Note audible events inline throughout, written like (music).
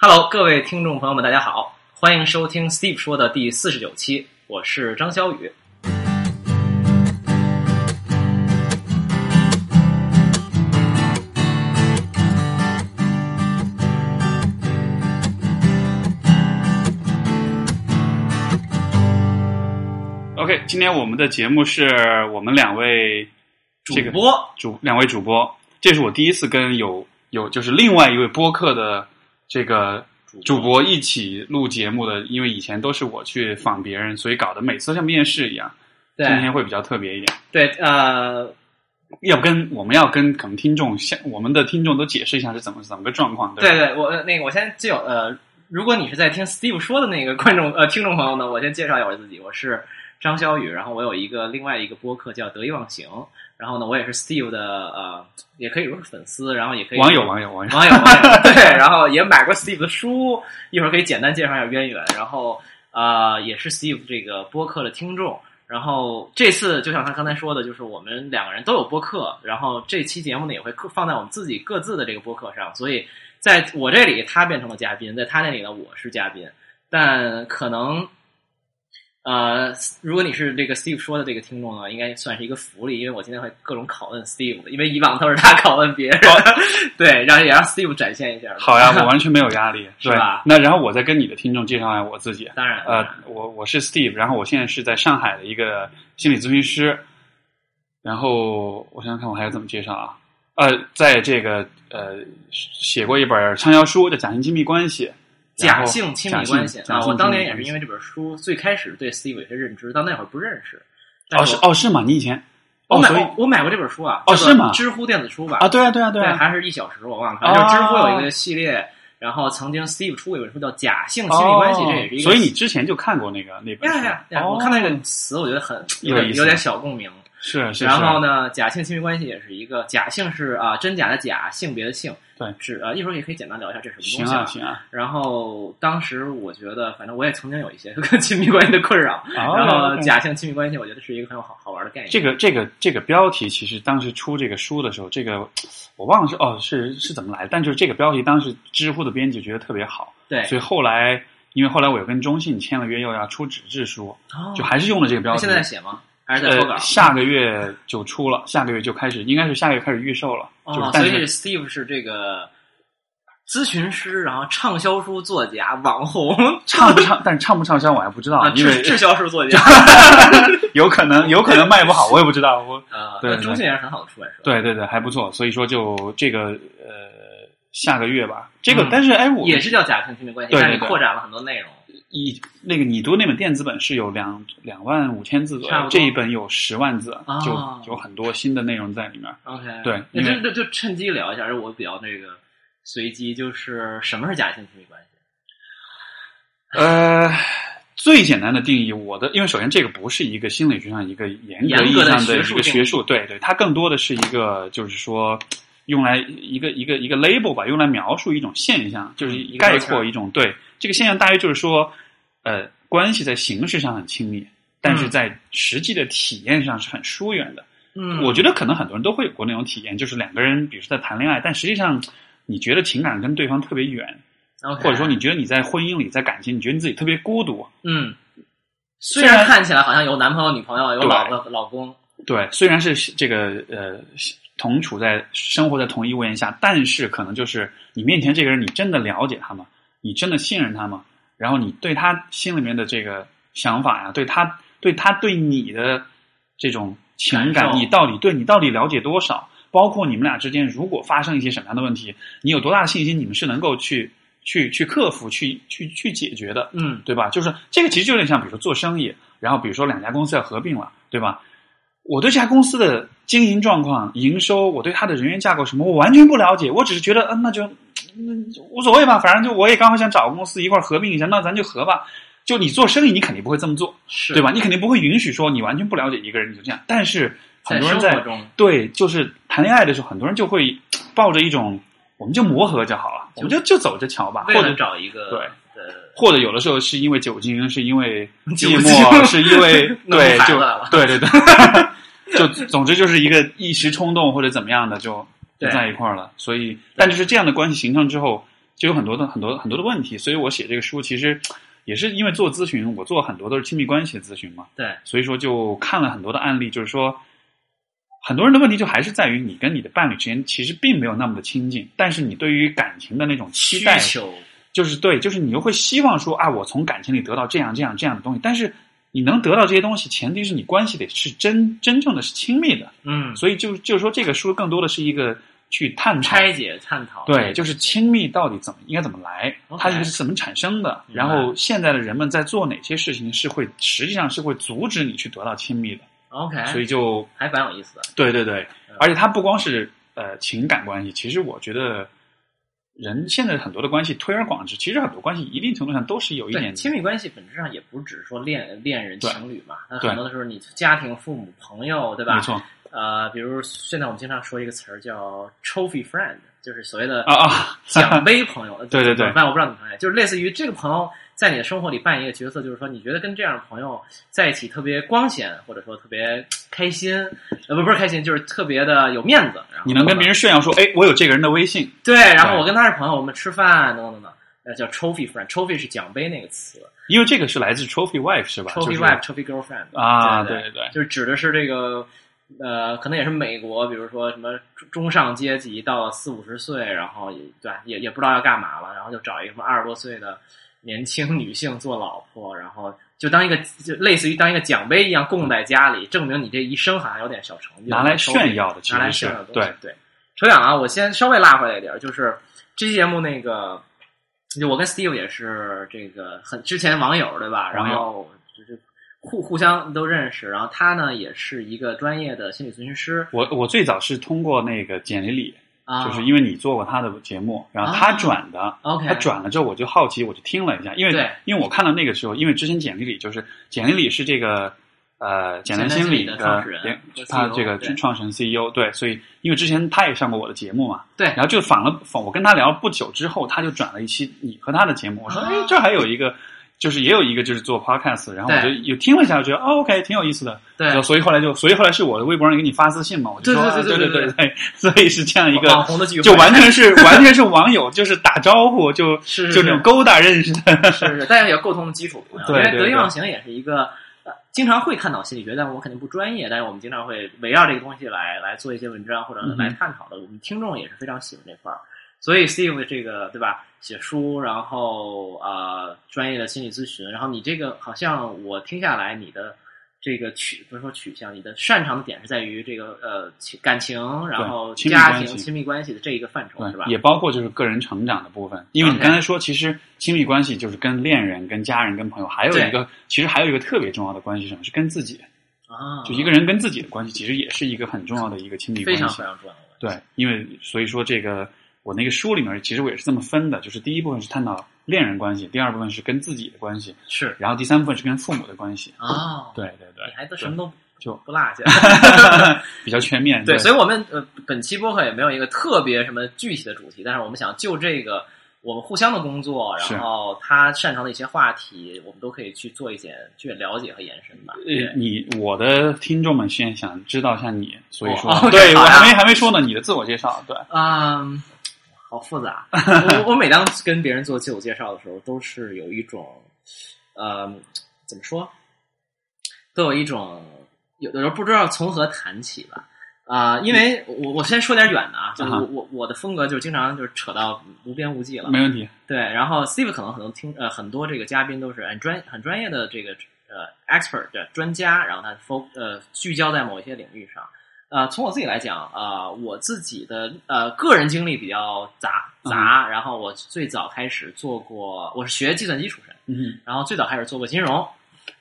Hello，各位听众朋友们，大家好，欢迎收听 Steve 说的第四十九期，我是张小雨。OK，今天我们的节目是我们两位这个主播主两位主播，这是我第一次跟有有就是另外一位播客的这个主播一起录节目的，因为以前都是我去访别人，所以搞得每次像面试一样。对今天会比较特别一点，对呃，要跟我们要跟可能听众像我们的听众都解释一下是怎么怎么个状况，吧？对对，我呃那个我先就呃，如果你是在听 Steve 说的那个观众呃听众朋友呢，我先介绍一下我自己，我是张小雨，然后我有一个另外一个播客叫得意忘形，然后呢，我也是 Steve 的呃，也可以说是粉丝，然后也可以网友网友网友，网友网友对，然后也买过 Steve 的书，一会儿可以简单介绍一下渊源，然后呃也是 Steve 这个播客的听众。然后这次就像他刚才说的，就是我们两个人都有播客，然后这期节目呢也会放在我们自己各自的这个播客上，所以在我这里他变成了嘉宾，在他那里呢我是嘉宾，但可能呃，如果你是这个 Steve 说的这个听众呢，应该算是一个福利，因为我今天会各种拷问 Steve，因为以往都是他拷问别人，对，让也让 Steve 展现一下。好呀，(laughs) 我完全没有压力，是吧那然后我再跟你的听众介绍一下我自己，当然，呃，我我是 Steve，然后我现在是在上海的一个心理咨询师，然后我想想看我还要怎么介绍啊？呃，在这个呃写过一本畅销书叫《假性亲密关系》，假性亲密关系啊，我当年也是因为为这本书最开始对 Steve 有些认知，到那会儿不认识。哦是哦是吗？你以前我买过我我买过这本书啊，哦是吗知乎电子书吧？啊对啊对啊对啊，还是一小时我忘了，哦反正就知乎有一个系列，然后曾经 Steve 出过一本书叫《假性亲密关系》，哦这也是一个。所以你之前就看过那个那本书呀呀呀！哦我看那个词，我觉得很有有点小共鸣。是是，然后？呢，假性亲密关系也是一个假性是啊真假的假，性别的性。对是呃一会儿也可以简单聊一下这是什么东西啊行啊，然后当时我觉得，反正我也曾经有一些跟亲密关系的困扰。哦 (laughs) 然后假性亲密关系，我觉得是一个很有好好玩的概念。这个这个这个标题，其实当时出这个书的时候，这个我忘了是哦是是怎么来的，但就是这个标题，当时知乎的编辑觉得特别好，对，所以后来因为后来我又跟中信签了约，又要出纸质书，哦就还是用了这个标题。那现在在写吗？还是在投稿？呃，下个月就出了，下个月就开始，应该是下个月开始预售了。就是哦，但所以 Steve 是这个咨询师，然后畅销书作家、网红畅不畅，(laughs) 但是畅不畅销我还不知道，啊，因为滞滞销书作家。(laughs) 有可能有可能卖不好，(laughs) 我也不知道。我啊，对那中信也是很好的出版社。对对对，还不错，所以说就这个呃下个月吧，这个、嗯但是哎我也是叫假性亲密关系，但是扩展了很多内容。一那个你读那本电子本是有两两万五千字左右，这一本有十万字，哦就有很多新的内容在里面。OK，对那就就就趁机聊一下，我比较那个随机，就是什么是假性亲密关系？呃，最简单的定义，我的因为首先这个不是一个心理学上一个严格意义上的一个学术，对对，它更多的是一个就是说用来一个一个一个 label 吧，用来描述一种现象，就是概括一种对这个现象，大约就是说，呃，关系在形式上很亲密，但是嗯在实际的体验上是很疏远的。嗯我觉得可能很多人都会有过那种体验，就是两个人，比如说在谈恋爱，但实际上你觉得情感跟对方特别远，OK，或者说你觉得你在婚姻里，在感情，你觉得你自己特别孤独。嗯，虽然看起来好像有男朋友、女朋友，有老婆、老公，对，虽然是这个呃同处在生活在同一屋檐下，但是可能就是你面前这个人，你真的了解他吗？你真的信任他吗？然后你对他心里面的这个想法呀，对他对他对你的这种情感你到底对你到底了解多少？包括你们俩之间如果发生一些什么样的问题，你有多大的信心，你们是能够去去去克服、去去去解决的？嗯对吧？就是这个其实就有点像，比如说做生意，然后比如说两家公司要合并了，对吧？我对这家公司的经营状况、营收，我对它的人员架构什么，我完全不了解。我只是觉得，嗯，那就嗯无所谓吧，反正就我也刚好想找个公司一块儿合并一下，那咱就合吧。就你做生意，你肯定不会这么做，是对吧？你肯定不会允许说你完全不了解一个人你就这样。但是很多人在对，就是谈恋爱的时候，很多人就会抱着一种，我们就磨合就好了，我们就就走着瞧吧，或者找一个对的或者有的时候是因为酒精，是因为寂寞，是因为 (laughs) 对，就对对对，(laughs) (laughs) (laughs) 就总之就是一个一时冲动或者怎么样的就就在一块儿了。所以，但就是这样的关系形成之后，就有很多的很多很多的问题，所以我写这个书其实也是因为做咨询，我做很多都是亲密关系的咨询嘛，对，所以说就看了很多的案例，就是说很多人的问题就还是在于你跟你的伴侣之间其实并没有那么的亲近，但是你对于感情的那种期待，就是对，就是你又会希望说啊，我从感情里得到这样这样这样的东西，但是你能得到这些东西，前提是你关系得是真真正的是亲密的，嗯，所以就就是说这个书更多的是一个去探讨拆解探讨，对，就是亲密到底怎么应该怎么来它是怎么产生的，然后现在的人们在做哪些事情是会实际上是会阻止你去得到亲密的，OK，所以就还蛮有意思的。对对对嗯，而且它不光是呃情感关系，其实我觉得人现在很多的关系推而广之，其实很多关系一定程度上都是有一，点亲密关系本质上也不只是说恋恋人、情侣嘛，那很多的时候你家庭、父母、朋友，对吧？没错呃，比如现在我们经常说一个词儿叫 “trophy friend”，就是所谓的啊啊，奖杯朋友。(laughs) 对对对但我不知道怎么翻译，就是类似于这个朋友在你的生活里扮演一个角色，就是说你觉得跟这样的朋友在一起特别光鲜，或者说特别开心，呃，不不是开心，就是特别的有面子。然后你能跟别人炫耀说，哎，我有这个人的微信，对，然后我跟他是朋友，我们吃饭等等等等，呃，叫 trophy friend，trophy 是奖杯那个词因为这个是来自 trophy wife 是吧，trophy wife，trophy girlfriend 啊，对对对，就是指的是这个，呃，可能也是美国，比如说什么中中上阶级到了四五十岁，然后也对也也不知道要干嘛了，然后就找一个什么二十多岁的年轻女性做老婆，然后就当一个就类似于当一个奖杯一样供在家里，证明你这一生好像有点小成就，拿来炫耀的拿来炫耀的东西对。对，扯远了啊，我先稍微拉回来一点，就是这期节目那个，就我跟 Steve 也是这个很之前网友对吧？然后就是互互相都认识，然后他呢也是一个专业的心理咨询师。我我最早是通过那个简历里，啊，就是因为你做过他的节目，然后他啊转的，OK。他转了之后我就好奇，我就听了一下，因为对。因为我看到那个时候，因为之前简历里就是简历里是这个呃简单心理的创始人他这个创始人 CEO 对，所以因为之前他也上过我的节目嘛，对。然后就访了访我跟他聊不久之后，他就转了一期你和他的节目，我说啊。哎这还有一个。就是也有一个就是做 podcast，然后我就有听了一下，我觉得哦 OK 挺有意思的，对所以后来就所以后来是我的微博上给你发私信嘛，我就说对对对啊对对对 (laughs) 所以是这样一个网红的聚会，就完全是 (laughs) 完全是网友，就是打招呼，就是是就那种勾搭认识的。是是，大家有共同的基础对得意忘形也是一个。呃经常会看到心理学，但我肯定不专业。但是我们经常会围绕这个东西来来做一些文章或者来探讨的。我们听众也是非常喜欢这块儿，所以 Steve 这个对吧？写书，然后呃专业的心理咨询，然后你这个好像我听下来，你的这个取不是说取向，你的擅长的点是在于这个呃情感情，然后家庭、亲密关系的这一个范畴是吧？也包括就是个人成长的部分，因为你刚才说，其实亲密关系就是跟恋人、跟家人、跟朋友，还有一个其实还有一个特别重要的关系是什么？是跟自己，啊，就一个人跟自己的关系，其实也是一个很重要的一个亲密关系。非常非常重要的。对，因为所以说这个我那个书里面其实我也是这么分的，就是第一部分是探讨恋人关系，第二部分是跟自己的关系，是然后第三部分是跟父母的关系。哦，对对对你，还都什么都就不落下。(laughs) 比较全面。对，对，所以我们呃本期播客也没有一个特别什么具体的主题，但是我们想就这个我们互相的工作，然后他擅长的一些话题，我们都可以去做一些去了解和延伸吧。呃，对你我的听众们现在想知道一下你，所以说，哦对我还没还没说呢，你的自我介绍，对，嗯，好复杂。(laughs) 我我每当跟别人做自我介绍的时候，都是有一种呃怎么说，都有一种有的时候不知道从何谈起吧。啊、因为我我先说点远的啊，就我我我的风格就是经常就是扯到无边无际了。没问题。对，然后 Steve 可能很多听呃很多这个嘉宾都是很专很专业的这个呃 expert 的专家，然后他 fo 呃聚焦在某一些领域上。呃，从我自己来讲，啊，我自己的呃个人经历比较杂杂，然后我最早开始做过，我是学计算机出身，嗯然后最早开始做过金融，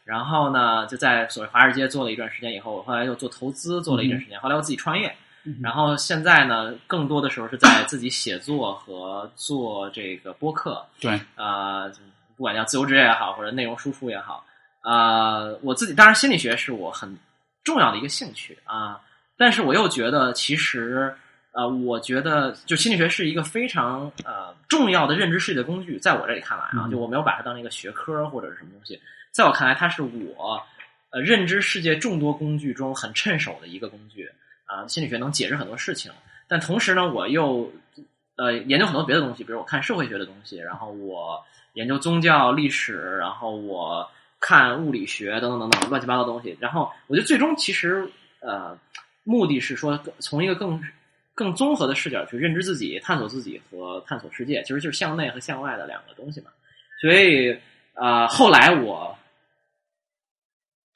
然后呢就在所谓华尔街做了一段时间以后，我后来又做投资做了一段时间，后来我自己创业，嗯然后现在呢更多的时候是在自己写作和做这个播客，对，呃，不管叫自由职业也好，或者内容输出也好，呃，我自己当然心理学是我很重要的一个兴趣啊、但是我又觉得其实。呃，我觉得就心理学是一个非常呃重要的认知世界的工具，在我这里看来啊，嗯就我没有把它当成一个学科或者是什么东西，在我看来，它是我呃认知世界众多工具中很趁手的一个工具啊、心理学能解释很多事情，但同时呢，我又呃研究很多别的东西，比如我看社会学的东西，然后我研究宗教历史，然后我看物理学等等等等乱七八糟的东西。然后我觉得最终其实呃目的是说从一个更更综合的视角去认知自己、探索自己和探索世界，其实就是向内和向外的两个东西嘛。所以呃后来我。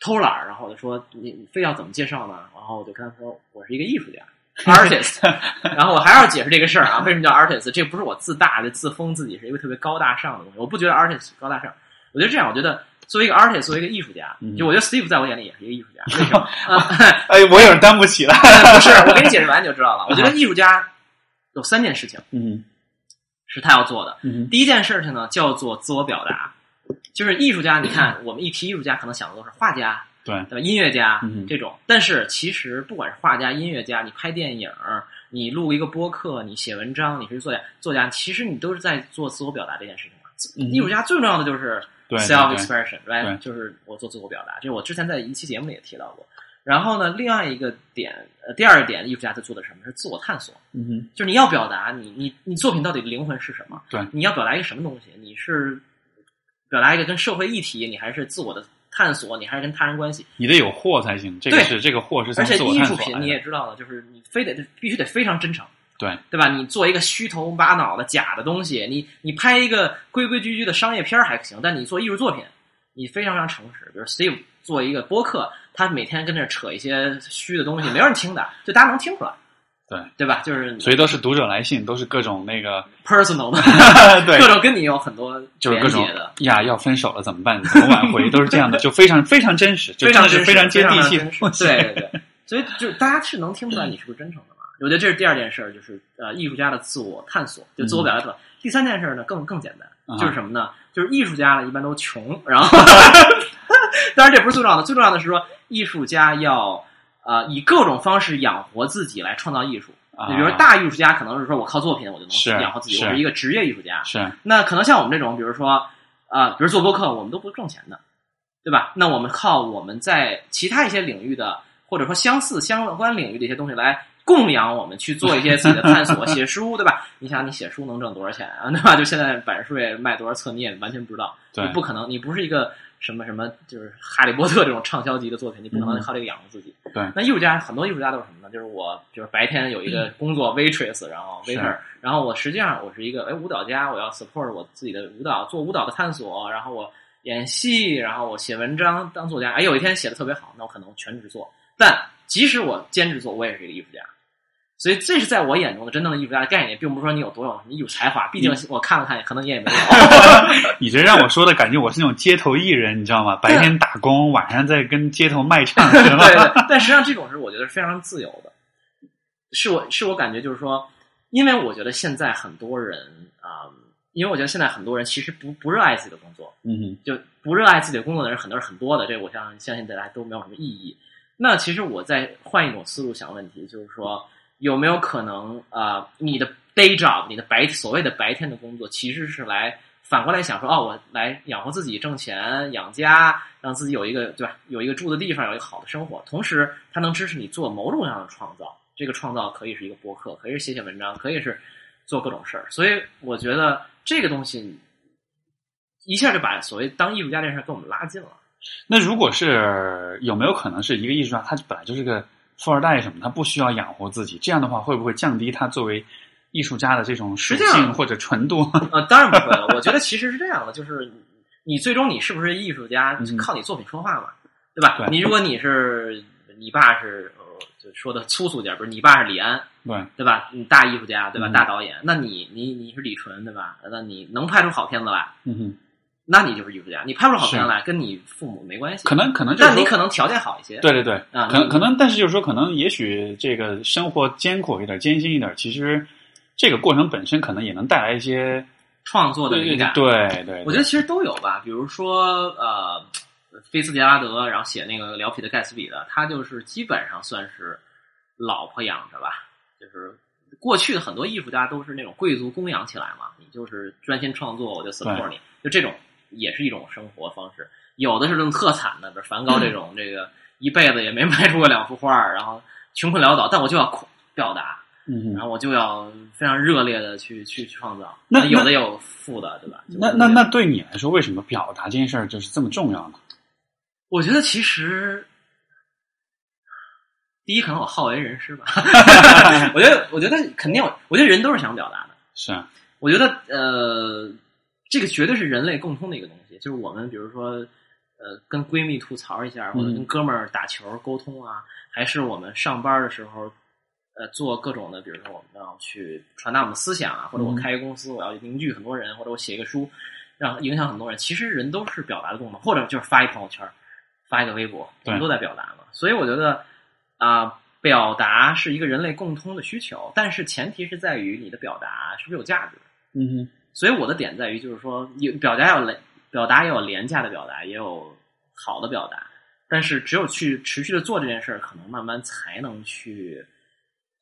偷懒儿，然后我就说你非要怎么介绍呢？然后我就跟他说我是一个艺术家，(laughs) artist。(laughs) 然后我还要解释这个事儿啊，为什么叫 artist？这不是我自大的自封自己是一个特别高大上的东西，我不觉得 artist 高大上。我觉得这样，我觉得作为一个 artist，作为一个艺术家，就我觉得 Steve 在我眼里也是一个艺术家。为什么？哎，我有点担不起了。不是，(laughs) 我给你解释完你就知道了。我觉得艺术家有三件事情，嗯，是他要做的。嗯第一件事情呢，叫做自我表达。就是艺术家，你看，我们一提艺术家，可能想的都是画家，对对吧？音乐家嗯这种，但是其实不管是画家、音乐家，你拍电影，你录一个播客，你写文章，你是作家，作家，其实你都是在做自我表达这件事情嘛。嗯艺术家最重要的就是对 self expression，对 right？就是我做自我表达，这我之前在一期节目里也提到过。然后呢，另外一个点，呃，第二个点，艺术家在做的什么是自我探索，嗯哼，就是你要表达你你你作品到底灵魂是什么？对你要表达一个什么东西？你是表达一个跟社会议题，你还是自我的探索，你还是跟他人关系？你得有货才行。这个是这个货是从而且艺术品你。也知道了，就是你非得必须得非常真诚，对对吧？你做一个虚头巴脑的假的东西，你你拍一个规规矩矩的商业片儿还行，但你做艺术作品，你非常非常诚实。比如 Steve 做一个播客，他每天跟这儿扯一些虚的东西，没有人听的，就大家能听出来，(laughs) 对对吧？就是所以都是读者来信，都是各种那个 (laughs) personal 的，对 (laughs) 各种跟你有很多就是各种的。呀，要分手了怎么办？怎么挽回？都是这样的，就非常非常真实，就非常真非常接地气。对对对，所以就大家是能听出来你是不是真诚的嘛？我觉得这是第二件事儿，就是呃，艺术家的自我探索，就自我表达特。第三件事儿呢，更更简单，啊就是什么呢？就是艺术家呢一般都穷，然后，(laughs) 当然这不是最重要的，最重要的是说艺术家要呃以各种方式养活自己来创造艺术。啊你比如说大艺术家可能是说我靠作品我就能养活自己，是我是一个职业艺术家。是那可能像我们这种，比如说啊、比如做播客，我们都不挣钱的，对吧？那我们靠我们在其他一些领域的，或者说相似相关领域的一些东西来供养我们去做一些自己的探索，写书，对吧？(laughs) 你想，你写书能挣多少钱啊？(laughs) 对吧？就现在版税卖多少册，你也完全不知道，对你不可能，你不是一个什么什么，就是哈利波特这种畅销级的作品，你不可能嗯靠这个养活自己。对那艺术家很多艺术家都是什么呢？就是我就是白天有一个工作 waitress，然后 waiter，然后我实际上我是一个哎舞蹈家，我要 support 我自己的舞蹈，做舞蹈的探索，然后我演戏，然后我写文章当作家。哎，有一天写的特别好，那我可能全职做。但即使我兼职做，我也是一个艺术家。所以这是在我眼中的真正的艺术家的概念，并不是说你有多有什么艺术才华，毕竟我看了看，可能你也没有。(laughs) 你这让我说的感觉，我是那种街头艺人，你知道吗？白天打工，晚上在跟街头卖唱，(laughs) 是吧对对，但实际上这种是我觉得是非常自由的，是我是我感觉就是说，因为我觉得现在很多人啊、因为我觉得现在很多人其实不不热爱自己的工作，嗯哼，就不热爱自己的工作的人很多是很多的，这我相相信大家都没有什么意义。那其实我在换一种思路想问题，就是说有没有可能啊、你的 day job，你的白所谓的白天的工作，其实是来反过来想说，哦，我来养活自己，挣钱养家，让自己有一个对吧，有一个住的地方，有一个好的生活，同时它能支持你做某种上的创造。这个创造可以是一个博客，可以是写写文章，可以是做各种事儿。所以我觉得这个东西一下就把所谓当艺术家这事儿跟我们拉近了。那如果是有没有可能是一个艺术家，他本来就是个富二代什么，他不需要养活自己，这样的话会不会降低他作为艺术家的这种属实际上性或者纯度？呃，当然不会了。我觉得其实是这样的，就是你最终你是不是艺术家嗯，靠你作品说话嘛，对吧？对你如果你是你爸是呃，就说的粗俗点儿，不是你爸是李安，对，对吧？你大艺术家，对吧？嗯大导演，那你你你是李纯，对吧？那你能拍出好片子来，嗯哼，那你就是艺术家。你拍不出好片子来，跟你父母没关系。可能可能就是但你可能条件好一些，对对对，啊可能可能，但是就是说，可能也许这个生活艰苦一点、艰辛一点，其实这个过程本身可能也能带来一些创作的灵感。对对，我觉得其实都有吧，比如说呃，菲茨杰拉德，然后写那个《聊皮的盖茨比》的，他就是基本上算是老婆养着吧，就是过去的很多艺术家都是那种贵族供养起来嘛，你就是专心创作，我就 support 你，就这种也是一种生活方式。有的是那种特惨的，比如梵高这种，这个一辈子也没卖出过两幅画儿，然后穷困潦倒，但我就要表达。嗯哼然后我就要非常热烈的去去去创造。那有的有负的，对吧？那那那对你来说，为什么表达这件事儿就是这么重要呢？我觉得其实，第一可能我好为人师吧。(laughs) 我觉得，我觉得肯定，我觉得人都是想表达的。是啊，我觉得呃，这个绝对是人类共通的一个东西，就是我们比如说呃，跟闺蜜吐槽一下，或者嗯跟哥们儿打球沟通啊，还是我们上班的时候。呃，做各种的，比如说我们要去传达我们的思想啊，或者我嗯开一个公司，我要凝聚很多人，或者我写一个书，让影响很多人。其实人都是表达的功能，或者就是发一朋友圈，发一个微博，我们都在表达嘛。所以我觉得啊、表达是一个人类共通的需求，但是前提是在于你的表达是不是有价值。嗯哼，所以我的点在于，就是说，有表达要廉，表达也有廉价的表达，也有好的表达。但是只有去持续的做这件事儿，可能慢慢才能去，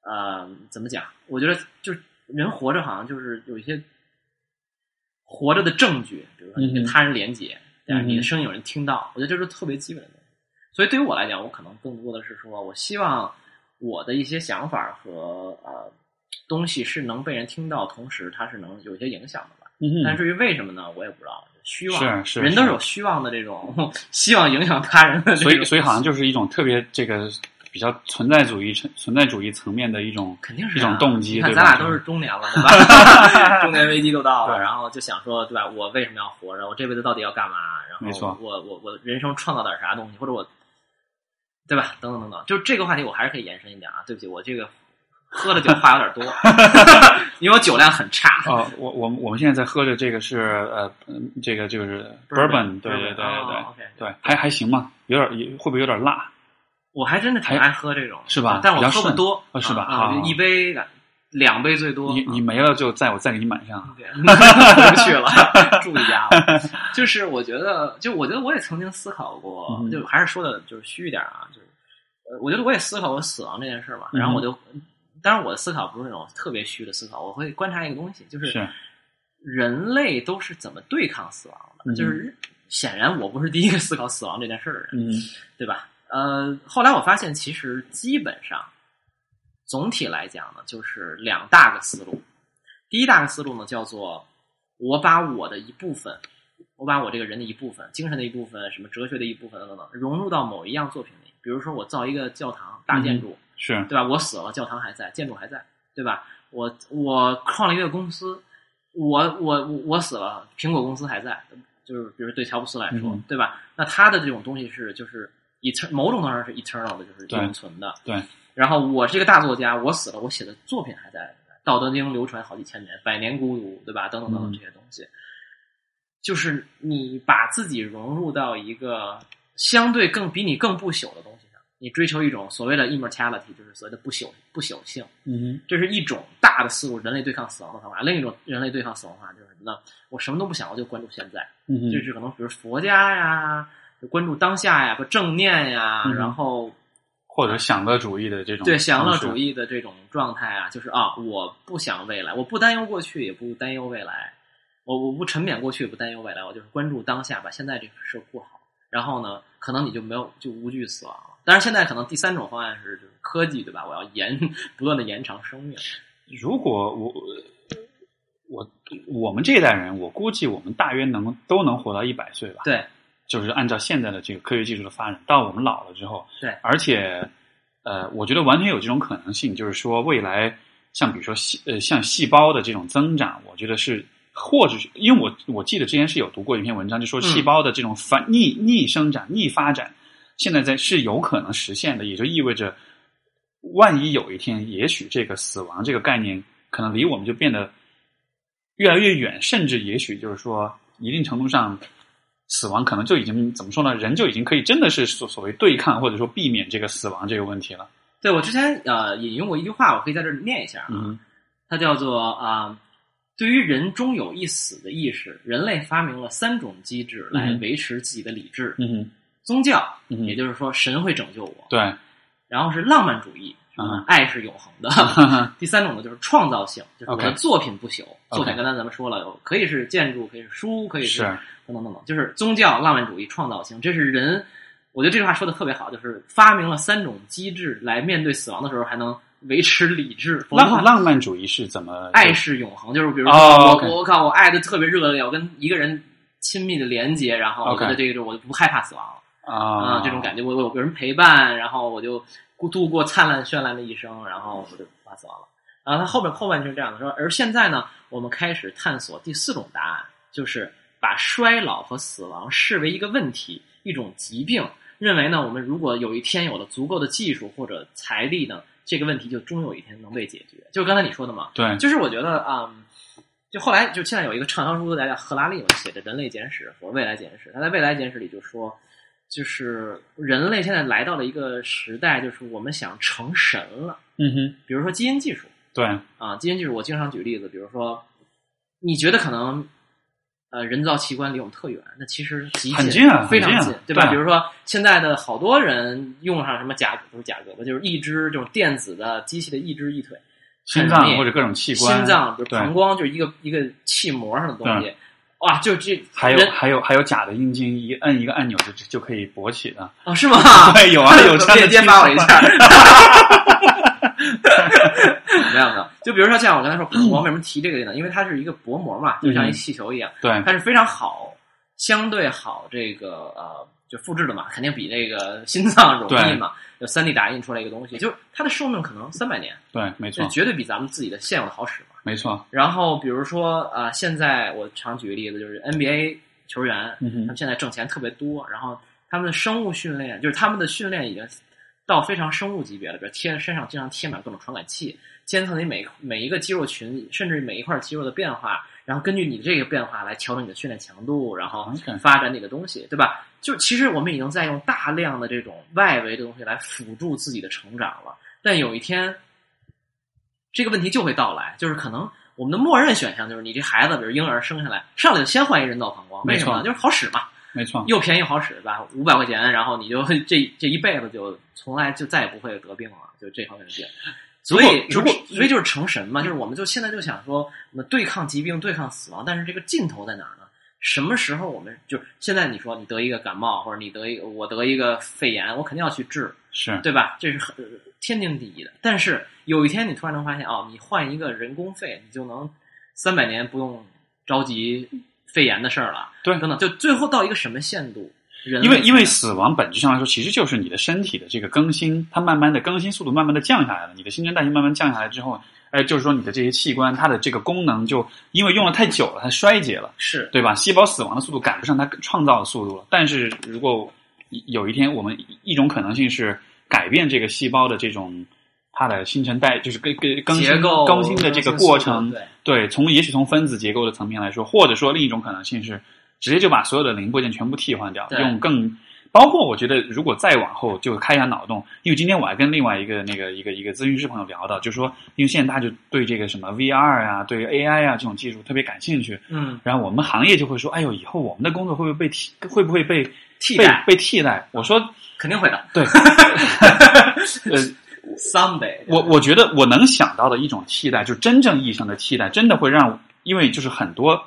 呃，怎么讲？我觉得就是人活着好像就是有一些活着的证据，比如说你跟他人连接，对吧？嗯你的声音有人听到，我觉得这是特别基本的东西。所以对于我来讲，我可能更多的是说，我希望我的一些想法和呃东西是能被人听到，同时它是能有一些影响的吧。嗯，但至于为什么呢，我也不知道。虚妄是是人都是有虚妄的这种希望影响他人的，所以所以好像就是一种特别这个比较存在主义层存在主义层面的一种肯定是一种动机你看对咱俩都是中年了，对吧？(laughs) (laughs) 中年危机都到了，然后就想说，对吧？我为什么要活着？我这辈子到底要干嘛？然后我我我人生创造点啥东西，或者我，对吧？等等等等，就这个话题我还是可以延伸一点啊。对不起，我这个喝的酒话有点多，(laughs) 因为我酒量很差。哦，我我们我们现在在喝的这个是呃，嗯这个就是 bourbon，对对对对对对，还还行吧，有点会不会有点辣？我还真的挺爱喝这种，是吧但我喝不多，哦是吧啊，一杯两杯最多。你你没了就再我再给你满上。(laughs) 回不去了，住一家。就是我觉得，就我觉得我也曾经思考过，嗯就还是说的就是虚一点啊，就是呃，我觉得我也思考过死亡这件事嘛。嗯然后我就，当然我的思考不是那种特别虚的思考，我会观察一个东西，就是是人类都是怎么对抗死亡的。嗯就是显然我不是第一个思考死亡这件事儿的人，嗯对吧？呃，后来我发现，其实基本上总体来讲呢，就是两大个思路。第一大个思路呢，叫做我把我的一部分，我把我这个人的一部分、精神的一部分、什么哲学的一部分等等等，融入到某一样作品里。比如说，我造一个教堂大建筑，是对吧？我死了，教堂还在，建筑还在，对吧？我我创立一个公司，我我我我死了，苹果公司还在，就是比如对乔布斯来说，嗯对吧？那他的这种东西是就是 etern 某种程度上是 eternal 的，就是永存的。对。然后我是一个大作家，我死了，我写的作品还在，《道德经》流传好几千年，百年孤独，对吧？等等等等嗯这些东西，就是你把自己融入到一个相对更比你更不朽的东西上，你追求一种所谓的 immortality，就是所谓的不朽不朽性。嗯这是一种大的思路，人类对抗死亡的方法。另一种人类对抗死亡的方法就是什么呢？我什么都不想，我就关注现在。嗯哼就是可能比如佛家呀，就关注当下呀，不正念呀，嗯然后或者享乐主义的这种对享乐主义的这种状态啊，就是啊，我不想未来，我不担忧过去，也不担忧未来，我我不沉湎过去，也不担忧未来，我就是关注当下，把现在这个事儿过好。然后呢，可能你就没有就无惧死亡了。当然，现在可能第三种方案是就是科技，对吧？我要延不断的延长生命。如果我我我们这一代人，我估计我们大约能都能活到一百岁吧。对，就是按照现在的这个科学技术的发展，到我们老了之后，对而且呃，我觉得完全有这种可能性，就是说未来像比如说细呃像细胞的这种增长，我觉得是或者是因为我我记得之前是有读过一篇文章，就说嗯细胞的这种反逆逆生长、逆发展，现在在是有可能实现的，也就意味着，万一有一天，也许这个死亡这个概念可能离我们就变得越来越远，甚至也许就是说，一定程度上，死亡可能就已经怎么说呢？人就已经可以真的是所所谓对抗或者说避免这个死亡这个问题了。对我之前呃引用过一句话，我可以在这里念一下啊。嗯它叫做啊、对于人终有一死的意识，人类发明了三种机制来嗯维持自己的理智：嗯哼宗教，嗯。也就是说神会拯救我；对，然后是浪漫主义，爱是永恒的；(laughs) 第三种呢就是创造性，就是我的作品不朽。作品刚才咱们说了，有可以是建筑，可以是书，可以是等等等等，就是宗教、浪漫主义、创造性，这是人。我觉得这句话说的特别好，就是发明了三种机制来面对死亡的时候还能维持理智，浪浪漫主义是怎么？爱是永恒，就是比如说哦我、我靠，我爱的特别热烈，我跟一个人亲密的连接，然后我觉得这个我就不害怕死亡。了啊、这种感觉，我我有人陪伴，然后我就度过灿烂绚烂的一生，然后我就不怕死亡了。然后他后面后半句是这样的说，而现在呢，我们开始探索第四种答案，就是把衰老和死亡视为一个问题，一种疾病，认为呢，我们如果有一天有了足够的技术或者财力呢，这个问题就终有一天能被解决。就是刚才你说的嘛，对，就是我觉得啊、就后来就现在有一个畅销书，大家叫赫拉利嘛写的《人类简史》和《未来简史》，他在《未来简史》里就说，就是人类现在来到了一个时代，就是我们想成神了。嗯哼，比如说基因技术对，啊，基因技术我经常举例子，比如说你觉得可能。呃，人造器官离我们特远，那其实极很近啊非常很近啊，对吧？比如说现在的好多人用上什么假不是假胳膊，就是一只这种电子的机器的一只一腿，心脏或者各种器官，心脏，比如膀胱，就是一个一个气膜上的东西。哇，就这还有还有还有假的阴茎，一摁一个按钮就就可以勃起的。哦，是吗？(laughs) 对，有啊，(laughs) 有这样的链接听说发我一下。(laughs) 没有没有，就比如说像我刚才说膀胱，为什么提这个呢？因为它是一个薄膜嘛，就像一气球一样，对，它是非常好，相对好这个呃，就复制的嘛，肯定比这个心脏容易嘛。就三 D 打印出来一个东西，就是它的寿命可能三百年，对，没错，这绝对比咱们自己的现有的好使嘛。没错。然后比如说啊、呃现在我常举个例子，就是 NBA 球员，嗯他们现在挣钱特别多，然后他们的生物训练，就是他们的训练已经到非常生物级别了，比如贴身上经常贴满各种传感器，监测你每每一个肌肉群，甚至每一块肌肉的变化，然后根据你的这个变化来调整你的训练强度，然后发展你的东西，对吧？就其实我们已经在用大量的这种外围的东西来辅助自己的成长了，但有一天这个问题就会到来，就是可能我们的默认选项就是你这孩子，比如婴儿生下来上来就先换一人造膀胱，为什么呢？没错就是好使嘛，没错，又便宜又好使，对吧？五百块钱，然后你就这这一辈子就从来就再也不会得病了，就这方面的病。所以，如果所以就是成神嘛，就是我们就现在就想说，我们对抗疾病、对抗死亡，但是这个尽头在哪儿呢？什么时候我们就现在你说你得一个感冒，或者你得一个我得一个肺炎，我肯定要去治，是对吧？这是很天经地义的。但是有一天你突然能发现，哦，你换一个人工肺，你就能三百年不用着急肺炎的事儿了。对等等，就最后到一个什么限度？人因为因为死亡本质上来说，其实就是你的身体的这个更新，它慢慢的更新速度慢慢的降下来了，你的新陈代谢慢慢降下来之后，哎，就是说你的这些器官它的这个功能就因为用了太久了，它衰竭了，是对吧？细胞死亡的速度赶不上它创造的速度了。但是如果有一天我们一种可能性是改变这个细胞的这种它的新陈代，就是更更更新更新的这个过程，对，对，从也许从分子结构的层面来说，或者说另一种可能性是直接就把所有的零部件全部替换掉，用更包括我觉得如果再往后就开一下脑洞，因为今天我还跟另外一个那个一个一个咨询师朋友聊到，就说因为现在大家就对这个什么 VR 啊、对 AI 啊这种技术特别感兴趣，嗯，然后我们行业就会说，哎呦，以后我们的工作会不会被替会不会被替代。被被替代？我说肯定会的。对，(laughs) 呃，Someday，我我觉得我能想到的一种替代，就真正意义上的替代，真的会让，因为就是很多，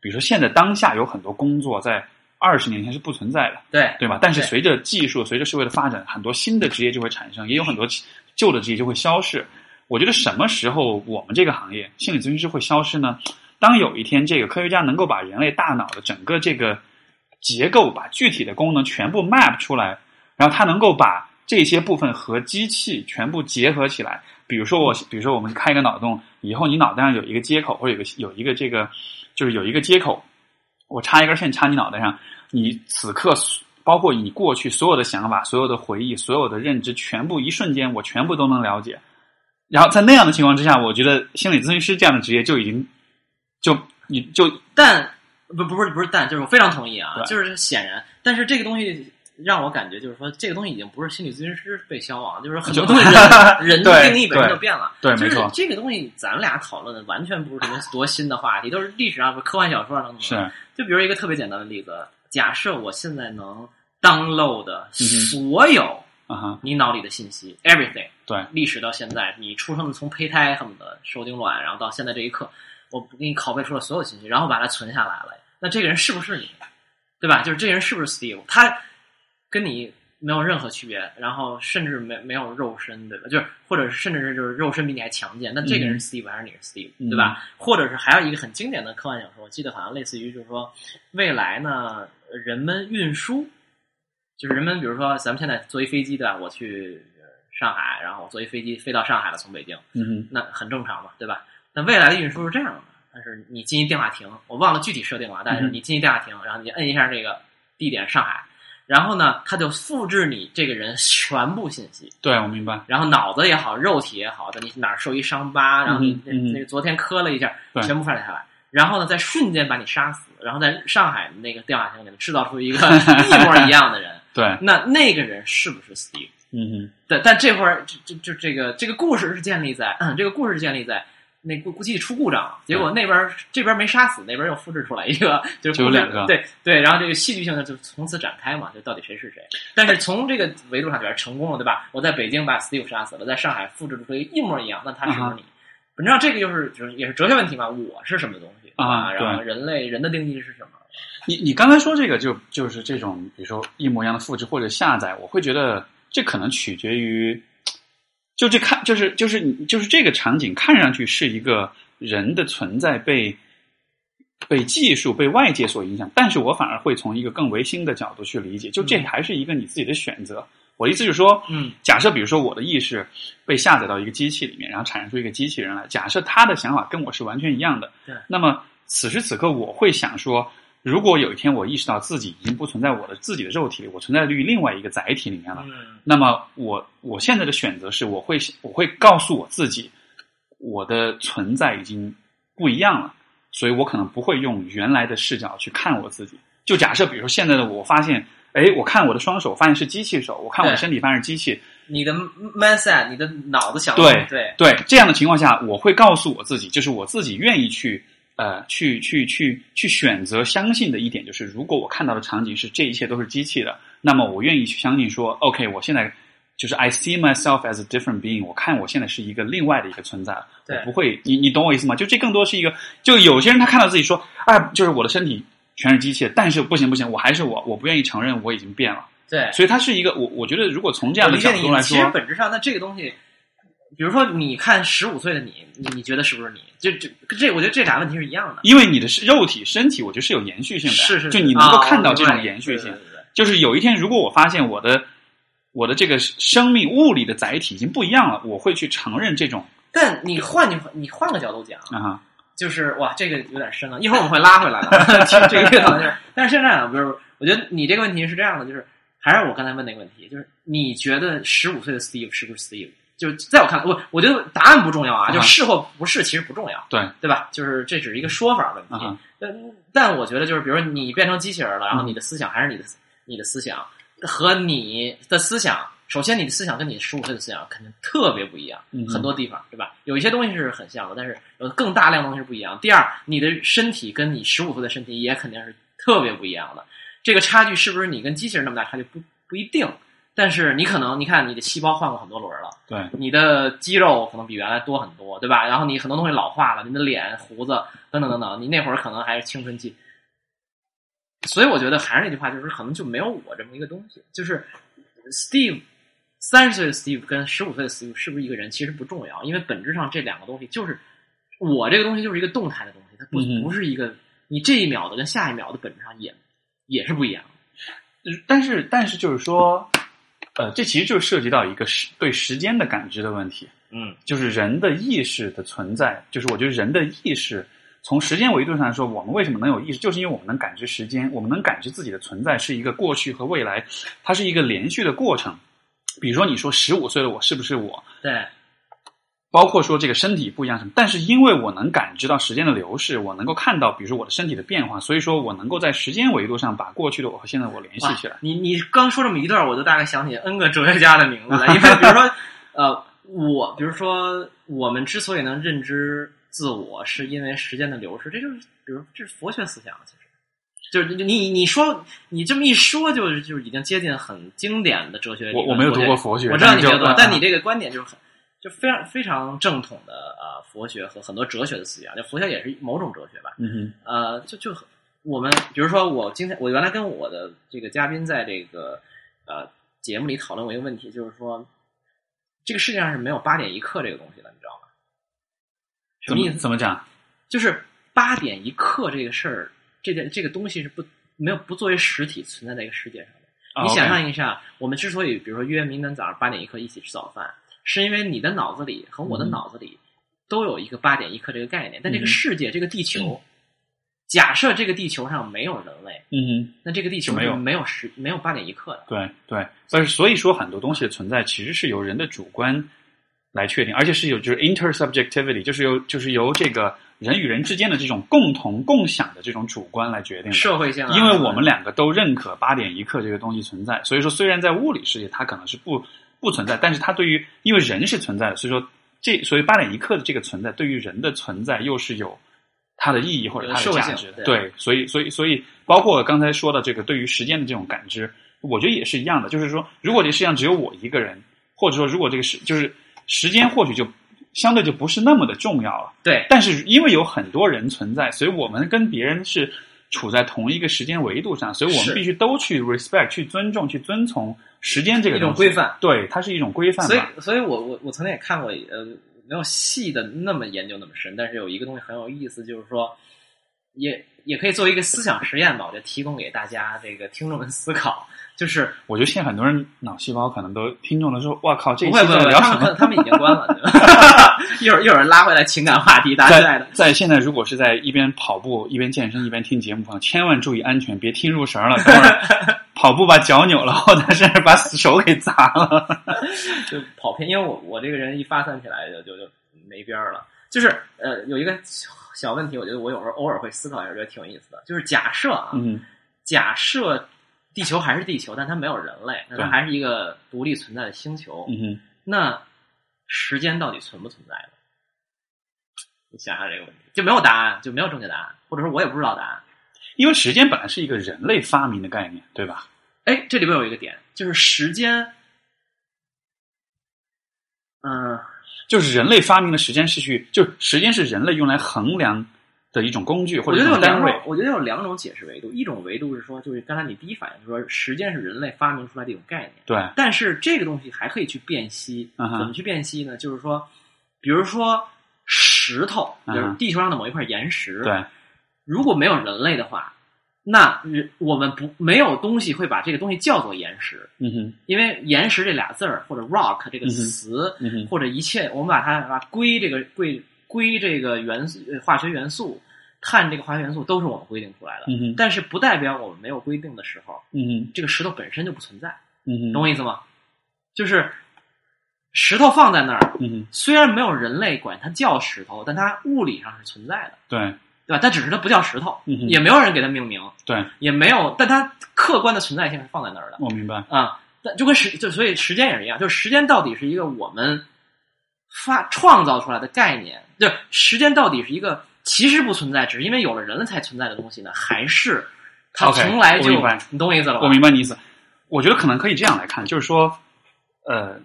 比如说现在当下有很多工作在二十年前是不存在的，对对吧？但是随着技术、随着社会的发展，很多新的职业就会产生，也有很多旧的职业就会消失。我觉得什么时候我们这个行业心理咨询师会消失呢？当有一天这个科学家能够把人类大脑的整个这个结构，把具体的功能全部 map 出来，然后它能够把这些部分和机器全部结合起来。比如说我，比如说我们开一个脑洞，以后你脑袋上有一个接口，或者有个有一个这个，就是有一个接口，我插一根线插你脑袋上，你此刻包括你过去所有的想法、所有的回忆、所有的认知，全部一瞬间我全部都能了解。然后在那样的情况之下，我觉得心理咨询师这样的职业就已经就你就但不不是不是但，就是我非常同意啊，就是显然，但是这个东西让我感觉就是说，这个东西已经不是心理咨询师被消亡，就是很多东西人 (laughs) 人的定义本身就变了。对，就是这个东西，咱俩讨论的完全不是什么多新的话题，都是历史上科幻小说上等等。是就比如一个特别简单的例子，假设我现在能 download 嗯所有啊，你脑里的信息，everything，对，历史到现在，你出生的从胚胎恨不得受精卵，然后到现在这一刻，我给你拷贝出了所有信息，然后把它存下来了。那这个人是不是你？对吧？就是这个人是不是 Steve？他跟你没有任何区别，然后甚至没没有肉身，对吧？就是或者是甚至是就是肉身比你还强健，那这个人是 Steve 还是你是 Steve，、嗯对吧？或者是还有一个很经典的科幻小说，我记得好像类似于就是说，未来呢，人们运输，就是人们比如说咱们现在坐一飞机对吧？我去呃上海，然后我坐一飞机飞到上海了，从北京，嗯哼，那很正常嘛，对吧？那未来的运输是这样的，但是你进一电话亭，我忘了具体设定了，但是嗯你进一电话亭，然后你摁一下这个地点上海，然后呢，他就复制你这个人全部信息，对我明白，然后脑子也好，肉体也好的，你哪儿受一伤疤，然后你那那个昨天磕了一下，对。全部发下来。然后呢，在瞬间把你杀死，然后在上海那个电话亭里面制造出一个 (laughs) 一模一样的人，对，那那个人是不是 Steve？嗯哼，对，但这会儿就就就这个这个故事是建立在，嗯，这个故事是建立在那估估计出故障了，结果那边儿这边没杀死，那边又复制出来一个，就两个对对，然后这个戏剧性的就从此展开嘛，就到底谁是谁。但是从这个维度上觉得成功了，对吧？我在北京把 Steve 杀死了，在上海复制出一个一模一样，那他是不啊是你？本质上这个就是就是也是哲学问题嘛，我是什么东西啊然后人类人的定义是什么？你你刚才说这个就就是这种，比如说一模一样的复制或者下载，我会觉得这可能取决于，就这看就是就是你就是这个场景看上去是一个人的存在被被技术被外界所影响，但是我反而会从一个更唯心的角度去理解，就这嗯。还是一个你自己的选择。我的意思就是说，嗯。假设比如说我的意识被下载到一个机器里面，然后产生出一个机器人来，假设他的想法跟我是完全一样的，对。那么此时此刻我会想说，如果有一天我意识到自己已经不存在我的自己的肉体里，我存在于另外一个载体里面了，嗯那么我我现在的选择是，我会我会告诉我自己，我的存在已经不一样了，所以我可能不会用原来的视角去看我自己。就假设，比如说现在的我发现，哎，我看我的双手，发现是机器手；我看我的身体，发现是机器。你的 mindset，你的脑子想对对对这样的情况下，我会告诉我自己，就是我自己愿意去呃去去去去选择相信的一点，就是如果我看到的场景是这一切都是机器的，那么我愿意去相信说，OK，我现在就是 I see myself as a different being，我看我现在是一个另外的一个存在，对我不会，你你懂我意思吗？就这更多是一个，就有些人他看到自己说，啊，就是我的身体全是机器，但是不行不行，我还是我，我不愿意承认我已经变了，对，所以它是一个，我我觉得如果从这样的。角度来说其实，本质上，那这个东西，比如说你看十五岁的你，你你觉得是不是你？就这这，我觉得这俩问题是一样的。因为你的是肉体身体，我觉得是有延续性的，是是，就你能够啊看到这种延续性。就是有一天，如果我发现我的我的这个生命物理的载体已经不一样了，我会去承认这种但你换你你换个角度讲，啊哈，就是哇，这个有点深了，一会儿我们会拉回来的。(laughs) 这个这个讨论是，但是现在啊，比如我觉得你这个问题是这样的，就是还是我刚才问那个问题，就是你觉得十五岁的 Steve 是不是 Steve？就是在我看来，我我觉得答案不重要啊，啊就是是或不是其实不重要，对对吧？就是这只是一个说法问题。但但我觉得就是，比如说你变成机器人了，然后你的思想还是你的你的思想和你的思想，首先你的思想跟你十五岁的思想肯定特别不一样，很多地方对吧？有一些东西是很像的，但是有更大量的东西是不一样。第二，你的身体跟你十五岁的身体也肯定是特别不一样的。这个差距是不是你跟机器人那么大差距不不一定，但是你可能你看你的细胞换过很多轮了。对，你的肌肉可能比原来多很多，对吧？然后你很多东西老化了，你的脸、胡子等等等等，你那会儿可能还是青春期。所以我觉得还是那句话，就是可能就没有我这么一个东西。就是 Steve 三十岁的 Steve 跟十五岁的 Steve 是不是一个人，其实不重要，因为本质上这两个东西就是我这个东西就是一个动态的东西，它不不是一个你这一秒的跟下一秒的本质上也也是不一样的。但是但是就是说，呃，这其实就涉及到一个时对时间的感知的问题。嗯，就是人的意识的存在，就是我觉得人的意识从时间维度上来说，我们为什么能有意识，就是因为我们能感知时间，我们能感知自己的存在是一个过去和未来，它是一个连续的过程。比如说，你说十五岁的我是不是我？对，包括说这个身体不一样什么，但是因为我能感知到时间的流逝，我能够看到，比如说我的身体的变化，所以说我能够在时间维度上把过去的我和现在的我联系起来。你你刚说这么一段，我就大概想起 N 个哲学家的名字了。因为比如说，呃，我比如说，我们之所以能认知自我，是因为时间的流逝，这就是比如这是佛学思想，其实就是你你你说你这么一说，就是就是已经接近很经典的哲学。我我没有读过佛学，我知道你没有读但你这个观点就是很。就非常非常正统的呃佛学和很多哲学的思想，就佛教也是某种哲学吧，嗯哼呃，就就我们比如说，我今天我原来跟我的这个嘉宾在这个呃节目里讨论过一个问题，就是说这个世界上是没有八点一刻这个东西的，你知道吗？什么么意思？怎么讲？就是八点一刻这个事儿，这件这个东西是不没有不作为实体存在在一个世界上的。啊你想象一下，我们之所以比如说约明天早上八点一刻一起吃早饭，是因为你的脑子里和我的嗯脑子里都有一个八点一刻这个概念，但这个嗯世界这个地球，假设这个地球上没有人类，嗯哼。那这个地球没有没有十没有八点一刻的。对对，但是所以说很多东西的存在其实是由人的主观来确定，而且是有就是 intersubjectivity，就是由就是由这个人与人之间的这种共同共享的这种主观来决定的。社会性啊，因为我们两个都认可八点一刻这个东西存在，所以说虽然在物理世界它可能是不不存在，但是它对于因为人是存在的，所以说这所以八点一刻的这个存在对于人的存在又是有它的意义或者它的价值对，所以所以所以包括刚才说的这个对于时间的这种感知，我觉得也是一样的，就是说如果这世界上只有我一个人，或者说如果这个时就是时间或许就相对就不是那么的重要了。对但是因为有很多人存在，所以我们跟别人是处在同一个时间维度上，所以我们必须都去 respect、去尊重、去遵从时间这个一种规范。对，它是一种规范所以吧。，所以我我我曾经也看过，呃，没有细的那么研究那么深，但是有一个东西很有意思，就是说，也也可以作为一个思想实验吧，我就提供给大家这个听众们思考，就是我觉得现在很多人脑细胞可能都听众的说：“哇靠，这不会不会不会，在聊什么他们他们已经关了，对吧 (laughs) 一会儿一会儿拉回来情感话题，大家爱的？”。在现在，如果是在一边跑步一边健身一边听节目的朋友，千万注意安全，别听入神了。等会儿跑步把脚扭了，或者是把手给砸了。(laughs) 就跑偏，因为我我这个人一发散起来就就就没边儿了。就是呃，有一个小问题，我觉得我有时候偶尔会思考一下，觉得挺有意思的。就是假设啊，嗯假设地球还是地球，但它没有人类，那它还是一个独立存在的星球。嗯，那时间到底存不存在呢？你想想这个问题，就没有答案，就没有正确答案，或者说我也不知道答案。因为时间本来是一个人类发明的概念，对吧？哎，这里边有一个点，就是时间，嗯、就是人类发明的时间是去，就时间是人类用来衡量的一种工具或者一种单位觉得有两种。，我觉得有两种解释维度。一种维度是说，就是刚才你第一反应就是说，时间是人类发明出来的一种概念。对，但是这个东西还可以去辨析，嗯怎么去辨析呢？就是说，比如说石头，比如嗯哼地球上的某一块岩石，对，如果没有人类的话，那人我们不没有东西会把这个东西叫做岩石，嗯哼，因为岩石这俩字儿或者 rock 这个词，嗯哼，或者一切，我们把它把它归这个归归这个元素呃化学元素，碳这个化学元素都是我们规定出来的，嗯哼，但是不代表我们没有规定的时候，嗯哼，这个石头本身就不存在，嗯哼，懂我意思吗？就是石头放在那儿，嗯哼，虽然没有人类管它叫石头，但它物理上是存在的，对，对吧？它只是它不叫石头，嗯也没有人给它命名，对，也没有，但它客观的存在性是放在那儿的我明白。啊。但就跟时就所以时间也是一样，就是时间到底是一个我们发创造出来的概念，就时间到底是一个其实不存在，只是因为有了人才存在的东西呢，还是它从来就你懂我意思了吧？我明白你意思。我觉得可能可以这样来看，就是说，呃，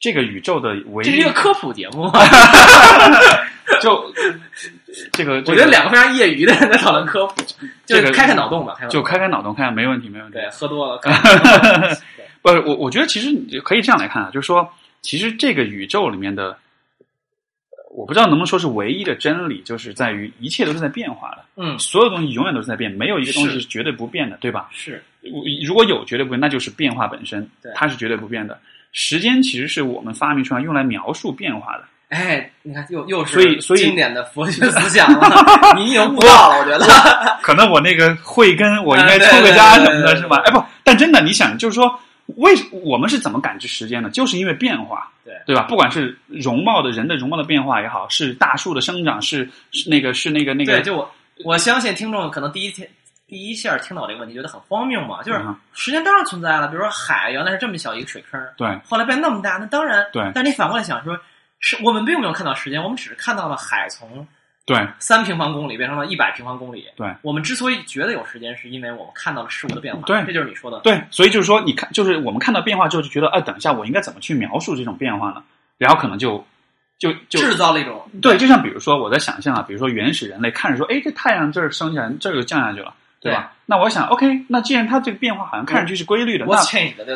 这个宇宙的唯一这是一个科普节目，(laughs) (laughs) (laughs) 就 (laughs) 这个，我觉得两个非常业余的人在讨论科普，就是开开脑洞吧，就开开脑洞看看，没问题，没问题。对，喝多了，(laughs) 不是我，我觉得其实你可以这样来看啊，就是说，其实这个宇宙里面的，呃我不知道能不能说是唯一的真理，就是在于一切都是在变化的，嗯，所有东西永远都是在变，没有一个东西是是绝对不变的，对吧？是我如果有绝对不变，那就是变化本身对，它是绝对不变的。时间其实是我们发明出来用来描述变化的，哎，你看又又是所以所以经典的佛学思想了，(laughs) 你已经悟到了，我觉得。可能我那个慧根，我应该出个家什么的，是吧？哎，不，但真的，你想，就是说，为我们是怎么感知时间的？就是因为变化，对对吧？不管是容貌的人的容貌的变化也好，是大树的生长，是是那个是那个那个对，个，就我我相信听众可能第一天第一下听到这个问题，觉得很荒谬嘛，就是时间当然存在了，比如说海原来是这么小一个水坑，对后来变那么大，那当然对但你反过来想说，是我们并没有看到时间，我们只是看到了海从对三平方公里变成了一百平方公里。对我们之所以觉得有时间，是因为我们看到了事物的变化。对这就是你说的。对，所以就是说，你看，就是我们看到变化之后，就觉得，哎、等一下，我应该怎么去描述这种变化呢？然后可能就就就制造了一种对，就像比如说我在想象啊，比如说原始人类看着说，哎，这太阳这儿升起来，这儿又降下去了，对吧？那我想，OK，那既然它这个变化好像看上去是规律的，那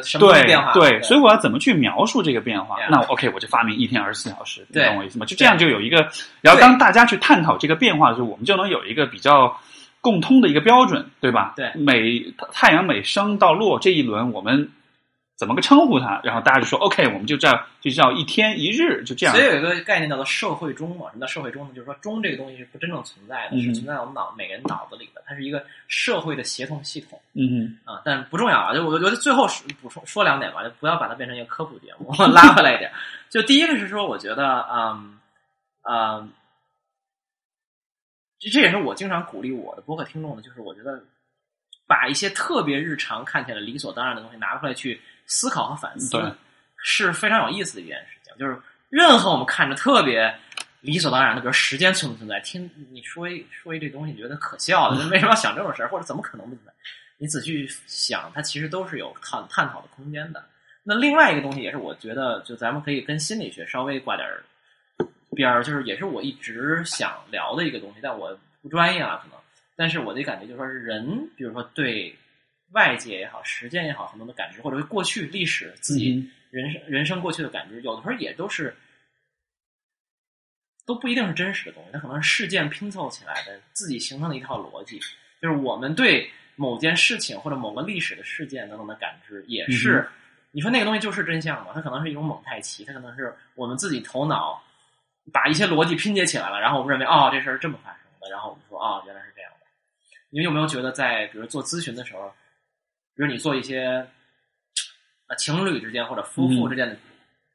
什么变化？对，所以我要怎么去描述这个变化那 OK，我就发明一天二十四小时，你懂我意思吗？就这样就有一个，然后当大家去探讨这个变化的时候，我们就能有一个比较共通的一个标准，对吧？对每太阳每升到落这一轮，我们怎么个称呼它？然后大家就说 OK，我们就叫就叫一天一日，就这样所以。有一个概念叫做社会钟嘛。什么叫社会钟呢？就是说钟这个东西是不真正存在的，嗯是存在我们脑每个人脑子里的，它是一个社会的协同系统嗯啊。但不重要啊，就我觉得最后是补充说两点吧，就不要把它变成一个科普节目，拉回来一点。就第一个是说，我觉得，嗯嗯，这这也是我经常鼓励我的播客听众的，就是我觉得把一些特别日常看起来理所当然的东西拿出来去思考和反思对，是非常有意思的一件事情。就是任何我们看着特别理所当然的，比如时间存不存在，听你说一说一这东西，你觉得可笑的，为什么要想这种事儿，或者怎么可能不存在？你仔细想，它其实都是有探探讨的空间的。那另外一个东西也是我觉得，就咱们可以跟心理学稍微挂点儿边儿，就是也是我一直想聊的一个东西，但我不专业啊，可能。但是我的感觉就是说，人比如说对外界也好、时间也好，很多的感知，或者是过去历史自己嗯人生、人生过去的感知，有的时候也都是都不一定是真实的东西，它可能是事件拼凑起来的，自己形成的一套逻辑。就是我们对某件事情或者某个历史的事件等等的感知，也是、嗯你说那个东西就是真相吗？它可能是一种蒙太奇，它可能是我们自己头脑把一些逻辑拼接起来了，然后我们认为哦这事儿是这么发生的，然后我们说哦原来是这样的。你们有没有觉得在比如做咨询的时候，比如你做一些啊情侣之间或者夫妇之间的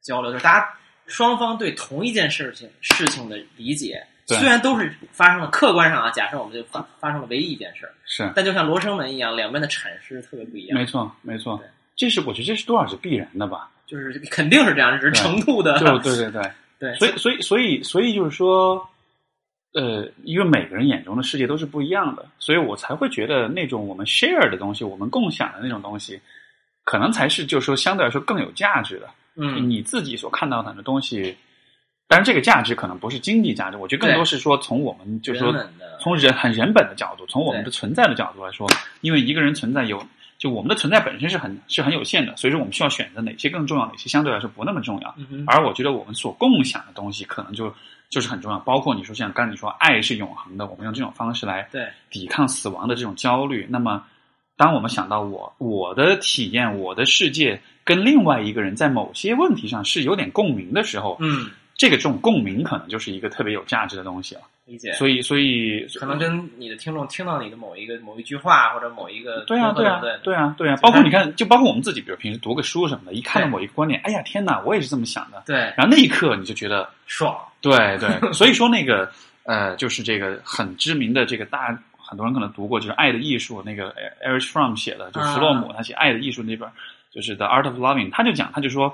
交流，就是大家双方对同一件事情事情的理解，虽然都是发生了客观上啊，假设我们就发发生了唯一一件事儿，是但就像罗生门一样，两边的阐释特别不一样没，错没错对，这是我觉得这是多少是必然的吧？就是肯定是这样，只是程度的对对对对。(laughs) 对，所以，所以，所以，所以就是说，呃，因为每个人眼中的世界都是不一样的，所以我才会觉得那种我们 share 的东西，我们共享的那种东西，可能才是就是说相对来说更有价值的。嗯你自己所看到的很多东西，当然这个价值可能不是经济价值，我觉得更多是说从我们就是说从人很人本的角度，从我们的存在的角度来说，因为一个人存在有。就我们的存在本身是很是很有限的，所以说我们需要选择哪些更重要，哪些相对来说不那么重要。嗯而我觉得我们所共享的东西，可能就就是很重要。包括你说像刚才你说，爱是永恒的，我们用这种方式来对抵抗死亡的这种焦虑。那么，当我们想到我我的体验、我的世界跟另外一个人在某些问题上是有点共鸣的时候，嗯这个这种共鸣可能就是一个特别有价值的东西了。理解，所以，所以可能跟你的听众听到你的某一个某一句话或者某一个对啊，对啊对，啊，对啊。包括你看，就包括我们自己，比如平时读个书什么的，一看到某一个观点，哎呀，天哪，我也是这么想的。对然后那一刻你就觉得。爽，对对，(laughs) 所以说那个呃，就是这个很知名的这个大很多人可能读过，就是《爱的艺术》，那个 Erich Fromm 写的，就弗洛姆他写《爱的艺术》那本，就是《The Art of Loving》，他就讲，他就说，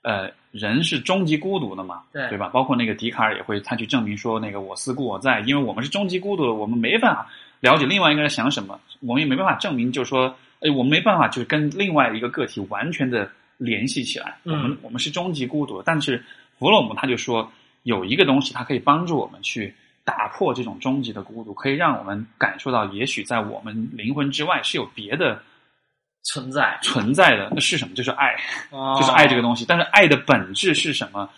呃，人是终极孤独的嘛，对对吧？包括那个笛卡尔也会他去证明说，那个我思故我在，因为我们是终极孤独的，我们没办法了解另外一个人想什么，我们也没办法证明，就是说，哎，我们没办法就是跟另外一个个体完全的联系起来，嗯我们我们是终极孤独的，但是弗洛姆他就说。有一个东西，它可以帮助我们去打破这种终极的孤独，可以让我们感受到，也许在我们灵魂之外是有别的存在，存在的。那是什么？就是爱，就就是爱这个东西。但是爱的本质是什么？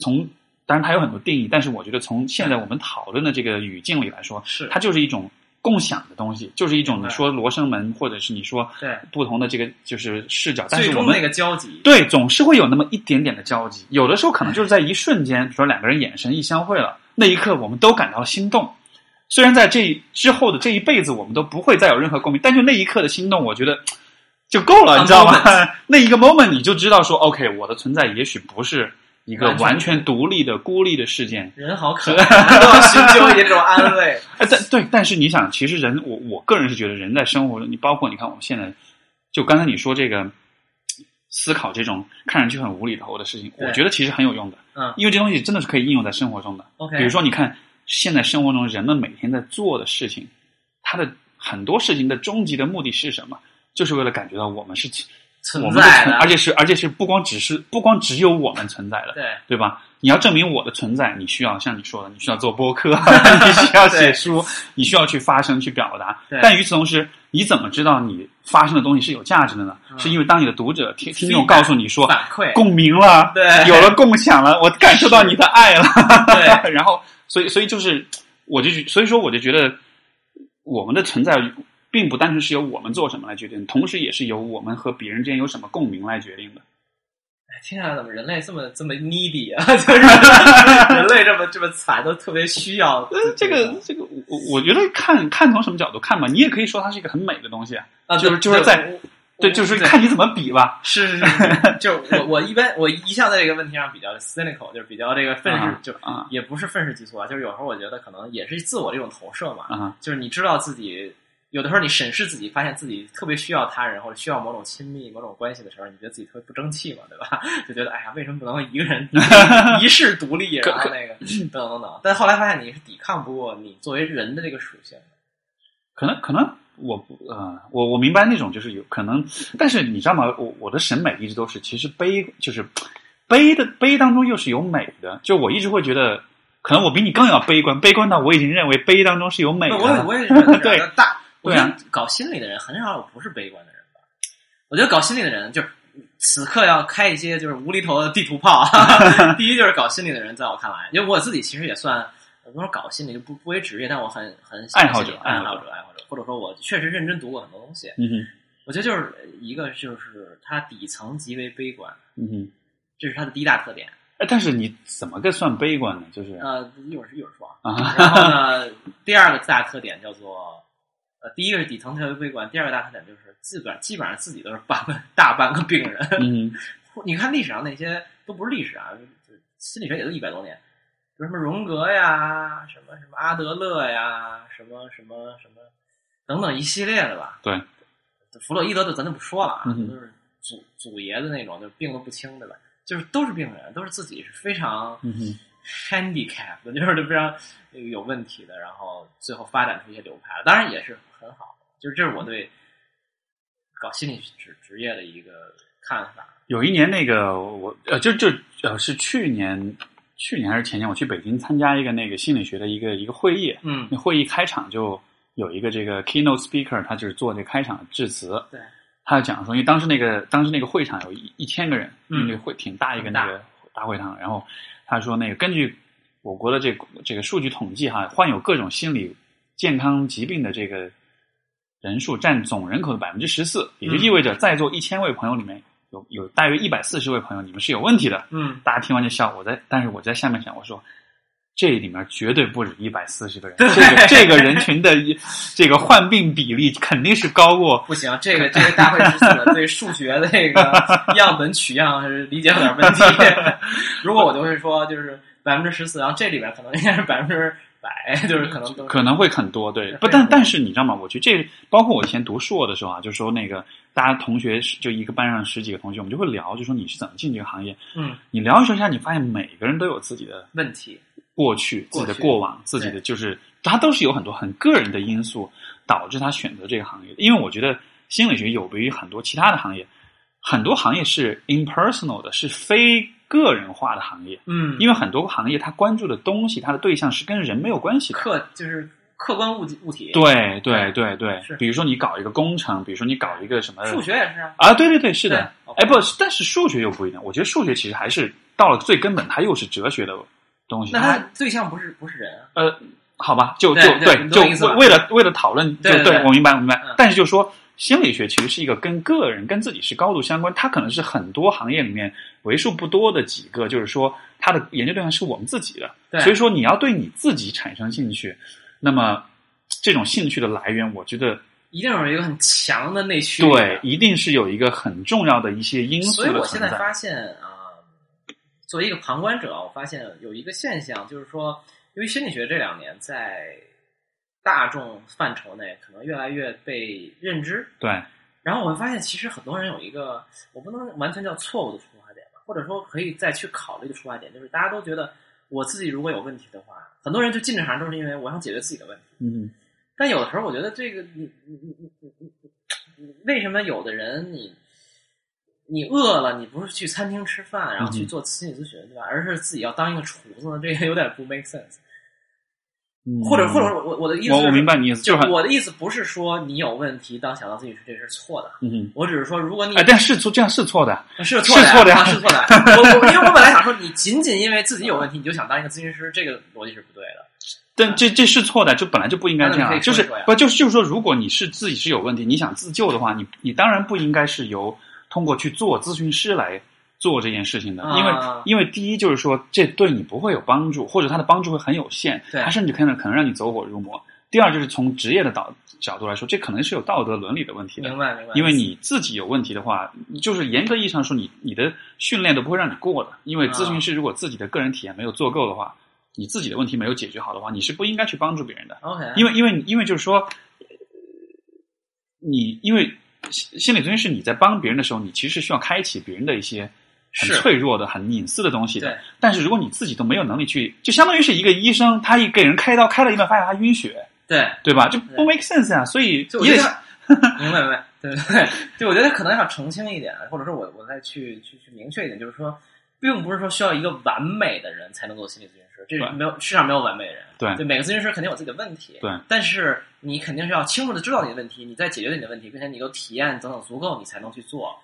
从当然它有很多定义，但是我觉得从现在我们讨论的这个语境里来说，是它就是一种共享的东西，就是一种你说罗生门，或者是你说对不同的这个就是视角，但是我们那个交集，对，总是会有那么一点点的交集，有的时候可能就是在一瞬间，比如说两个人眼神一相会了，那一刻我们都感到心动。虽然在这之后的这一辈子，我们都不会再有任何共鸣，但就那一刻的心动，我觉得就够了，你知道吗 (laughs) 那一个 moment 你就知道说，OK，我的存在也许不是一个完全独立的、孤立的事件。人好可爱，(laughs) 都要寻求一种安慰。(laughs) 哎，但对，但是你想，其实人，我我个人是觉得，人在生活中，你包括你看，我们现在就刚才你说这个思考这种看上去很无厘头的事情，我觉得其实很有用的，嗯因为这东西真的是可以应用在生活中的。，OK，比如说，你看现在生活中人们每天在做的事情，它的很多事情的终极的目的是什么？就是为了感觉到我们是存，存在的，而且是而且是不光只是不光只有我们存在的，对对吧？你要证明我的存在，你需要像你说的，你需要做播客，(laughs) 你需要写书，你需要去发声去表达。但与此同时，你怎么知道你发生的东西是有价值的呢？嗯是因为当你的读者听听众告诉你说反馈共鸣了，对有了共享了，我感受到你的爱了。对 (laughs) 然后，所以，所以就是，我就所以说，我就觉得我们的存在并不单纯是由我们做什么来决定，同时也是由我们和别人之间有什么共鸣来决定的。听起来怎么人类这么这么 needy 啊？(laughs) 就是 (laughs) 人类这么这么惨，都特别需要呃，这个这个，我我觉得看看从什么角度看吧，你也可以说它是一个很美的东西啊。啊，就是就是在对，就是看你怎么比吧。是是是是，就是我我一般我一向在这个问题上比较 cynical，就是比较这个愤世，啊就啊也不是愤世嫉俗啊，就是有时候我觉得可能也是自我这种投射嘛，啊，就是你知道自己有的时候你审视自己，发现自己特别需要他人或者需要某种亲密、某种关系的时候，你觉得自己特别不争气嘛，对吧？(laughs) 就觉得哎呀，为什么不能一个人一 (laughs) 世独立，然后那个等等等等。但后来发现你是抵抗不过你作为人的这个属性的。可能可能我不呃，我我明白那种就是有可能，但是你知道吗？我我的审美一直都是，其实悲就是悲的悲当中又是有美的。就我一直会觉得，可能我比你更要悲观，悲观到我已经认为悲当中是有美的。我也我也是觉得 (laughs) 对大，我觉得搞心理的人很少有不是悲观的人吧。我觉得搞心理的人就是此刻要开一些就是无厘头的地图炮。(laughs) 第一就是搞心理的人，在我看来，因为我自己其实也算。我不说搞心理就不不为职业，但我很很喜爱好者爱爱好者爱好者，或者说我确实认真读过很多东西。嗯哼我觉得就是一个就是它底层极为悲观，嗯哼。这是它的第一大特点。哎，但是你怎么个算悲观呢？就是呃，一会儿一会儿说啊。啊，然后呢，第二个大特点叫做，呃，第一个是底层特别悲观，第二个大特点就是自个儿基本上自己都是半个大半个病人。嗯 (laughs) 你看历史上那些都不是历史啊，就心理学也都一百多年，比如什么荣格呀，什么什么阿德勒呀，什么什么什么等等一系列的吧。对，弗洛伊德就咱就不说了啊，都是祖祖爷的那种，就是病得不轻，对吧？就是都是病人，都是自己是非常嗯哼 handicap 的，(laughs) 就是非常有问题的，然后最后发展出一些流派，当然也是很好的。就是这是我对搞心理职职业的一个看法。有一年那个我呃就就呃是去年去年还是前年我去北京参加一个那个心理学的一个一个会议，嗯那会议开场就有一个这个 keynote speaker，他就是做这个开场致辞，对，他就讲说，因为当时那个当时那个会场有一一千个人，嗯那个会挺大一个大那个大会堂，然后他说那个根据我国的这个这个数据统计哈，患有各种心理健康疾病的这个人数占总人口的百分之十四，也就意味着在座一千位朋友里面有有大约一百四十位朋友你们是有问题的。嗯，大家听完就笑，我在，但是我在下面想，我说这里面绝对不止一百四十个人，对这个这个人群的一这个患病比例肯定是高过不行，这个这个大会对数学的这个 (laughs) 样本取样是理解有点问题。(laughs) 如果我就会说，就是百分之十四，然后这里边可能应该是百分之百，就是可能都可能会很多，对，不，但但是你知道吗？我觉得这包括我以前读硕的时候啊，就说那个大家同学就一个班上十几个同学，我们就会聊，就说你是怎么进这个行业。嗯你聊一说一下，你发现每个人都有自己的问题。过去、自己的过往、自己的就是，他都是有很多很个人的因素导致他选择这个行业。因为我觉得心理学有别于很多其他的行业，很多行业是 impersonal 的，是非个人化的行业。嗯，因为很多行业他关注的东西，它的对象是跟人没有关系的。客就是客观物物体。，对对对对是，比如说你搞一个工程，比如说你搞一个什么数学也是啊。啊，对对对，是的。哎，不，但是数学又不一样。我觉得数学其实还是到了最根本，它又是哲学的东西。那他对象不是不是人啊？呃，好吧，就就就对你懂我意思吧为为了为了讨论，就对我明白我明白嗯。但是就说心理学其实是一个跟个人跟自己是高度相关，它可能是很多行业里面为数不多的几个，就是说它的研究对象是我们自己的。对所以说你要对你自己产生兴趣，那么这种兴趣的来源，我觉得一定有一个很强的内驱力。对，一定是有一个很重要的一些因素所以。我现在发现啊、作为一个旁观者，我发现有一个现象，就是说，因为心理学这两年在大众范畴内可能越来越被认知，对，然后我会发现，其实很多人有一个我不能完全叫错误的出发点吧，或者说可以再去考虑的出发点，就是大家都觉得我自己如果有问题的话，很多人就进这行都是因为我想解决自己的问题。嗯，但有的时候，我觉得这个你你你你你你，为什么有的人你你饿了，你不是去餐厅吃饭，然后嗯去做心理咨询，对吧？而是自己要当一个厨子，这个有点不 make sense。或者或者我我我的意思我我明白你意思，就是我的意思不是说你有问题当想到自己是这是错的，嗯。我只是说如果你哎，但是错这样是错的，是错的，是错的呀啊是错的。我我因为我本来想说，你仅仅因为自己有问题，你就想当一个咨询师，这个逻辑是不对的。但这这是错的，就本来就不应该这样就是不就是就是说，如果你是自己是有问题，你想自救的话，你你当然不应该是由通过去做咨询师来做这件事情的，啊因为因为第一就是说这对你不会有帮助，或者他的帮助会很有限，对它甚至可能可能让你走火入魔。第二就是从职业的导角度来说，这可能是有道德伦理的问题的明。白明白。因为你自己有问题的话，就是严格意义上说，你你的训练都不会让你过的。因为咨询师如果自己的个人体验没有做够的话，你自己的问题没有解决好的话，你是不应该去帮助别人的。OK，因为因为因为就是说，呃你因为心心理咨询师你在帮别人的时候，你其实是需要开启别人的一些很脆弱的、很隐私的东西的对。但是如果你自己都没有能力去，就相当于是一个医生，他一给人开刀开了一半，发现他晕血，对，对吧？就不 make sense 啊。所以就我觉也得 (laughs) 明白明白，对对对，就我觉得可能要澄清一点，或者说我我再去去去明确一点，就是说，并不是说需要一个完美的人才能做心理咨询师，这没有世上没有完美人，对。对，每个咨询师肯定有自己的问题，对，但是你肯定是要清楚的知道你的问题，你在解决你的问题，并且你有体验等等足够，你才能去做，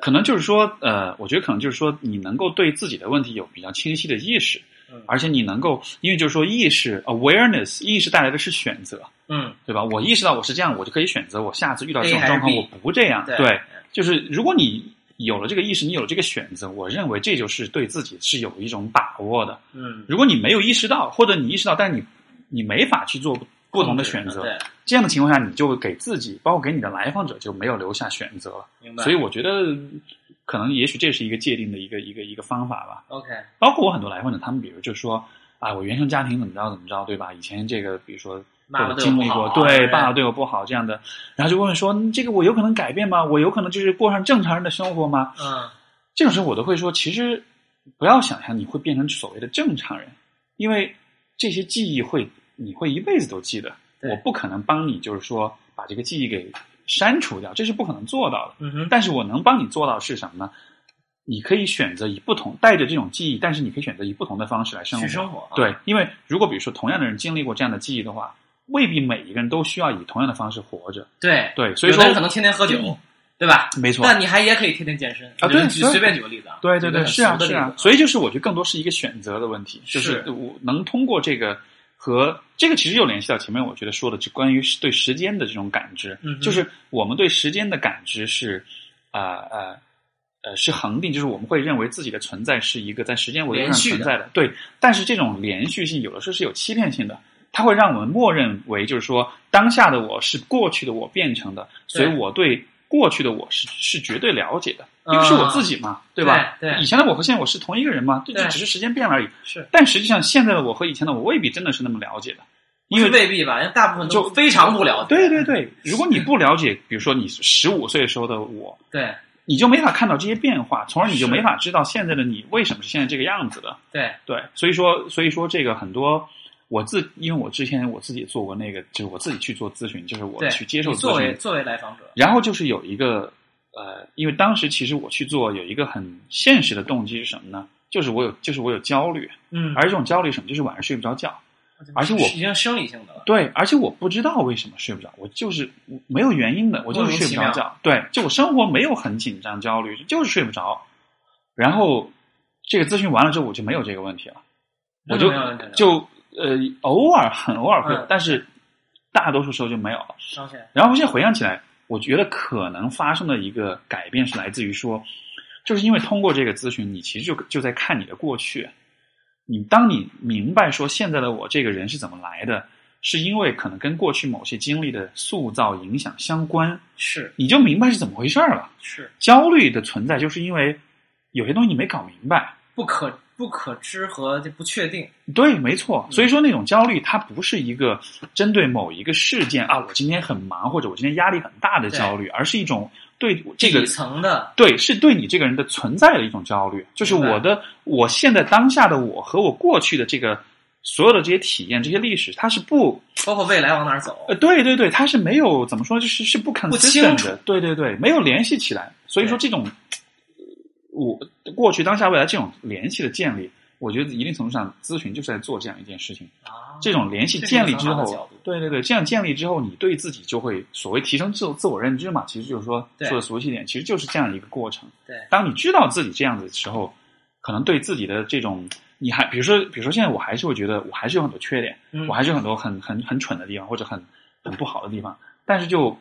可能就是说，呃，我觉得可能就是说，你能够对自己的问题有比较清晰的意识，嗯。而且你能够，因为就是说意识 awareness 意识带来的是选择，嗯，对吧？我意识到我是这样，我就可以选择我下次遇到这种状况我不这样。对。就是如果你有了这个意识，你有了这个选择，我认为这就是对自己是有一种把握的。嗯，如果你没有意识到，或者你意识到，但是你你没法去做不同的选择，对，这样的情况下，你就给自己，包括给你的来访者就没有留下选择了。明白，所以我觉得，可能也许这是一个界定的一个一个一个方法吧。OK，包括我很多来访者，他们比如就说啊，我原生家庭怎么着怎么着，对吧？以前这个比如说我经历过，对对爸爸对我不好这样的，然后就问说，嗯这个我有可能改变吗？我有可能就是过上正常人的生活吗？嗯，这种时候我都会说，其实不要想象你会变成所谓的正常人，因为这些记忆会你会一辈子都记得。我不可能帮你，就是说把这个记忆给删除掉，这是不可能做到的。嗯哼，但是我能帮你做到是什么呢？你可以选择以不同带着这种记忆，但是你可以选择以不同的方式来生活。去生活，啊对，因为如果比如说同样的人经历过这样的记忆的话，未必每一个人都需要以同样的方式活着。对对，所以说有的人可能天天喝酒，对吧？没错，但你还也可以天天健身啊对随便举个例子啊，对对对，是啊是啊。所以就是我觉得更多是一个选择的问题，就是。是我能通过这个和这个其实又联系到前面我觉得说的，就关于对时间的这种感知，嗯就是我们对时间的感知是啊呃呃是恒定，就是我们会认为自己的存在是一个在时间维度上存在的，对，但是这种连续性有的时候是有欺骗性的。它会让我们默认为，就是说，当下的我是过去的我变成的，所以我对过去的我是是绝对了解的，因嗯为是我自己嘛，对吧？对对以前的我和现在我是同一个人嘛，这就对只是时间变了而已。是，但实际上，现在的我和以前的我未必真的是那么了解的，因为未必吧？因为大部分都就非常不了解，对对对，(laughs) 如果你不了解，比如说你十五岁时候的我，对你就没法看到这些变化，从而你就没法嗯知道现在的你为什么是现在这个样子的。对对，所以说，所以说这个很多。我自，因为我之前我自己做过那个，就是我自己去做咨询，就是我，去接受咨询，作为作为来访者，然后就是有一个呃，因为当时其实我去做有一个很现实的动机是什么呢？就是我有，就是我有焦虑，嗯，而这种焦虑是什么？就是晚上睡不着觉。而且我已经生理性的了，对，而且我不知道为什么睡不着，我就是没有原因的，我就是睡不着觉。对，就我生活没有很紧张、焦虑，就是睡不着。然后这个咨询完了之后，我就没有这个问题了，我就就呃偶尔很偶尔会有，嗯但是大多数时候就没有了。然后现在回想起来，我觉得可能发生的一个改变是来自于说，就是因为通过这个咨询，你其实就就在看你的过去。你当你明白说现在的我这个人是怎么来的，是因为可能跟过去某些经历的塑造影响相关，是你就明白是怎么回事儿了。是焦虑的存在，就是因为有些东西你没搞明白。不可不可知和这不确定，对，没错。所以说那种焦虑，它不是一个针对某一个事件啊，我今天很忙或者我今天压力很大的焦虑，而是一种对这个底层的。对，是对你这个人的存在的一种焦虑，就是我的我现在当下的我和我过去的这个所有的这些体验、这些历史，它是不包括未来往哪儿走呃，，对对对，它是没有怎么说，就是是不不 consistent 的，对对对，没有联系起来。所以说这种我过去、当下、未来这种联系的建立，我觉得一定程度上，咨询就是在做这样一件事情。啊，这种联系建立之后对对对，这样建立之后，你对自己就会所谓提升自自我认知嘛，其实就是说对说的俗气一点，其实就是这样一个过程。对当你知道自己这样子的时候，可能对自己的这种，你还比如说，比如说现在我还是会觉得我还是有很多缺点，嗯我还是有很多很很很蠢的地方或者很很不好的地方，但是就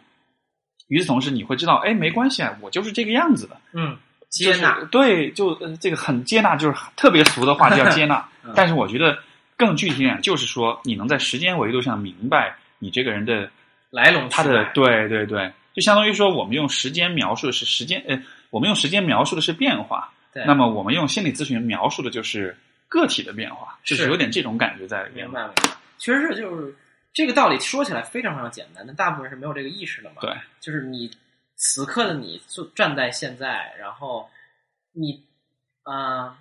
与此同时，你会知道，哎，没关系啊，我就是这个样子的，嗯，接纳就是对，就呃这个很接纳，就是特别俗的话就叫接纳 (laughs) 嗯。但是我觉得更具体一点，就是说你能在时间维度上明白你这个人的来龙他的去脉对对对，就相当于说我们用时间描述的是时间，呃，我们用时间描述的是变化，对，那么我们用心理咨询描述的就是个体的变化，就是是有点这种感觉在里面明。白明白，确实是就是这个道理说起来非常非常简单，但大部分人是没有这个意识的嘛。对，就是你此刻的你就站在现在，然后你啊、呃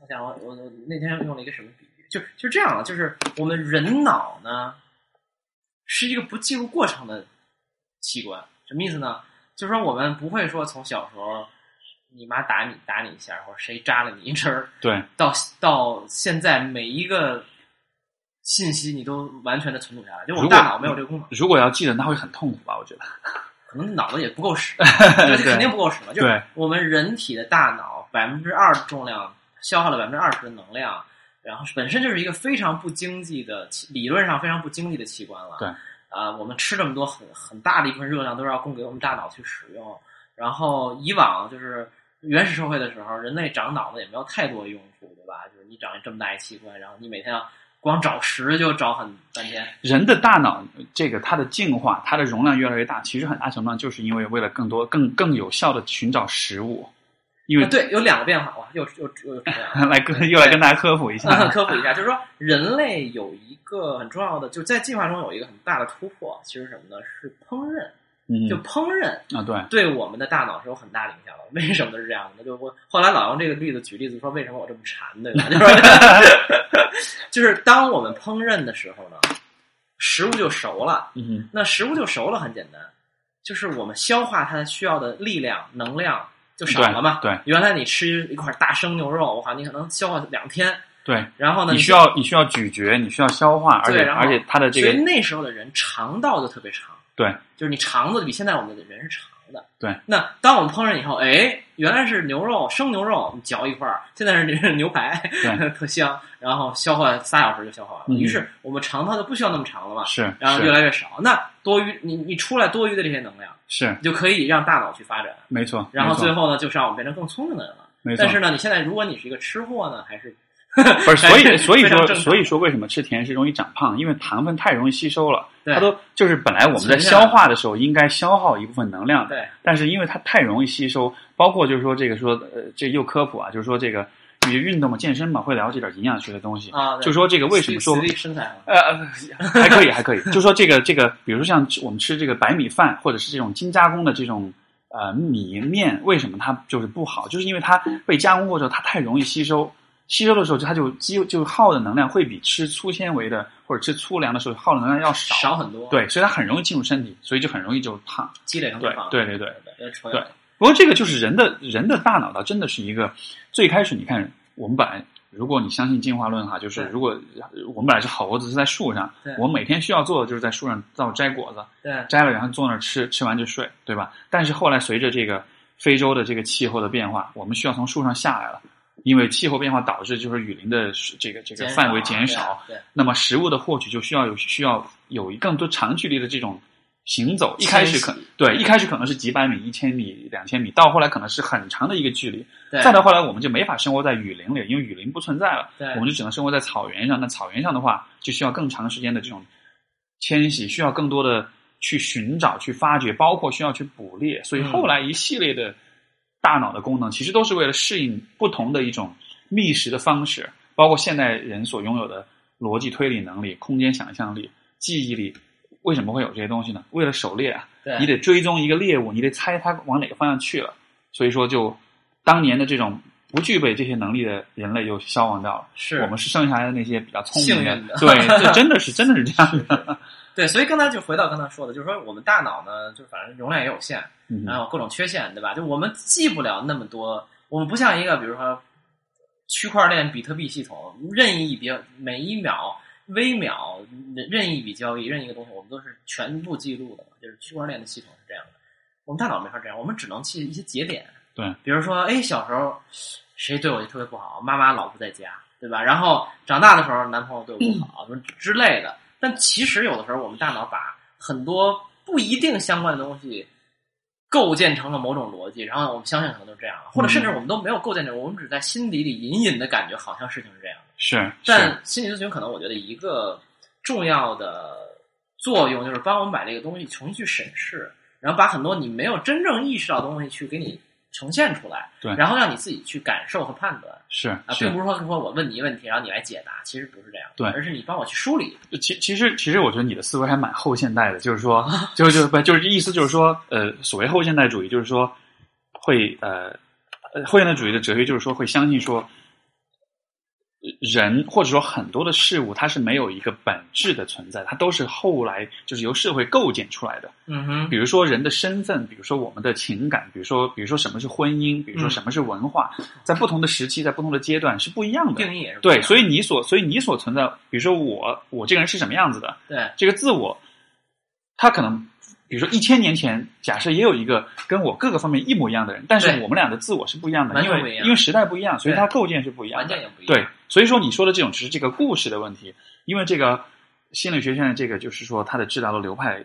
我想我我我那天用了一个什么比喻，就就这样了，就是我们人脑呢是一个不记录过程的器官，什么意思呢？就是说我们不会说从小时候你妈打你打你一下，或者谁扎了你一针儿，对到到现在每一个信息你都完全的存储下来，就我们大脑没有这个功能，如果要记得，那会很痛苦吧？我觉得。可能脑子也不够使，(laughs) 肯定不够使嘛。就是我们人体的大脑百分之二重量消耗了百分之二十的能量，然后本身就是一个非常不经济的，理论上非常不经济的器官了。对啊、我们吃这么多很很大的一部分热量都是要供给我们大脑去使用。然后以往就是原始社会的时候，人类长脑子也没有太多用处，对吧？就是你长这么大一器官，然后你每天要光找食就找很半天。人的大脑这个它的进化，它的容量越来越大，其实很大程度上就是因为为了更多、更更有效的寻找食物，因为啊对，有两个变化哇，又又又这样。(laughs) 来跟又来跟大家科普一下，(laughs) 科普一下，就是说人类有一个很重要的，就在进化中有一个很大的突破，其实什么呢？是烹饪。嗯就烹饪啊对，对我们的大脑是有很大的影响的。为什么是这样的？就我后来老用这个例子举例子说，为什么我这么馋，对吧？就是 (laughs) 就是当我们烹饪的时候呢，食物就熟了。嗯那食物就熟了，很简单，就是我们消化它需要的力量、能量就少了嘛。对对原来你吃一块大生牛肉，哇，你可能消化两天，对，然后呢，你需要你需要咀嚼，你需要消化，而且对而且它的这个所以那时候的人肠道就特别长，对。就是你肠子比现在我们的人是长的。对，那当我们烹饪以后，哎，原来是牛肉生牛肉，你嚼一块儿，现在是牛排，对。(laughs) 特香，然后消化仨小时就消化完了。嗯。于是我们肠道就不需要那么长了嘛，是然后越来越少。那多余你你出来多余的这些能量，是。你就可以让大脑去发展，没错，然后最后呢，就是让我们变成更聪明的人了。没错。但是呢，你现在如果你是一个吃货呢，还是 (laughs) 不是，所以所以说所以说为什么吃甜食容易长胖？因为糖分太容易吸收了，它都就是本来我们在消化的时候应该消耗一部分能量的，对但是因为它太容易吸收，包括就是说这个说呃这又科普啊，就是说这个你运动嘛健身嘛会了解点营养学的东西，啊，就说这个为什么说身材嘛，呃，还可以，还可以。就说这个这个，比如说像我们吃这个白米饭，或者是这种精加工的这种呃米面，为什么它就是不好？就是因为它被加工过之后，它太容易吸收。吸收的时候，就它就肌就耗的能量会比吃粗纤维的或者吃粗粮的时候耗的能量要少。少很多，，对，所以它很容易进入身体，所以就很容易就胖。积累成脂对肪，对对对对，不过这个就是人的人的大脑它真的是一个最开始你看我们本来如果你相信进化论哈，就是如果我们本来是猴子是在树上对，我每天需要做的就是在树上到摘果子，对摘了然后坐那儿吃，吃完就睡，对吧？但是后来随着这个非洲的这个气候的变化，我们需要从树上下来了。因为气候变化导致就是雨林的这个这个范围减少，那么食物的获取就需要有需要有一更多长距离的这种行走。一开始可对，一开始可能是几百米、一千米、两千米，到后来可能是很长的一个距离。对再到后来，我们就没法生活在雨林里，因为雨林不存在了，对我们就只能生活在草原上。那草原上的话，就需要更长时间的这种迁徙，需要更多的去寻找、去发掘，包括需要去捕猎。所以嗯后来一系列的大脑的功能，其实都是为了适应不同的一种觅食的方式，包括现代人所拥有的逻辑推理能力、空间想象力、记忆力。为什么会有这些东西呢？为了狩猎啊，你得追踪一个猎物，你得猜它往哪个方向去了。所以说，就当年的这种不具备这些能力的人类就消亡掉了。是我们是剩下来的那些比较聪明的对，这真的是真的是这样的。(laughs) 对，所以刚才就回到刚才说的，就是说我们大脑呢，就反正容量也有限，嗯然后各种缺陷，对吧？就我们记不了那么多，我我们不像一个比如说区块链比特币系统，任意一笔每一秒、微秒任意一笔交易、任意一个东西，我们都是全部记录的，就是区块链的系统是这样的。我们大脑没法这样，我们只能记一些节点。对，比如说，哎，小时候谁对我就特别不好，妈妈老不在家，对吧？然后长大的时候，男朋友对我不好，什么之类的。但其实有的时候，我们大脑把很多不一定相关的东西构建成了某种逻辑，然后我们相信可能就这样了，或者甚至我们都没有构建这个，我们只在心底里隐隐的感觉好像事情是这样的。是，但心理咨询可能我觉得一个重要的作用就是帮我们把这个东西重新去审视，然后把很多你没有真正意识到的东西去给你呈现出来，对，然后让你自己去感受和判断。是啊，并不是说说我问你一问题，然后你来解答，其实不是这样，对，而是你帮我去梳理。其其实其实我觉得你的思维还蛮后现代的，就是说，就就不就是意思就是说，呃，所谓后现代主义，就是说会呃，后现代主义的哲学就是说会相信说。人或者说很多的事物，它是没有一个本质的存在，它都是后来就是由社会构建出来的。嗯哼，比如说人的身份，比如说我们的情感，比如说比如说什么是婚姻，比如说什么是文化，在不同的时期，在不同的阶段是不一样的。定义也是对，所以你所所以你所存在，比如说我我这个人是什么样子的？对，这个自我，他可能。比如说一千年前，假设也有一个跟我各个方面一模一样的人，但是我们俩的自我是不一样的，因为因为时代不一样，所以它构建是不一样的。对，所以说你说的这种只是这个故事的问题，因为这个心理学现在这个就是说它的治疗的流派，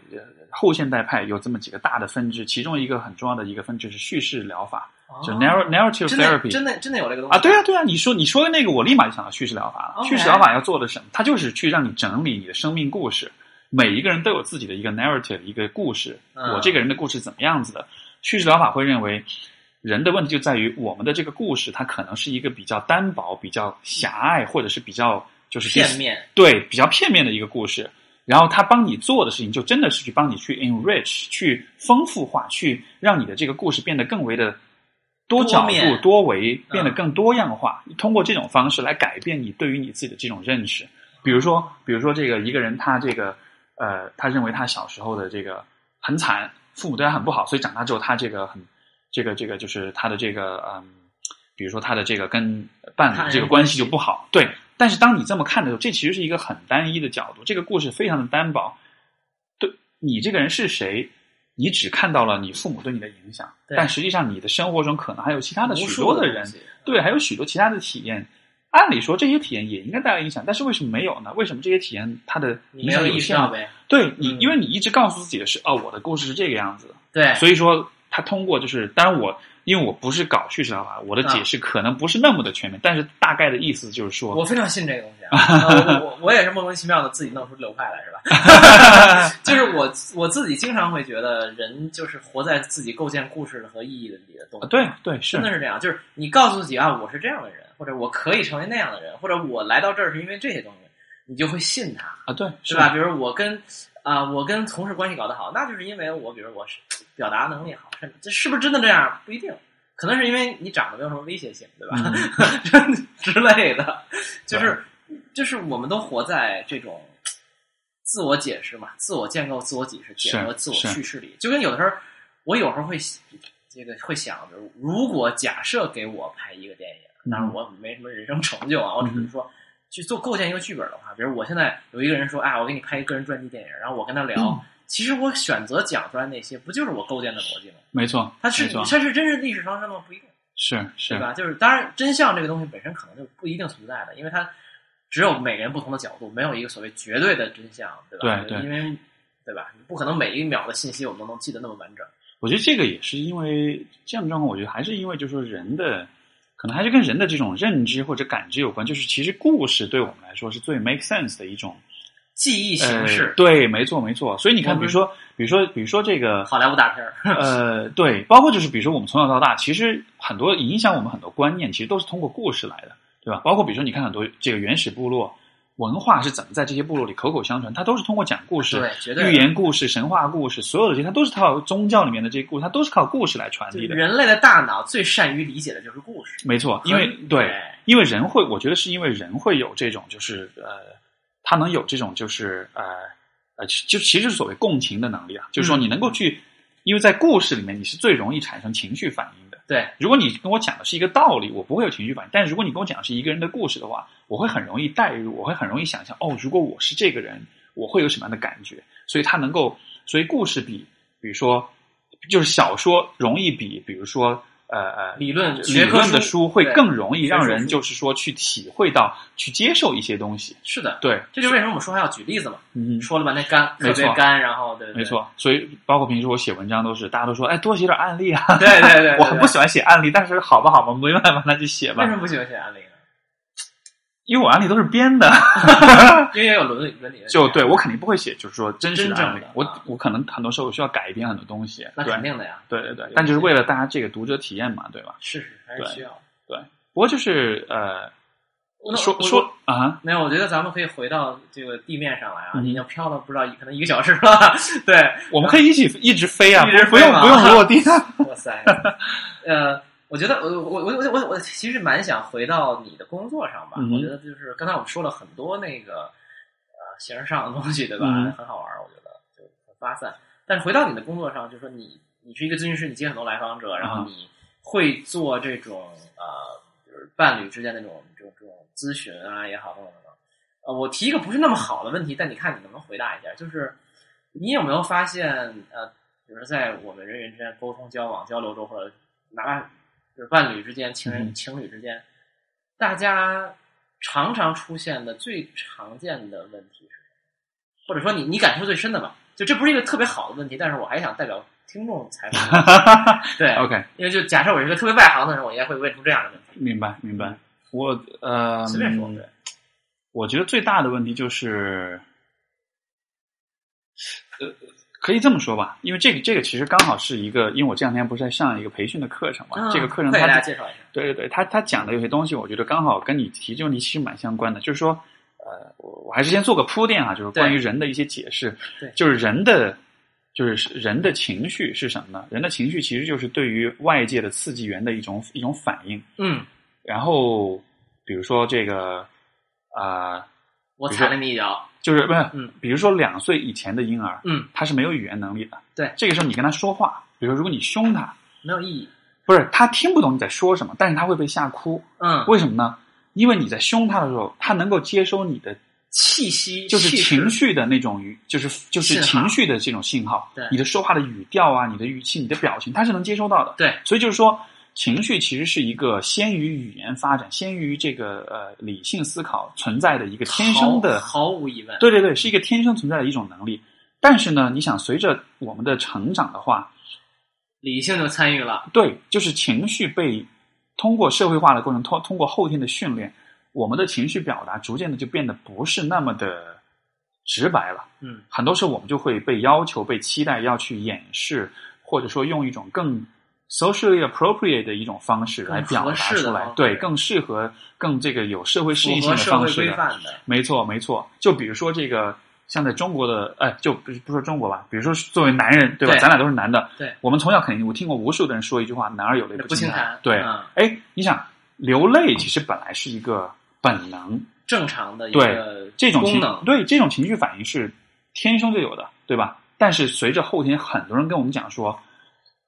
后现代派有这么几个大的分支，其中一个很重要的一个分支是叙事疗法，就 narrative therapy，真的真的有这个东西啊？对啊对啊，你说你说的那个，我立马就想到叙事疗法了。叙事疗法要做的什么？它就是去让你整理你的生命故事。每一个人都有自己的一个 narrative，一个故事。我这个人的故事怎么样子的？叙事疗法会认为，人的问题就在于我们的这个故事，它可能是一个比较单薄、比较狭隘，或者是比较就是片面，对，比较片面的一个故事。然后他帮你做的事情，就真的是去帮你去 enrich，去丰富化，去让你的这个故事变得更为的多角度、多维，变得更多样化。通过这种方式来改变你对于你自己的这种认识。比如说，比如说这个一个人，他这个。呃，他认为他小时候的这个很惨，父母对他很不好，所以长大之后他这个很，这个这个就是他的这个嗯，比如说他的这个跟伴侣这个关系就不好。对，但是当你这么看的时候，这其实是一个很单一的角度，这个故事非常的单薄。对你这个人是谁，你只看到了你父母对你的影响，但实际上你的生活中可能还有其他的许多的人，对，还有许多其他的体验。按理说这些体验也应该带来影响，但是为什么没有呢？为什么这些体验它的影响有限？对你，因为你一直告诉自己的是，哦，我的故事是这个样子。对，所以说他通过就是，当然我因为我不是搞叙事疗法，我的解释可能不是那么的全面，但是大概的意思就是说，我非常信这个东西啊，(laughs) 我我也是莫名其妙的自己弄出流派来，是吧？(laughs) 就是我我自己经常会觉得，人就是活在自己构建故事和意义的里的东西。对对，是真的是这样，就是你告诉自己啊，我是这样的人。或者我可以成为那样的人，或者我来到这儿是因为这些东西，你就会信他啊？对，是吧？比如我跟啊，我跟同事关系搞得好，那就是因为我，比如我是表达能力好，这是不是真的这样？不一定，可能是因为你长得没有什么威胁性，对吧？(laughs) 之类的，就是就是我们都活在这种自我解释嘛，自我建构、自我解释、结合自我叙事里，就跟有的时候，我有时候会这个会想着，如果假设给我拍一个电影。当然，我没什么人生成就啊，我只是说去做构建一个剧本的话，比如我现在有一个人说，啊，我给你拍一个人传记电影，然后我跟他聊，其实我选择讲出来那些，不就是我构建的逻辑吗？没错，它是它是真是历史上生吗？不一定，是是，对吧？就是当然，真相这个东西本身可能就不一定存在的，因为它只有每个人不同的角度，没有一个所谓绝对的真相，对吧？对对，因为对吧？你不可能每一秒的信息我们都能记得那么完整。我觉得这个也是因为这样的状况，我觉得还是因为就是说人的。可能还是跟人的这种认知或者感知有关，就是其实故事对我们来说是最 make sense 的一种记忆形式。对，没错，没错。所以你看，比如说，比如说，比如说这个好莱坞大片儿，呃，对，包括就是比如说我们从小到大，其实很多影响我们很多观念，其实都是通过故事来的，对吧？包括比如说你看很多这个原始部落。文化是怎么在这些部落里口口相传？它都是通过讲故事、寓言故事、神话故事，所有的这些，它都是靠宗教里面的这些故事，它都是靠故事来传递的。人类的大脑最善于理解的就是故事。没错，因为对，因为人会，我觉得是因为人会有这种，就是呃，他能有这种，就是呃呃，就其实所谓共情的能力啊，就是说你能够去，因为在故事里面你是最容易产生情绪反应的。对，如果你跟我讲的是一个道理，我不会有情绪反应；但是如果你跟我讲的是一个人的故事的话，我会很容易代入，我会很容易想象，哦，如果我是这个人，我会有什么样的感觉？所以他能够，所以故事比，比如说，就是小说容易比，比如说。呃呃，理论学科论的书书会更容易让人就是说去体会到、去接受一些东西。是的，对，这就是为什么我们说话要举例子嘛。嗯，说了吧，那干，没错特别干，然后对，对没，错。所以包括平时我写文章都是，大家都说，哎，多写点案例啊。对对对 (laughs) 对我很不喜欢写案例，但是好吧好吧，没办法，那就写吧为什。么不喜欢写案例呢？因为我案例都是编的，(laughs) 因为也有伦理伦理 (laughs) 就对我肯定不会写，就是说真实真正案例。我我可能很多时候需要改编很多东西。那肯定的呀，对对对，但就是为了大家这个读者体验嘛，对吧？是是还是需要。对不过就是呃，说说啊哈，没有，我觉得咱们可以回到这个地面上来啊，嗯已经飘了不知道可能一个小时了。(laughs) 对，我们可以一起一直飞啊，不用不用落地。哇塞，呃，我觉得我我我我我我其实蛮想回到你的工作上吧。嗯我觉得就是刚才我们说了很多那个呃形式上的东西，对吧？嗯很好玩儿，我觉得就很发散。但是回到你的工作上，就是说你你是一个咨询师，你接很多来访者，然后嗯你会做这种呃，就是伴侣之间的这种这种这种咨询啊也好，等等等等。呃，我提一个不是那么好的问题，但你看你能不能回答一下？就是你有没有发现，呃，比如说在我们人与人之间沟通、交往、交流中，或者哪怕就是伴侣之间、情人、嗯情侣之间，大家常常出现的最常见的问题是什么？或者说你你感受最深的吧？就这不是一个特别好的问题，但是我还想代表听众采访你。(laughs) 对 OK，因为就假设我是一个特别外行的人，我应该会问出这样的问题。明白明白。我呃，随便说，嗯对，我觉得最大的问题就是，呃，可以这么说吧，因为这个这个其实刚好是一个，因为我这两天不是在上一个培训的课程嘛，啊这个课程大家介绍一下。对对对，他他讲的有些东西，我觉得刚好跟你提这个问题其实蛮相关的，就是说，呃，我我还是先做个铺垫啊，就是关于人的一些解释，对就是人的。就是人的情绪是什么呢？人的情绪其实就是对于外界的刺激源的一种一种反应。嗯，然后比如说这个啊、我踩了你一脚。就是不是，嗯，比如说两岁以前的婴儿，嗯，他是没有语言能力的。对这个时候你跟他说话，比如说如果你凶他，没有意义。不是他听不懂你在说什么，但是他会被吓哭。嗯，为什么呢？因为你在凶他的时候，他能够接收你的气息就是情绪的那种语，就是就是情绪的这种信号对。你的说话的语调啊，你的语气、你的表情，他是能接收到的。对，所以就是说，情绪其实是一个先于语言发展、先于这个呃理性思考存在的一个天生的，毫毫无疑问。对对对，是一个天生存在的一种能力。但是呢，你想随着我们的成长的话，理性就参与了。对，就是情绪被通过社会化的过程，通通过后天的训练，我们的情绪表达逐渐的就变得不是那么的直白了。嗯，很多时候我们就会被要求、被期待要去掩饰，或者说用一种更 socially appropriate 的一种方式来表达出来对，更适合、更这个有社会适应性的方式的。规范的。没错，没错。就比如说这个，像在中国的，哎，就不不说中国吧，比如说作为男人，对吧？对咱俩都是男的，对我们从小肯定，我听过无数的人说一句话：“男儿有泪不轻轻弹对，嗯哎，你想流泪，其实本来是一个本能，正常的一对个这种情功能。对这种情绪反应是天生就有的，对吧？但是随着后天，很多人跟我们讲说，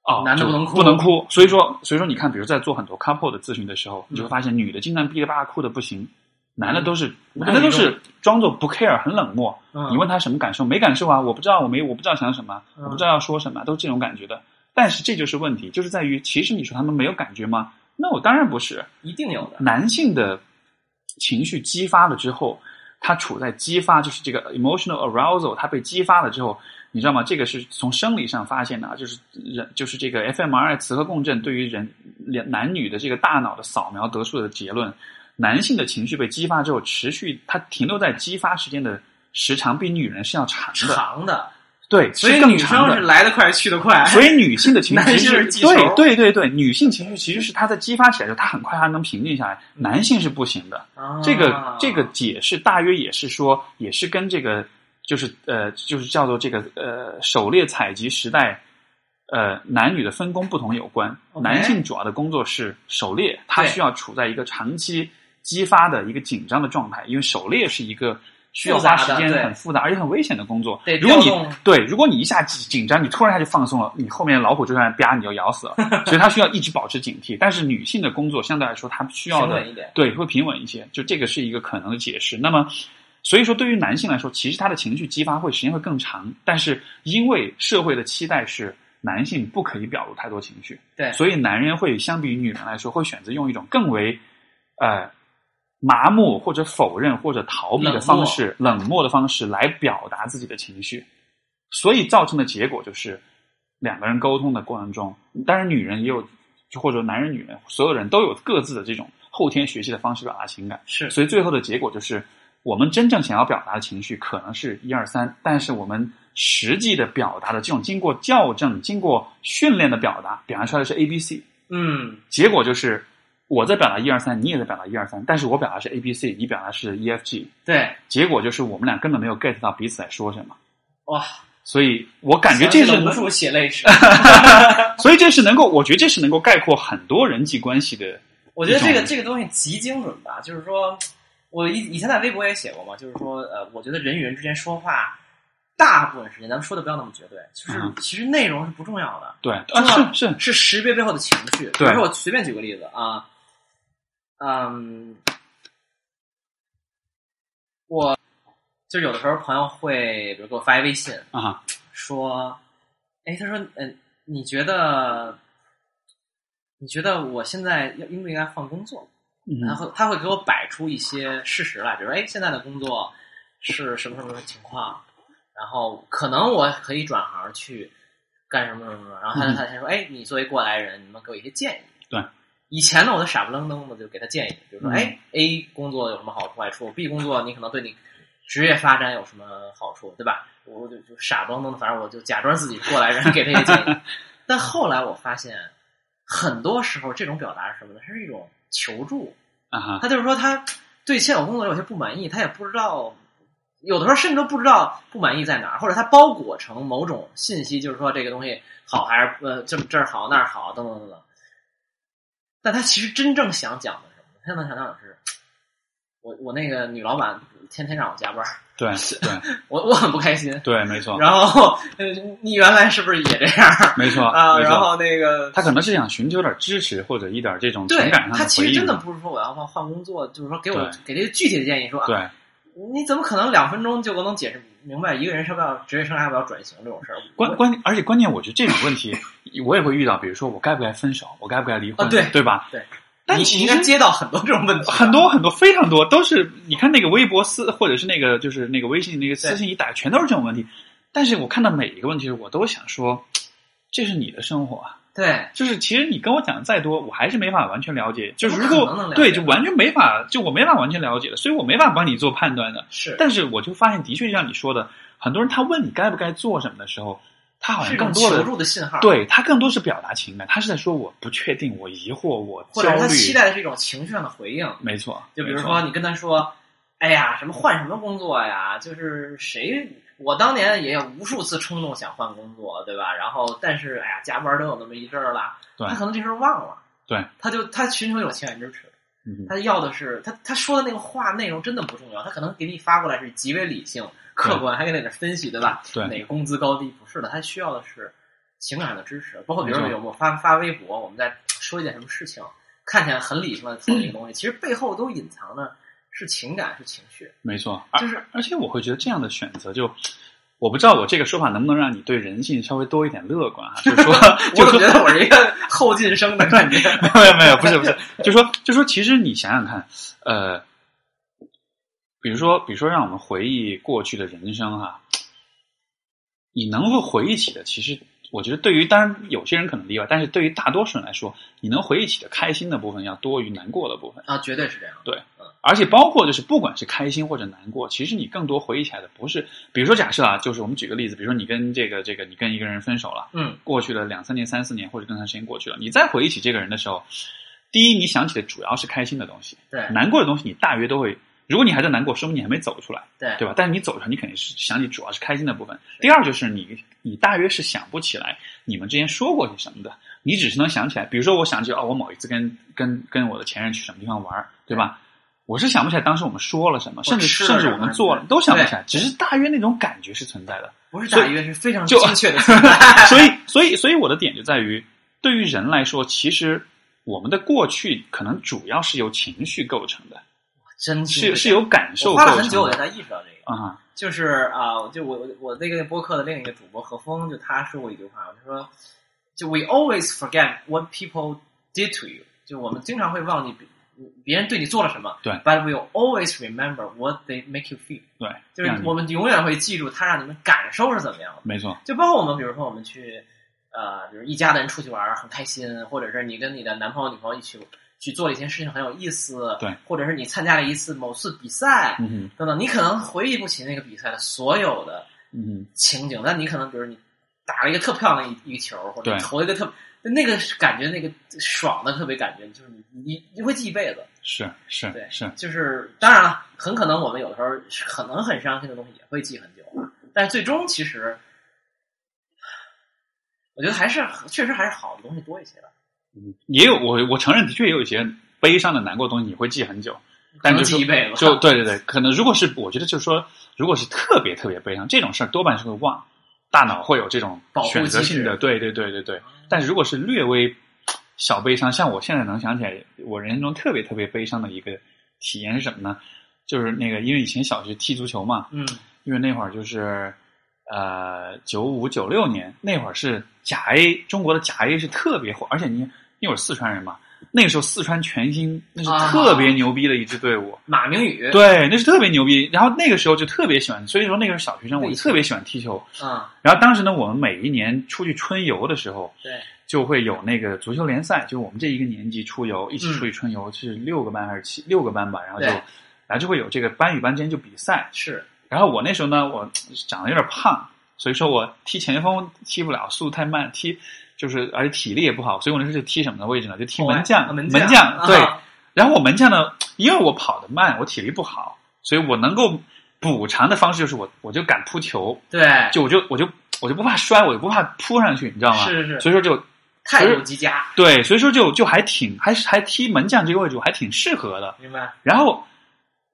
哦，男的不能哭不能哭。所以说，所以说，你看，比如在做很多 couple 的咨询的时候，你就会发现，女的经常噼里啪啦哭的不行，男的都是嗯男的都是装作不 care，很冷漠。嗯你问他什么感受，没感受啊，我不知道，我没我不知道想什么，嗯我不知道要说什么，都是这种感觉的。但是这就是问题，就是在于，其实你说他们没有感觉吗？那我当然不是。一定有的。男性的情绪激发了之后，他处在激发，就是这个 emotional arousal，他被激发了之后，你知道吗？这个是从生理上发现的啊，就是人就是这个 fMRI 磁核共振对于人两男女的这个大脑的扫描得出的结论，男性的情绪被激发之后，持续它停留在激发时间的时长比女人是要长的，长的，对，所以女生是来得快去得快。所以女性的情绪其实 (laughs) 是对对对对，女性情绪其实是她在激发起来的时候，她很快还能平静下来，男性是不行的。啊这个这个解释大约也是说，也是跟这个就是呃就是叫做这个呃狩猎采集时代。呃，男女的分工不同有关。男性主要的工作是狩猎，他需要处在一个长期激发的一个紧张的状态，因为狩猎是一个需要花时间、很复杂而且很危险的工作对。如果你对，如果你一下紧紧张，你突然一下就放松了，你后面老虎追上来，啪，你就咬死了。(laughs) 所以他需要一直保持警惕。但是女性的工作相对来说，她需要的。对，会平稳一些。就这个是一个可能的解释。那么，所以说对于男性来说，其实他的情绪激发会时间会更长，但是因为社会的期待是男性不可以表露太多情绪，对，所以男人会相比于女人来说，会选择用一种更为呃麻木或者否认或者逃避的方式、冷漠的方式来表达自己的情绪，所以造成的结果就是两个人沟通的过程中，当然女人也有，或者男人、女人，所有人都有各自的这种后天学习的方式表达情感，是。所以最后的结果就是，我们真正想要表达的情绪可能是一二三，但是我们实际的表达的这种经过校正、经过训练的表达，表达出来的是 A、B、C，嗯，结果就是我在表达一二三，你也在表达一二三，但是我表达是 A、B、C，你表达是 E、F、G，对，结果就是我们俩根本没有 get 到彼此在说什么，哇，所以我感觉这是无数血泪史。(laughs) 所以这是能够，我觉得这是能够概括很多人际关系的。我觉得这个这个东西极精准吧，就是说，我以以前在微博也写过嘛，就是说，呃，我觉得人与人之间说话，大部分时间咱们说的不要那么绝对，就是嗯其实内容是不重要的，对，啊，是是，是识别背后的情绪。比对如说，我随便举个例子啊，嗯，我就有的时候朋友会，比如给我发一微信，啊，说，哎，他说，嗯、你觉得，你觉得我现在要应不应该换工作？然嗯后他会给我摆出一些事实来，比如说，哎，现在的工作是什么什么什么情况，然后可能我可以转行去干什么什么什么，然后他嗯他先说，哎，你作为过来人，你们给我一些建议。对，以前呢，我都傻不愣登的就给他建议，比如说，嗯哎，A 工作有什么好处坏处，B 工作你可能对你职业发展有什么好处，对吧？我就就傻不愣登的，反正我就假装自己过来人给他一些建议。(laughs) 但后来我发现，很多时候这种表达是什么呢？是一种求助。啊哈，他就是说他对现有工作有些不满意，他也不知道，有的时候甚至都不知道不满意在哪儿，或者他包裹成某种信息，就是说这个东西好还是呃这这儿好那儿好等等等等。但他其实真正想讲的是什么？他想讲的是，我我那个女老板天天让我加班，对 (laughs) 对我我很不开心。对，没错，然后，呃，你原来是不是也这样没错啊？没错然后那个他可能是想寻求点支持或者一点这种情感上的他其。实真的不是说我要换换工作，就是说给我给这个具体的建议说啊，对，你怎么可能两分钟就能解释明白一个人是不是要职业生涯要不要转型这种事儿？我关关，而且关键，我觉得这种问题 (laughs) 我也会遇到，比如说我该不该分手，我该不该离婚，啊对对吧？对。你但其实你应该接到很多这种问题，很多很多非常多都是，你看那个微博私或者是那个就是那个微信那个私信一打，全都是这种问题。但是我看到每一个问题，我都想说，这是你的生活啊。对就是其实你跟我讲的再多，我还是没法完全了解。就是如果对，就完全没法，就我没法完全了解的，所以我没法帮你做判断的。是，但是我就发现，的确像你说的，很多人他问你该不该做什么的时候，他好像更多的求助的信号，，对他更多是表达情感，他是在说我不确定，我疑惑，我或者他期待的是一种情绪上的回应，没错，就比如说你跟他说，哎呀，什么换什么工作呀？就是谁，我当年也有无数次冲动想换工作，对吧？然后但是哎呀，加班都有那么一阵儿了，对他可能这时候忘了，对，他就他寻求一种情感支持。嗯他要的是他他说的那个话内容真的不重要，他可能给你发过来是极为理性、客观，还给你点分析，对吧？对哪个工资高低不是的，他需要的是情感的支持。包括比如说没有我发发微博，我们在说一件什么事情，看起来很理性的讨论一个东西，其实背后都隐藏的是情感，是情绪。没错，就是而而且我会觉得这样的选择就。我不知道我这个说法能不能让你对人性稍微多一点乐观啊？就是说，(laughs) 我就觉得我是一个后进生的感觉？(laughs) 没有没有，不是不是，就说就说，其实你想想看，呃，比如说比如说，让我们回忆过去的人生哈、你能够回忆起的，其实我觉得对于当然有些人可能例外，但是对于大多数人来说，你能回忆起的开心的部分要多于难过的部分。啊，绝对是这样。对而且包括就是不管是开心或者难过，其实你更多回忆起来的不是，比如说假设啊，就是我们举个例子，比如说你跟这个这个你跟一个人分手了，嗯，过去了两三年、三四年或者更长时间过去了，你再回忆起这个人的时候，第一你想起的主要是开心的东西，对难过的东西你大约都会，如果你还在难过，说明你还没走出来，对对吧？但是你走出来，你肯定是想起主要是开心的部分。第二就是你你大约是想不起来你们之前说过些什么的，你只是能想起来，比如说我想起哦，我某一次跟跟跟我的前任去什么地方玩儿，对吧？我是想不起来当时我们说了什么，甚至甚至我们做了都想不起来，只是大约那种感觉是存在的。不是大约是非常就精确的 (laughs) 存在。所以，所以，所以我的点就在于，对于人来说，其实我们的过去可能主要是由情绪构成的，真是是有感受。花了很久我才意识到这个。啊，就是啊，就我我我那个播客的另一个主播何峰，就他说过一句话，我就说，就 we always forget what people did to you，就我们经常会忘记别别人对你做了什么，对，but we'll always remember what they make you feel，对，就是我们永远会记住他让你们感受是怎么样的，没错，就包括我们，比如说我们去呃，比如一家的人出去玩很开心，或者是你跟你的男朋友、女朋友一起去做了一件事情很有意思，对，或者是你参加了一次某次比赛，嗯，等等，你可能回忆不起那个比赛的所有的嗯，情景，但你可能比如你打了一个特漂亮的一一个球，或者投一个特那个感觉，那个爽的特别感觉，就是你你你会记一辈子。是是对，是，就是当然了，很可能我们有的时候可能很伤心的东西也会记很久，但是最终其实，我觉得还是确实还是好的东西多一些的，嗯，也有我我承认，的确也有一些悲伤的、难过的东西你会记很久，但可能就是记一辈子。就对对对，可能如果是我觉得就是说，如果是特别特别悲伤这种事儿，多半是会忘，大脑会有这种选择性的，对对对对对。但是如果是略微小悲伤，像我现在能想起来，我人生中特别特别悲伤的一个体验是什么呢？就是那个，因为以前小学踢足球嘛，嗯因为那会儿就是呃九五九六年那会儿是甲 A，中国的甲 A 是特别火，而且你那会儿四川人嘛，那个时候四川全兴那是啊特别牛逼的一支队伍，马明宇，对，那是特别牛逼。然后那个时候就特别喜欢，所以说那个时候小学生我就特别喜欢踢球。嗯，然后当时呢，我们每一年出去春游的时候，对，就会有那个足球联赛，就是我们这一个年级出游，一起出去春游，是六个班还是七六个班吧？然后就，然后就会有这个班与班之间就比赛。是然后我那时候呢，我长得有点胖，所以说我踢前锋踢不了，速度太慢，踢就是而且体力也不好，所以我那时候就踢什么的位置呢？就踢门将，哦门门将对。啊然后我门将呢，因为我跑得慢，我体力不好，所以我能够补偿的方式就是我我就敢扑球，对，就我就我就我就不怕摔，我就不怕扑上去，你知道吗？是是是所以说就态度极佳，对，所以说就就还挺还是还踢门将这个位置，我还挺适合的。明白？然后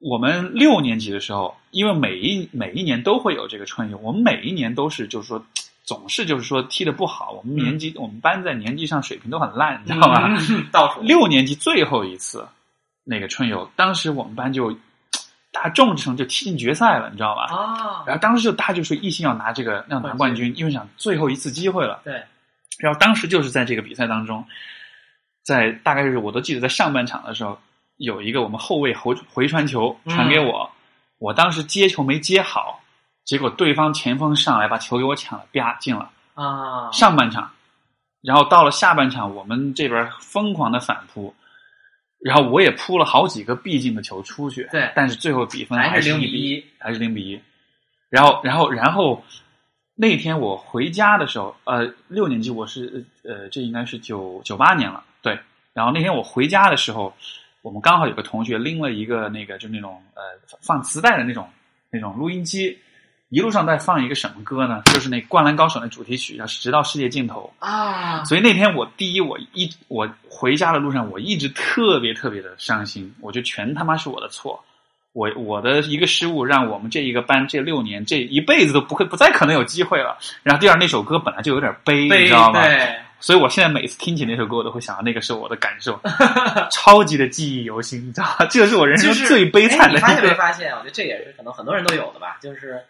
我们六年级的时候，因为每一每一年都会有这个春游，我们每一年都是就是说总是就是说踢的不好，我们年级、我们班在年级上水平都很烂，你知道吗？嗯倒数六年级最后一次那个春游，当时我们班就大家众志成就踢进决赛了，你知道吧？啊，然后当时就大家就说一心要拿这个要拿冠军，因为想最后一次机会了。对，然后当时就是在这个比赛当中，在大概是我都记得在上半场的时候，有一个我们后卫回回传球传给我，我当时接球没接好，结果对方前锋上来把球给我抢了，啪进了。啊，上半场，然后到了下半场，我们这边疯狂的反扑，然后我也扑了好几个必进的球出去，对但是最后比分还是零比一1，还是零比一。然后，然后，然后那天我回家的时候，呃，六年级我是呃，这应该是九九八年了，对。然后那天我回家的时候，我们刚好有个同学拎了一个那个就那种呃放磁带的那种那种录音机，一路上在放一个什么歌呢？就是那《灌篮高手》的主题曲，叫《直到世界尽头》。啊，所以那天我第一，我一我回家的路上，我一直特别特别的伤心，我觉得全他妈是我的错，我我的一个失误，让我们这一个班这六年这一辈子都不会不再可能有机会了。然后第二那首歌本来就有点悲，对你知道吗？对，所以我现在每次听起那首歌，我都会想到那个时候我的感受，(laughs) 超级的记忆犹新，你知道吗？这个是我人生最悲惨的发现没。发现？我觉得这也是可能很多人都有的吧，就是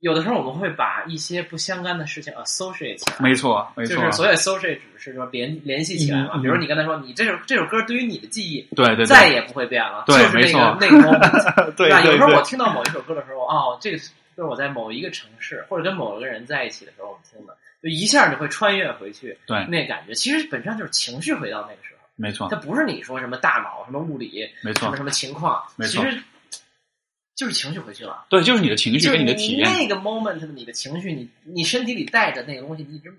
有的时候我们会把一些不相干的事情 associate 起来，没错，没错，就是所谓 associate 只是说联联系起来嘛。嗯嗯比如你刚才说，你这首这首歌对于你的记忆对对对，再也不会变了，对就是那没错。个那个？(laughs) 对对有时候我，听到某一首歌的时候，哦，这个就是我在某一个城市或者跟某一个人在一起的时候我们听的，就一下就会穿越回去，对。那感觉。其实本质上就是情绪回到那个时候，没错。它，不是你说什么大脑、什么物理、没错。什么，什么情况，没错。其实就是情绪回去了。对，就是你的情绪跟你的体验，那个 moment 的你的情绪，你你身体里带着那个东西，你一直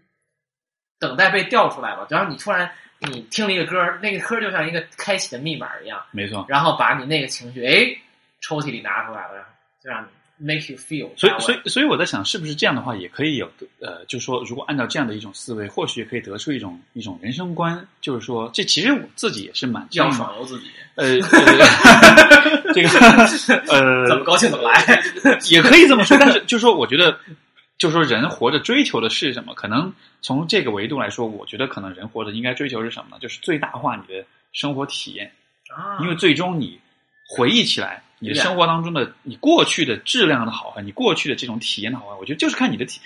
等待被调出来吧。然后你突然你听了一个歌，那个歌就像一个开启的密码一样，没错，然后把你那个情绪哎抽屉里拿出来了，就让你 make you feel 所以。所以所以我在想，是不是这样的话也可以有呃，就是说，如果按照这样的一种思维，或许也可以得出一种一种人生观，就是说，这其实我自己也是蛮要相爽游自己，(laughs) 呃，呃这个呃，怎么高兴怎么来。也可以这么说，但是就是说，我觉得，就是说，人活着追求的是什么？可能从这个维度来说，我觉得可能人活着应该追求是什么呢？就是最大化你的生活体验，啊因为最终你回忆起来，你的生活当中的你过去的质量的好坏，你过去的这种体验的好坏，我觉得就是看你的体，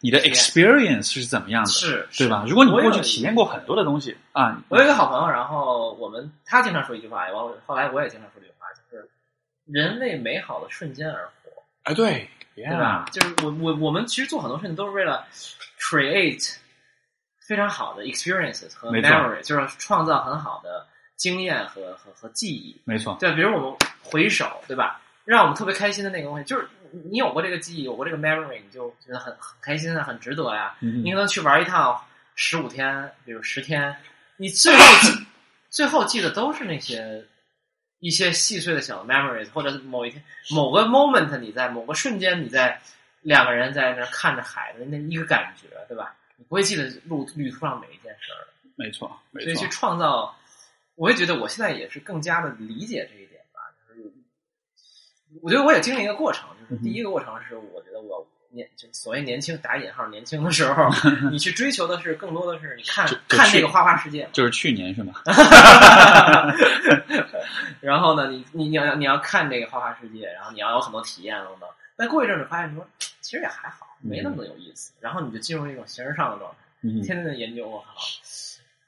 你的 experience 是怎么样的，是对吧？如果你过去体验过很多的东西啊，我有一个好朋友，然后我们他经常说一句话，完后来我也经常说这句话，就是人为美好的瞬间而活，哎，对，对吧？就是我我我们其实做很多事情都是为了 create 非常好的 experiences 和 memory，就是创造很好的经验和和和记忆。没错，对，比如我们回首，对吧？让我们特别开心的那个东西，就是你有过这个记忆，有过这个 memory，你就觉得很很开心啊，很值得呀。嗯你可能去玩一趟十五天，比如十天，你最后记 (laughs) 最后记得都是那些一些细碎的小 memories，或者某一天某个 moment，你在某个瞬间，你在两个人在那看着海的那一个感觉，对吧？你不会记得路旅途上每一件事儿，没错，没所以去，创造，我也觉得我现在也是更加的理解这一点吧。就是我觉得我也经历一个过程，就是第一个过程是我觉得我年就所谓年轻打引号年轻的时候，你去追求的是更多的是你看看这个花花世界嘛。就是去年是吗？(laughs) 然后呢，你你你要你要看这个花花世界，然后你要有很多体验等等。但过一阵儿，你发现说其实也还好，没那么有意思。然后你就进入一种形而上的状态，嗯，天天在研究我靠，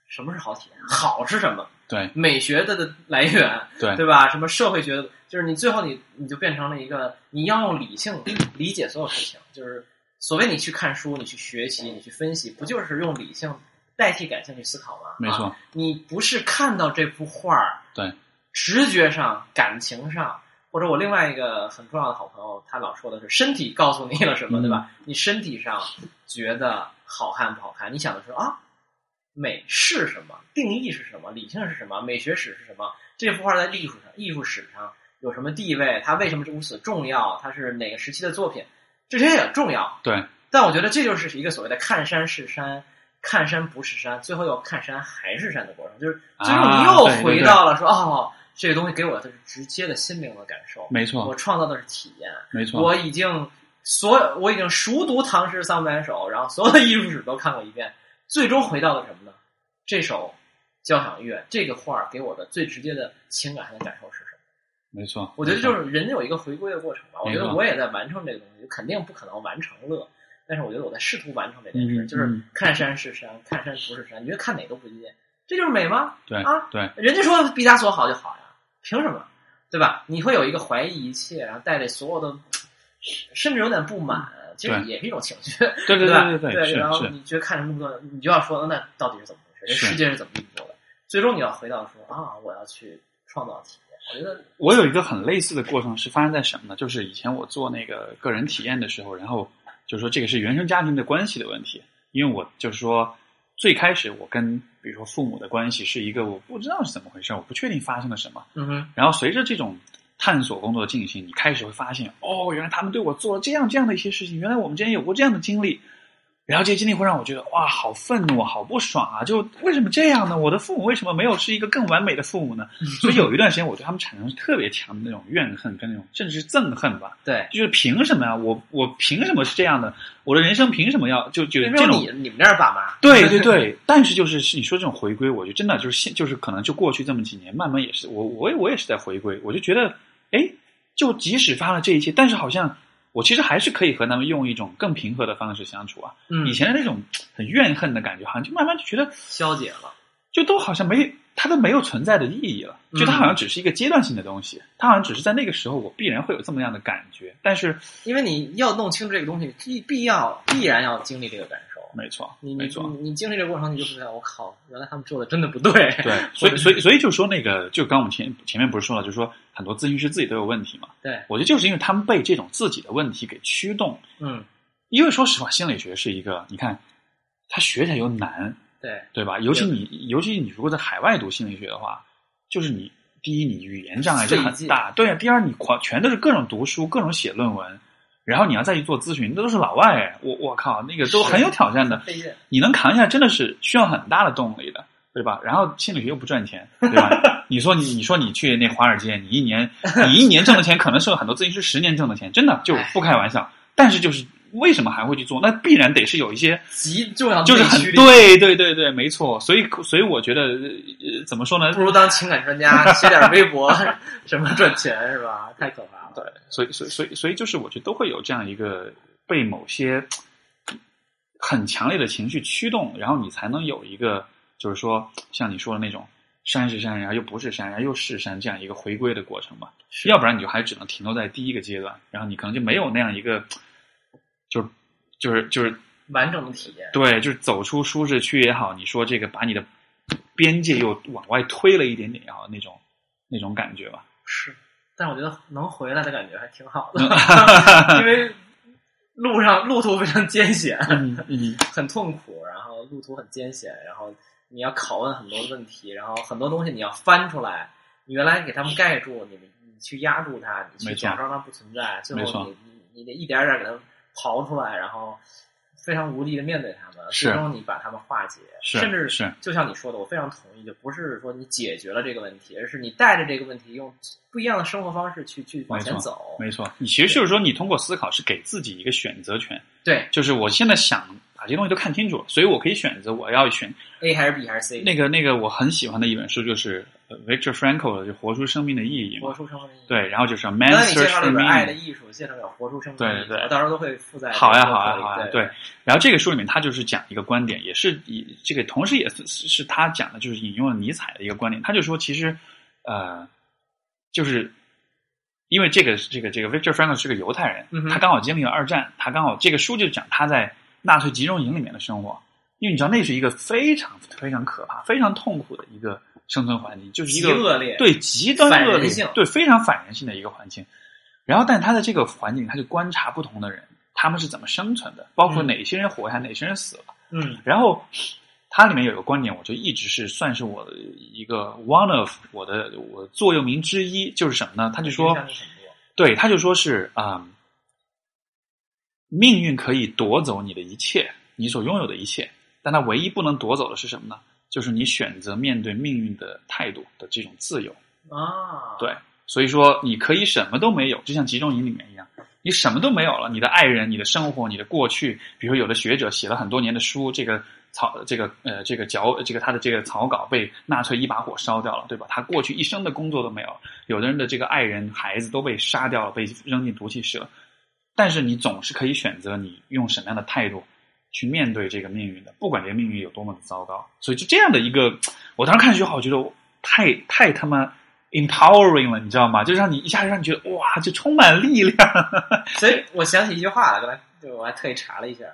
什么是好体验？好是什么？对美学的的来源，对对吧？什么社会学的，就是你最后你你就变成了一个你要用理性理解所有事情，就是所谓你去看书，你去学习，你去分析，不就是用理性代替感性去思考吗？没错啊，你不是看到这幅画儿，对，直觉上、感情上，或者我另外一个很重要的好朋友，他老说的是身体告诉你了什么，嗯对吧？你身体上觉得好看不好看，你想的是啊，美是什么？定义是什么？理性是什么？美学史是什么？这幅画在艺术上、艺术史上有什么地位？它为什么如此重要？它是哪个时期的作品？这些也重要。对，但我觉得这就是一个所谓的看山是山，看山不是山，最后又看山还是山的过程，就是最终你又回到了说、哦，这个东西给我的是直接的心灵的感受，没错我，创造的是体验，没错，我已经所有我已经熟读唐诗三百首，然后所有的艺术史都看过一遍，最终回到了什么呢？这首交响乐，这个画儿给我的最直接的情感的感受是什么？没错，我觉得就是人有一个回归的过程吧。我觉得我也在完成这个东西，肯定不可能完成了，但是我觉得我在试图完成这件事，嗯就是嗯看山是山，看山不是山，你觉得看哪都不一样，这就是美吗？对啊，对，人家说毕加索好就好呀，凭什么？对吧？你会有一个怀疑一切，然后带着所有的，甚至有点不满，其实也是一种情绪，对对对？对 (laughs) 对然后，你觉得看着那么多，你就要说，那到底是怎么回事？这世界是怎么运作的？最终你要回到说啊，我要去创造体验。我觉得我有一个很类似的过程是发生在什么呢？就是以前我做那个个人体验的时候，然后就是说这个是原生家庭的关系的问题，因为我就是说最开始我跟比如说父母的关系是一个我不知道是怎么回事，我不确定发生了什么，嗯哼，然后随着这种探索工作的进行，你开始会发现，哦，原来他们对我做了这样这样的一些事情，原来我们之间有过这样的经历，然后这些经历会让我觉得哇，好愤怒，好不爽啊！就为什么这样呢？我的父母为什么没有是一个更完美的父母呢？所以有一段时间，我对他们产生特别强的那种怨恨跟那种甚至是憎恨吧，对，就是凭什么呀？我我凭什么是这样的？我的人生凭什么要就就没这种有你你们那儿爸妈，(laughs) 对对对，但是就是你说这种回归，我就真的就是现就是可能就过去这么几年，慢慢也是我我也我也是在回归，我就觉得，哎，就即使发了这一切，但是好像我其实还是可以和他们用一种更平和的方式相处啊。嗯以前的那种很怨恨的感觉，好像就慢慢就觉得，消解了，就都好像没它都没有存在的意义了，就它好像只是一个阶段性的东西，它好像只是在那个时候我必然会有这么样的感觉，但是因为你要弄清楚这个东西，必必要必然要经历这个感受。没错，你你没错。你你经历这个过程，你就会想，我靠，原来他们做的真的不对。对，(laughs) 所以所以所以就说那个，就刚我们前前面不是说了，就是说很多咨询师自己都有问题嘛。对，我觉得就是因为他们被这种自己的问题给驱动，嗯，因为说实话，心理学是一个，你看，它学起来又难，对，对吧？尤其你，尤其你如果在海外读心理学的话，就是你第一，你语言障碍就很大，对啊。第二，你狂全都是各种读书，各种写论文，然后你要再去做咨询，那都是老外哎，我我靠，那个都很有挑战的。你能扛下来，真的是需要很大的动力的，对吧？然后心理学又不赚钱，对吧？(laughs) 你说你你说你去那华尔街，你一年你一年挣的钱，可能是很多咨询师十年挣的钱，真的就不开玩笑。但是就是为什么还会去做？那必然得是有一些极重要的就是很对对对对，没错。所以所以我觉得、呃、怎么说呢？不如当情感专家，写点微博，(laughs) 什么赚钱是吧？太可怕了。对，所以所以所以所以就是我觉得都会有这样一个被某些很强烈的情绪驱动，然后你才能有一个就是说像你说的那种山是山，然后又不是山，然后又是山这样一个回归的过程吧。要不然你就还只能停留在第一个阶段，然后你可能就没有那样一个就是就是就是完整的体验。对，就是走出舒适区也好，你说这个把你的边界又往外推了一点点也好，那种那种感觉吧。是，但我觉得能回来的感觉还挺好的，(laughs) 因为路上路途非常艰险，嗯嗯，(laughs) 很痛苦，然后路途很艰险，然后你要拷问很多问题，然后很多东西你要翻出来，你原来给他们盖住，你你去压住它，你去假装它不存在，最后你你你得一点点给它刨出来，然后非常无力的面对他们，最终你把他们化解，是甚至是就像你说的，我非常同意，就不是说你解决了这个问题，而是你带着这个问题，用不一样的生活方式去去往前走。没错。你其实就是说，你通过思考是给自己一个选择权，对就是我现在想把这些东西都看清楚了，所以我可以选择我要选，A 还是 B 还是 C？那个那个我很喜欢的一本书，就是呃 Victor Frankl 的就《活出生命的意义》嘛。活出生命的意义。对，然后就是 Man Search 爱的。艺术》，介绍了活出生命的意义，对对我到时候都会附在好呀，这个好呀，好呀，对对。然后这个书里面，他就是讲一个观点，也是以这个，同时也是是他讲的，就是引用了尼采的一个观点。他就说，其实呃，就是因为这个这个这个 Victor Frankl 是个犹太人，嗯他刚好经历了二战，他刚好这个书就讲他在纳粹集中营里面的生活。因为你知道，那是一个非常非常可怕、非常痛苦的一个生存环境，就是一极个恶劣对极端恶劣性，对非常反人性的一个环境。然后，但他的这个环境，他就观察不同的人，他们是怎么生存的，包括嗯哪些人活下来，哪些人死了。嗯然后，它里面有个观点，我就一直是算是我的一个 one of 我的我座右铭之一，就是什么呢？他就说对，他就说是啊、嗯命运可以夺走你的一切，你所拥有的一切，但它唯一不能夺走的是什么呢？就是你选择面对命运的态度的这种自由。啊，对，所以说你可以什么都没有，就像集中营里面一样，你什么都没有了，你的爱人、你的生活、你的过去，比如说有的学者写了很多年的书，这个草这个呃这个脚这个他的这个草稿被纳粹一把火烧掉了，对吧？他过去一生的工作都没有，有的人的这个爱人、孩子都被杀掉了，被扔进毒气室了。但是你总是可以选择你用什么样的态度去面对这个命运的，不管这个命运有多么的糟糕。所以就这样的一个，我当时看这句话，我觉得太太他妈 empowering 了，你知道吗？就让你一下让你觉得哇，就充满力量。(laughs) 所以我想起一句话来，刚才就我还特意查了一下，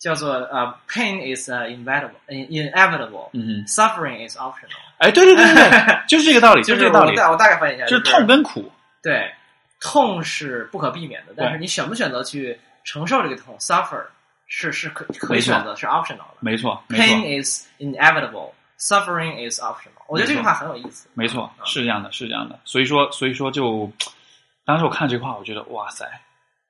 叫做呃、pain is uh, inevitable inevitable，嗯，suffering is optional，哎，对对对对对，(laughs) 就是这个道理，就是这个道理，我大我大概翻译一下，就是痛跟苦。对，痛是不可避免的，但是你选不选择去承受这个痛，suffer 是是可可以选择，是 optional 的。没错，没错，Pain is inevitable, suffering is optional。我觉得这句话很有意思。没错，啊是这样的，是这样的。所以说，所以说就，当时我看这句话，我觉得哇塞，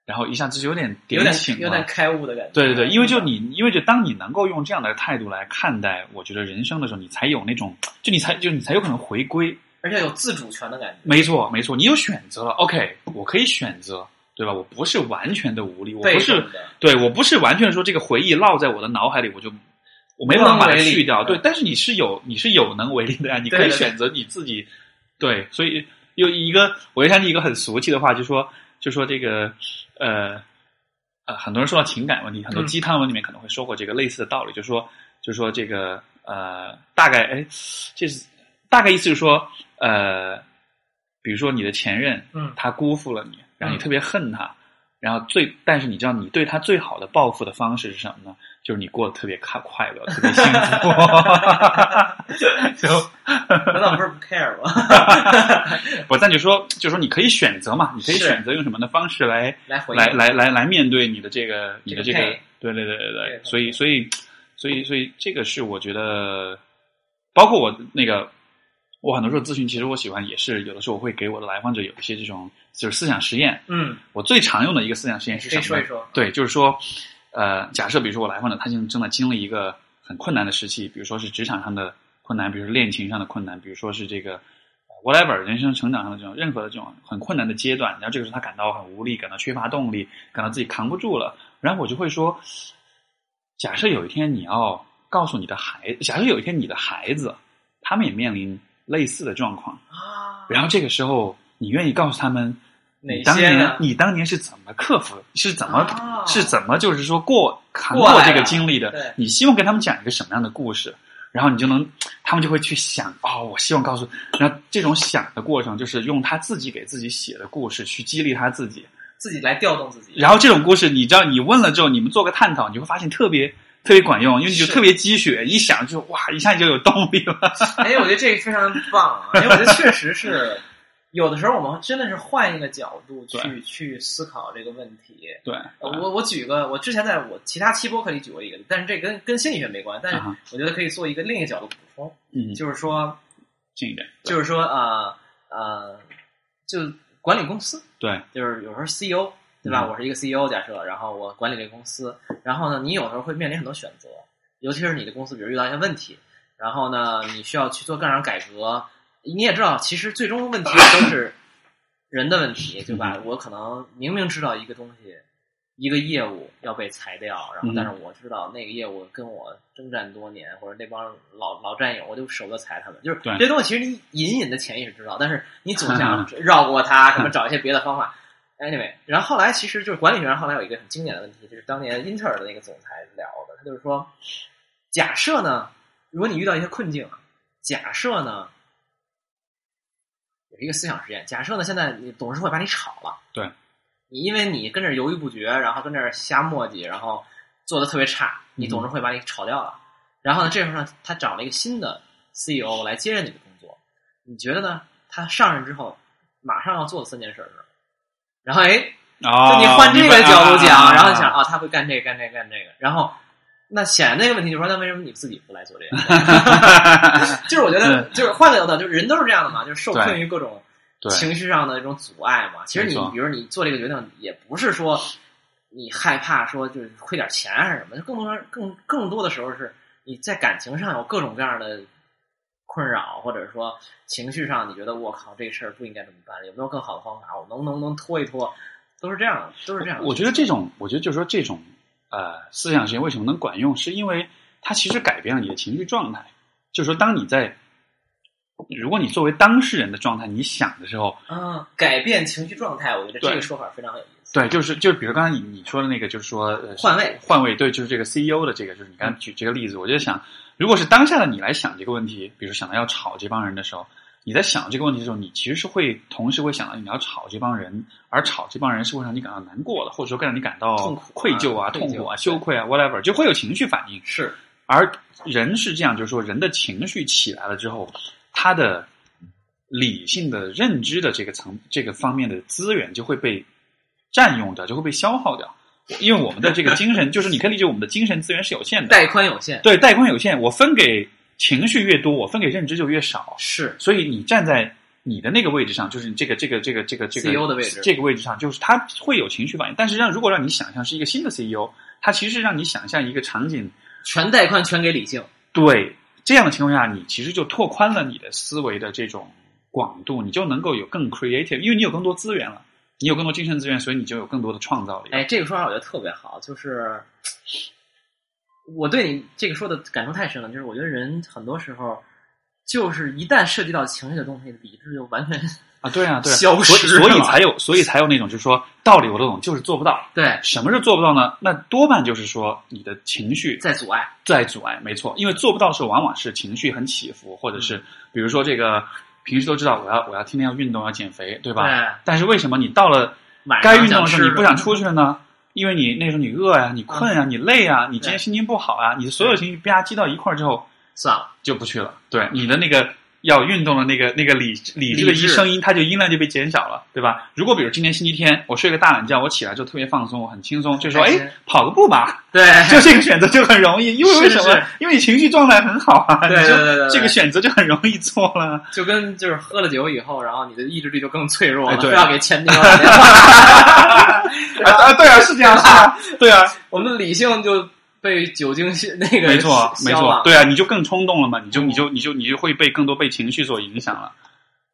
然后一下子就有点有点有点了。开悟的感觉。对对对，因为就你，因为就当你能够用这样的态度来看待，我觉得人生的时候，你才有那种，就你才就你才有可能回归。而且有自主权的感觉。没错，没错，你有选择了，OK，我可以选择，对吧？我不是完全的无力，我不是，对我不是完全说这个回忆烙在我的脑海里，我就我没办法把它去掉。对嗯，但是你是有你是有能为力的呀，你可以选择你自己。对，所以有一个我就想起一个很俗气的话，就说就说这个呃呃，很多人说到情感问题，很多嗯鸡汤文里面可能会说过这个类似的道理，就说就说这个呃，大概哎，这是大概意思就是说呃，比如说你的前任，嗯他辜负了你，然后你嗯特别恨他，然后最但是你知道你对他最好的报复的方式是什么呢？就是你过得特别快快乐，特别幸福。(laughs) 就难道不是不 care 吗？不，但就说就说你可以选择嘛，你可以选择用什么的方式来来回来来来来面对你的这个你的这个对对对对对，所以所以所以所以这个是我觉得，包括我那个我很多时候咨询，其实我喜欢也是有的时候我会给我的来访者有一些这种就是思想实验。嗯，我最常用的一个思想实验是什么？说一说。对，就是说，呃，假设比如说我来访者他现在正在经历一个很困难的时期，比如说是职场上的困难，比如说恋情上的困难，比如说是这个呃 whatever 人生成长上的这种任何的这种很困难的阶段，然后这个时候他感到很无力，感到缺乏动力，感到自己扛不住了，然后我就会说，假设有一天你要告诉你的孩，假设有一天你的孩子他们也面临类似的状况，啊，然后这个时候你愿意告诉他们。哪你当年些呢？你当年是怎么克服？是怎么、啊是怎么就是说过扛过这个经历的对？你希望跟他们讲一个什么样的故事？然后你就能，他们就会去想哦，我希望告诉，然后这种想的过程就是用他自己给自己写的故事去激励他自己。自己来调动自己。然后这种故事，你知道，你问了之后，你们做个探讨，你会发现特别特别管用，因为你就特别积雪，一想就哇，一下就有动力了。哎，我觉得这个非常棒啊！因为我觉得确实是，有的时候我们真的是换一个角度去去思考这个问题。对，呃我我举个，我之前在我其他期播课里举过一个，但是这跟跟心理学没关，但是我觉得可以做一个另一个角度补充，嗯，就是说，近一点，就是说，啊呃，就管理公司，对，就是有时候 CEO 对吧？嗯我是一个 CEO，假设，然后我管理这个公司，然后呢，你有时候会面临很多选择，尤其是你的公司，比如遇到一些问题，然后呢，你需要去做各种改革。你也知道，其实最终问题都是人的问题，(laughs) 对吧？我可能明明知道一个东西，一个业务要被裁掉，然后嗯但是我知道那个业务跟我征战多年，或者那帮老老战友，我就舍不得裁他们。就是对这东西，其实你隐隐的潜意识知道，但是你总想 (laughs) 绕过它，什么 (laughs) 找一些别的方法。Anyway，然后后来其实就是管理学上后来有一个很经典的问题，就是当年英特尔的那个总裁聊的，他就是说，假设呢，如果你遇到一些困境，假设呢，有一个思想实验，假设呢，现在你董事会把你炒了，对，你因为你跟这儿犹豫不决，然后跟这儿瞎磨叽，然后做的特别差，你嗯董事会把你炒掉了，然后呢，这时候呢，他找了一个新的 CEO 来接任你的工作，你觉得呢？他上任之后马上要做的三件事是什么？然后哎，啊，就你换这个角度讲，啊然后你想啊，他会干这个干这个干这个，然后那显然那个问题就是说，那为什么你自己不来做这个？(laughs) 就是我觉得，就是换个角度，就是人都是这样的嘛，就是受困于各种情绪上的这种阻碍嘛。其实你比如你做这个决定，也不是说你害怕说就是亏点钱还是什么，更多更更多的时候是你在感情上有各种各样的困扰，或者说情绪上你觉得我靠这事儿不应该这么办，有没有更好的方法？我能能不能拖一拖？都是这样的，都是这样的。我觉得这种，我觉得就是说这种呃思想实验为什么能管用，是因为它其实改变了你的情绪状态。就是说，当你在如果你作为当事人的状态，你想的时候，啊，改变情绪状态，我觉得这个说法非常有意思。对，就是就是，比如刚才你你说的那个，就是说、呃、换位换位，对，就是这个 CEO 的这个，就是你刚才举这个例子，我就想，如果是当下的你来想这个问题，比如想到要炒这帮人的时候，你在想这个问题的时候，你其实是会同时会想到你要炒这帮人，而炒这帮人是会让你感到难过的，或者说会让你感到痛苦啊愧疚啊、痛苦啊、羞愧啊，whatever，就会有情绪反应。是，而人是这样，就是说人的情绪起来了之后，他的理性的认知的这个层这个方面的资源就会被占用掉，就会被消耗掉。因为我们的这个精神，就是你可以理解，我们的精神资源是有限的，(laughs) 带宽有限，对带宽有限，我分给情绪越多，我分给认知就越少。是所以你站在你的那个位置上，就是你这个这个这个这个这个 CEO 的位置这个位置上，就是他会有情绪反应。但是让如果让你想象是一个新的 CEO，他其实让你想象一个场景，全带宽全给理性。对这样的情况下，你其实就拓宽了你的思维的这种广度，你就能够有更 creative，因为你有更多资源了，你有更多精神资源，所以你就有更多的创造力。哎，这个说法我觉得特别好，就是我对你这个说的感受太深了。就是我觉得人很多时候，就是一旦涉及到情绪的东西，理智就完全啊，对啊，对啊，消失所以所以才有，所以才有那种就是说道理我都懂，就是做不到。对什么是做不到呢？那多半就是说你的情绪在阻碍。在阻碍，没错，因为做不到的时候，往往是情绪很起伏，或者是比如说这个平时都知道我要我要天天要运动要减肥，对吧？对但是为什么你到了该运动的时候你不想出去了呢？因为你那时候你饿呀、你困呀、你累呀、你今天心情不好啊，你的所有情绪吧唧到一块儿之后算了，就不去了。对，你的那个要运动的那个那个理理智的一声音，它就音量就被减小了，对吧？如果比如今天星期天，我睡个大懒觉，我起来就特别放松，我很轻松，就说哎，跑个步吧，对，(laughs) 就这个选择就很容易，(laughs) 因为为什么？因为你情绪状态很好啊，对对对这个选择就很容易做了。就跟就是喝了酒以后，然后你的意志力就更脆弱了，哎对。非要给前女友打电话。啊 (laughs) 啊，对啊，是这样，是啊，对啊，我们的理性就被酒精吸那个没错，没，错对啊，你就更冲动了嘛，你就你就你就你就会被更多被情绪所影响了。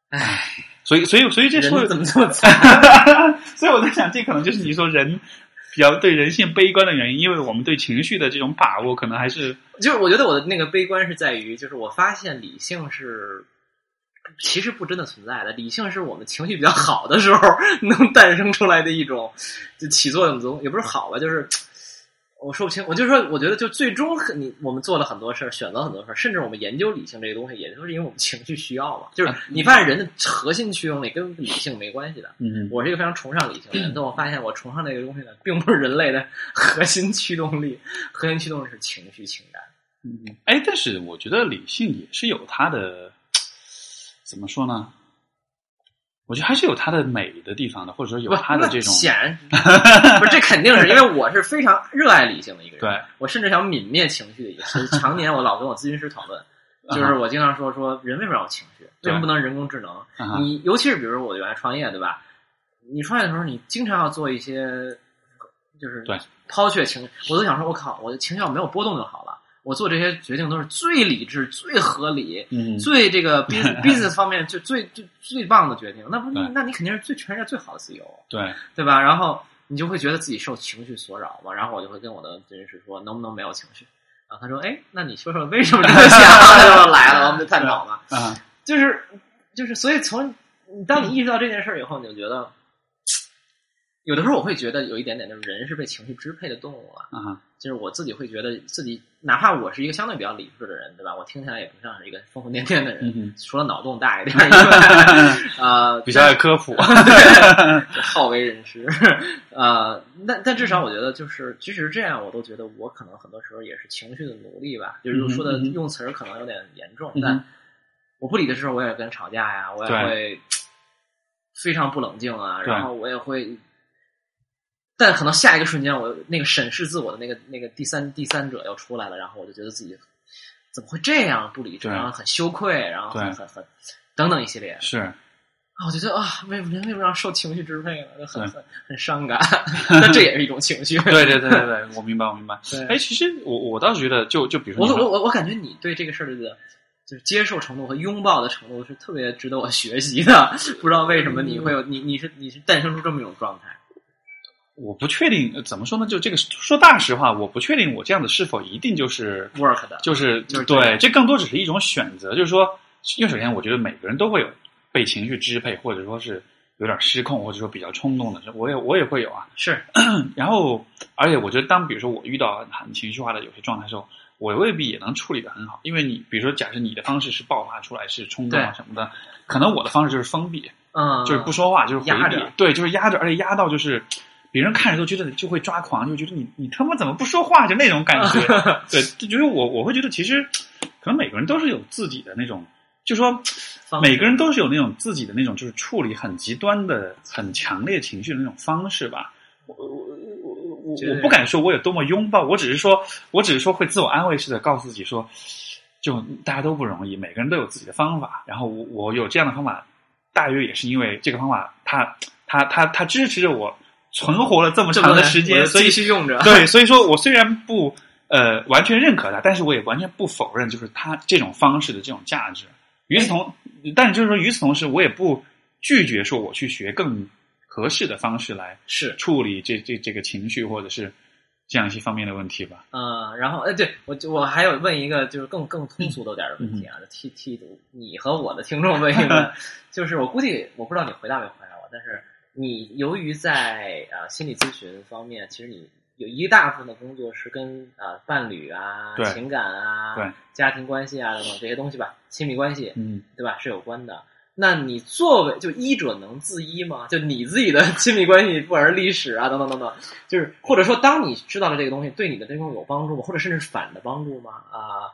唉，所以，所以，所以这说人怎么这么惨？(laughs) 所以我在想，这可能就是你说人比较对人性悲观的原因，因为我们对情绪的这种把握，可能还是就是我觉得我的那个悲观是在于，就是我发现理性是其实不真的存在的，理性是我们情绪比较好的时候 (laughs) 能诞生出来的一种就起作用的东西，也不是好吧，就是。我说不清，我就说，我觉得就最终你我们做了很多事儿，选择很多事儿，甚至我们研究理性这个东西，也就是因为我们情绪需要嘛。就是你发现人的核心驱动力跟理性没关系的。嗯我是一个非常崇尚理性的人，但我发现我崇尚那个东西呢，并不是人类的 (laughs) 核心驱动力，核心驱动力是情绪情感。嗯，哎，但是我觉得理性也是有它的怎么说呢？我觉得还是有它的美的地方的，或者说有它的这种显然 (laughs) 不是，这肯定是因为我是非常热爱理性的一个人，对，我甚至想泯灭情绪的一个人。常年我老跟我咨询师讨论，(laughs) 就是我经常说说人为什么要有情绪，为什么不能人工智能？你尤其是比如说我原来创业，对吧？你创业的时候，你经常要做一些，就是对抛却情绪，我都想说，我靠，我的情绪要没有波动就好了。我做这些决定都是最理智、最合理、嗯最这个 business (laughs) business 方面就最最最棒的决定。那不，那你肯定是最全世界最好的 CEO，对对吧？然后你就会觉得自己受情绪所扰嘛。然后我就会跟我的咨询师说，能不能没有情绪？然后他说，哎，那你说说为什么这个想？(laughs) 就来了，我们就探讨嘛。啊，(laughs) 就是就是，所以从当你意识到这件事儿以后，你就觉得，有的时候我会觉得有一点点，就是人是被情绪支配的动物了。啊，就是我自己会觉得自己，哪怕我是一个相对比较理智的人，对吧？我听起来也不像是一个疯疯癫癫的人，嗯除了脑洞大一点以 (laughs) 外，呃，比较爱科普，(laughs) 好为人师，呃，但但至少我觉得，就是即使是这样，我都觉得我可能很多时候也是情绪的奴隶吧。就是说的用词儿可能有点严重，嗯但我不理的时候，我也跟人吵架呀，我也会非常不冷静啊，然后我也会。但可能下一个瞬间，我那个审视自我的那个那个第三第三者要出来了，然后我就觉得自己怎么会这样不理智，然后很羞愧，然后很很很等等一系列。是啊，我觉得啊，为人为什么要受情绪支配呢？就很很很伤感。(laughs) 那这也是一种情绪。对对对对对，我明白我明白。(laughs) 对哎，其实我我倒是觉得，就就比如说我你说我我我感觉你对这个事儿的，就是接受程度和拥抱的程度是特别值得我学习的。不知道为什么你会有你你是你是诞生出这么一种状态？我不确定呃怎么说呢？就这个说大实话，我不确定我这样子是否一定就是 work 的，就是就是对，这更多只是一种选择。就是说，因为首先我觉得每个人都会有被情绪支配，或者说是有点失控，或者说比较冲动的，我也我也会有啊。是 (clears throat) 然后，而且我觉得，当比如说我遇到很情绪化的有些状态的时候，我未必也能处理的很好，因为你比如说，假设你的方式是爆发出来，是冲动啊什么的，可能我的方式就是封闭，嗯，就是不说话，就是压着，对，就是压着，而且压到就是别人看着都觉得就会抓狂，就觉得你你他妈怎么不说话，就那种感觉。(laughs) 对，就觉得我我会觉得其实可能每个人都是有自己的那种，就说每个人都是有那种自己的那种就是处理很极端的、很强烈情绪的那种方式吧。我我我我我不敢说我有多么拥抱，我只是说，我只是说会自我安慰式的告诉自己说，就大家都不容易，每个人都有自己的方法。然后我我有这样的方法，大约也是因为这个方法，他他他他支持着我存活了这么长的时间，所以继续用着。对，所以说我虽然不呃完全认可它，但是我也完全不否认，就是它这种方式的这种价值。与此同，但是就是说，与此同时，我也不拒绝说我去学更合适的方式来是处理这这这个情绪或者是这样一些方面的问题吧。嗯，然后哎，对我就我还有问一个就是更更通俗的点儿的问题啊，替替你和我的听众问一问，(laughs) 就是我估计我不知道你回答没回答我，但是你由于在啊、心理咨询方面，其实你有一大部分的工作是跟啊、伴侣啊、情感啊、对家庭关系啊等等这些东西吧，亲密关系，嗯，对吧？是有关的。那你作为就医者能自医吗？就你自己的 (laughs) 亲密关系，不管是历史啊等等等等，就是或者说，当你知道了这个东西，对你的这种有帮助吗？或者甚至反的帮助吗？啊、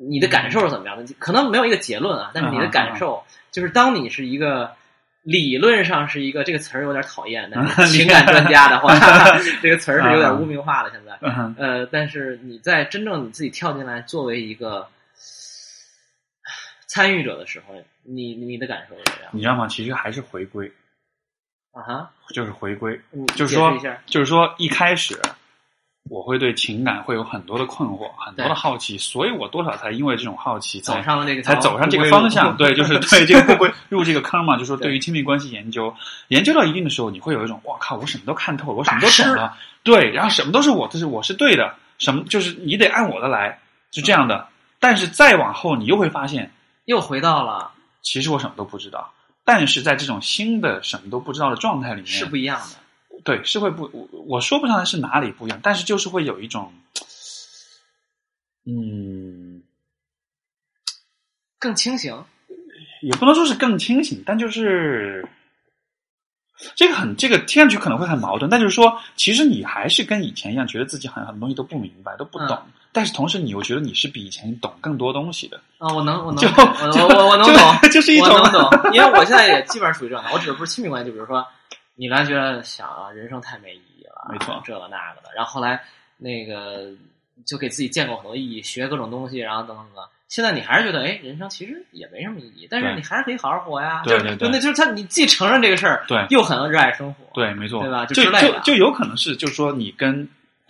你的感受是怎么样的？可能没有一个结论啊，但是你的感受就是，当你是一个理论上是一个这个词儿有点讨厌，但是 (laughs) 情感专家的话，(laughs) 这个词儿是有点污名化了。现在，呃，但是你在真正你自己跳进来作为一个参与者的时候，你你的感受是怎么样？你知道吗？其实还是回归，啊哈，就是回归，你就是说就是说一开始我会对情感会有很多的困惑，很多的好奇，所以我多少才因为这种好奇才走上了这个才走上这个方向。对，就是对这个 (laughs) 入这个坑嘛，就说对对于亲密关系研究，研究到一定的时候，你会有一种哇靠，我什么都看透了，我什么都懂了，对，然后什么都是我，就是我是对的，什么就是你得按我的来，是这样的。但是再往后，你又会发现，又回到了其实我什么都不知道。但是在这种新的什么都不知道的状态里面，是不一样的。对，是会不，我我说不上来是哪里不一样，但是就是会有一种，嗯，更清醒，也不能说是更清醒，但就是这个很这个听上去可能会很矛盾，但就是说，其实你还是跟以前一样，觉得自己很很多东西都不明白，都不懂，但是同时你又觉得你是比以前懂更多东西的，啊，我能，我能，就我我能懂，(laughs) 就是一种我能懂，因为我现在也基本上属于这样的，我只是不是亲密关系，就比如说，你原来觉得想啊，人生太没意义了，没错这个那个的，然后后来那个就给自己建构很多意义，学各种东西，然后等等等等。现在你还是觉得，哎，人生其实也没什么意义，但是你还是可以好好活呀。对对对就那就是他，你既承认这个事儿，对又很热爱生活，对，没错，对吧就就之类的就就有可能是，就是说你跟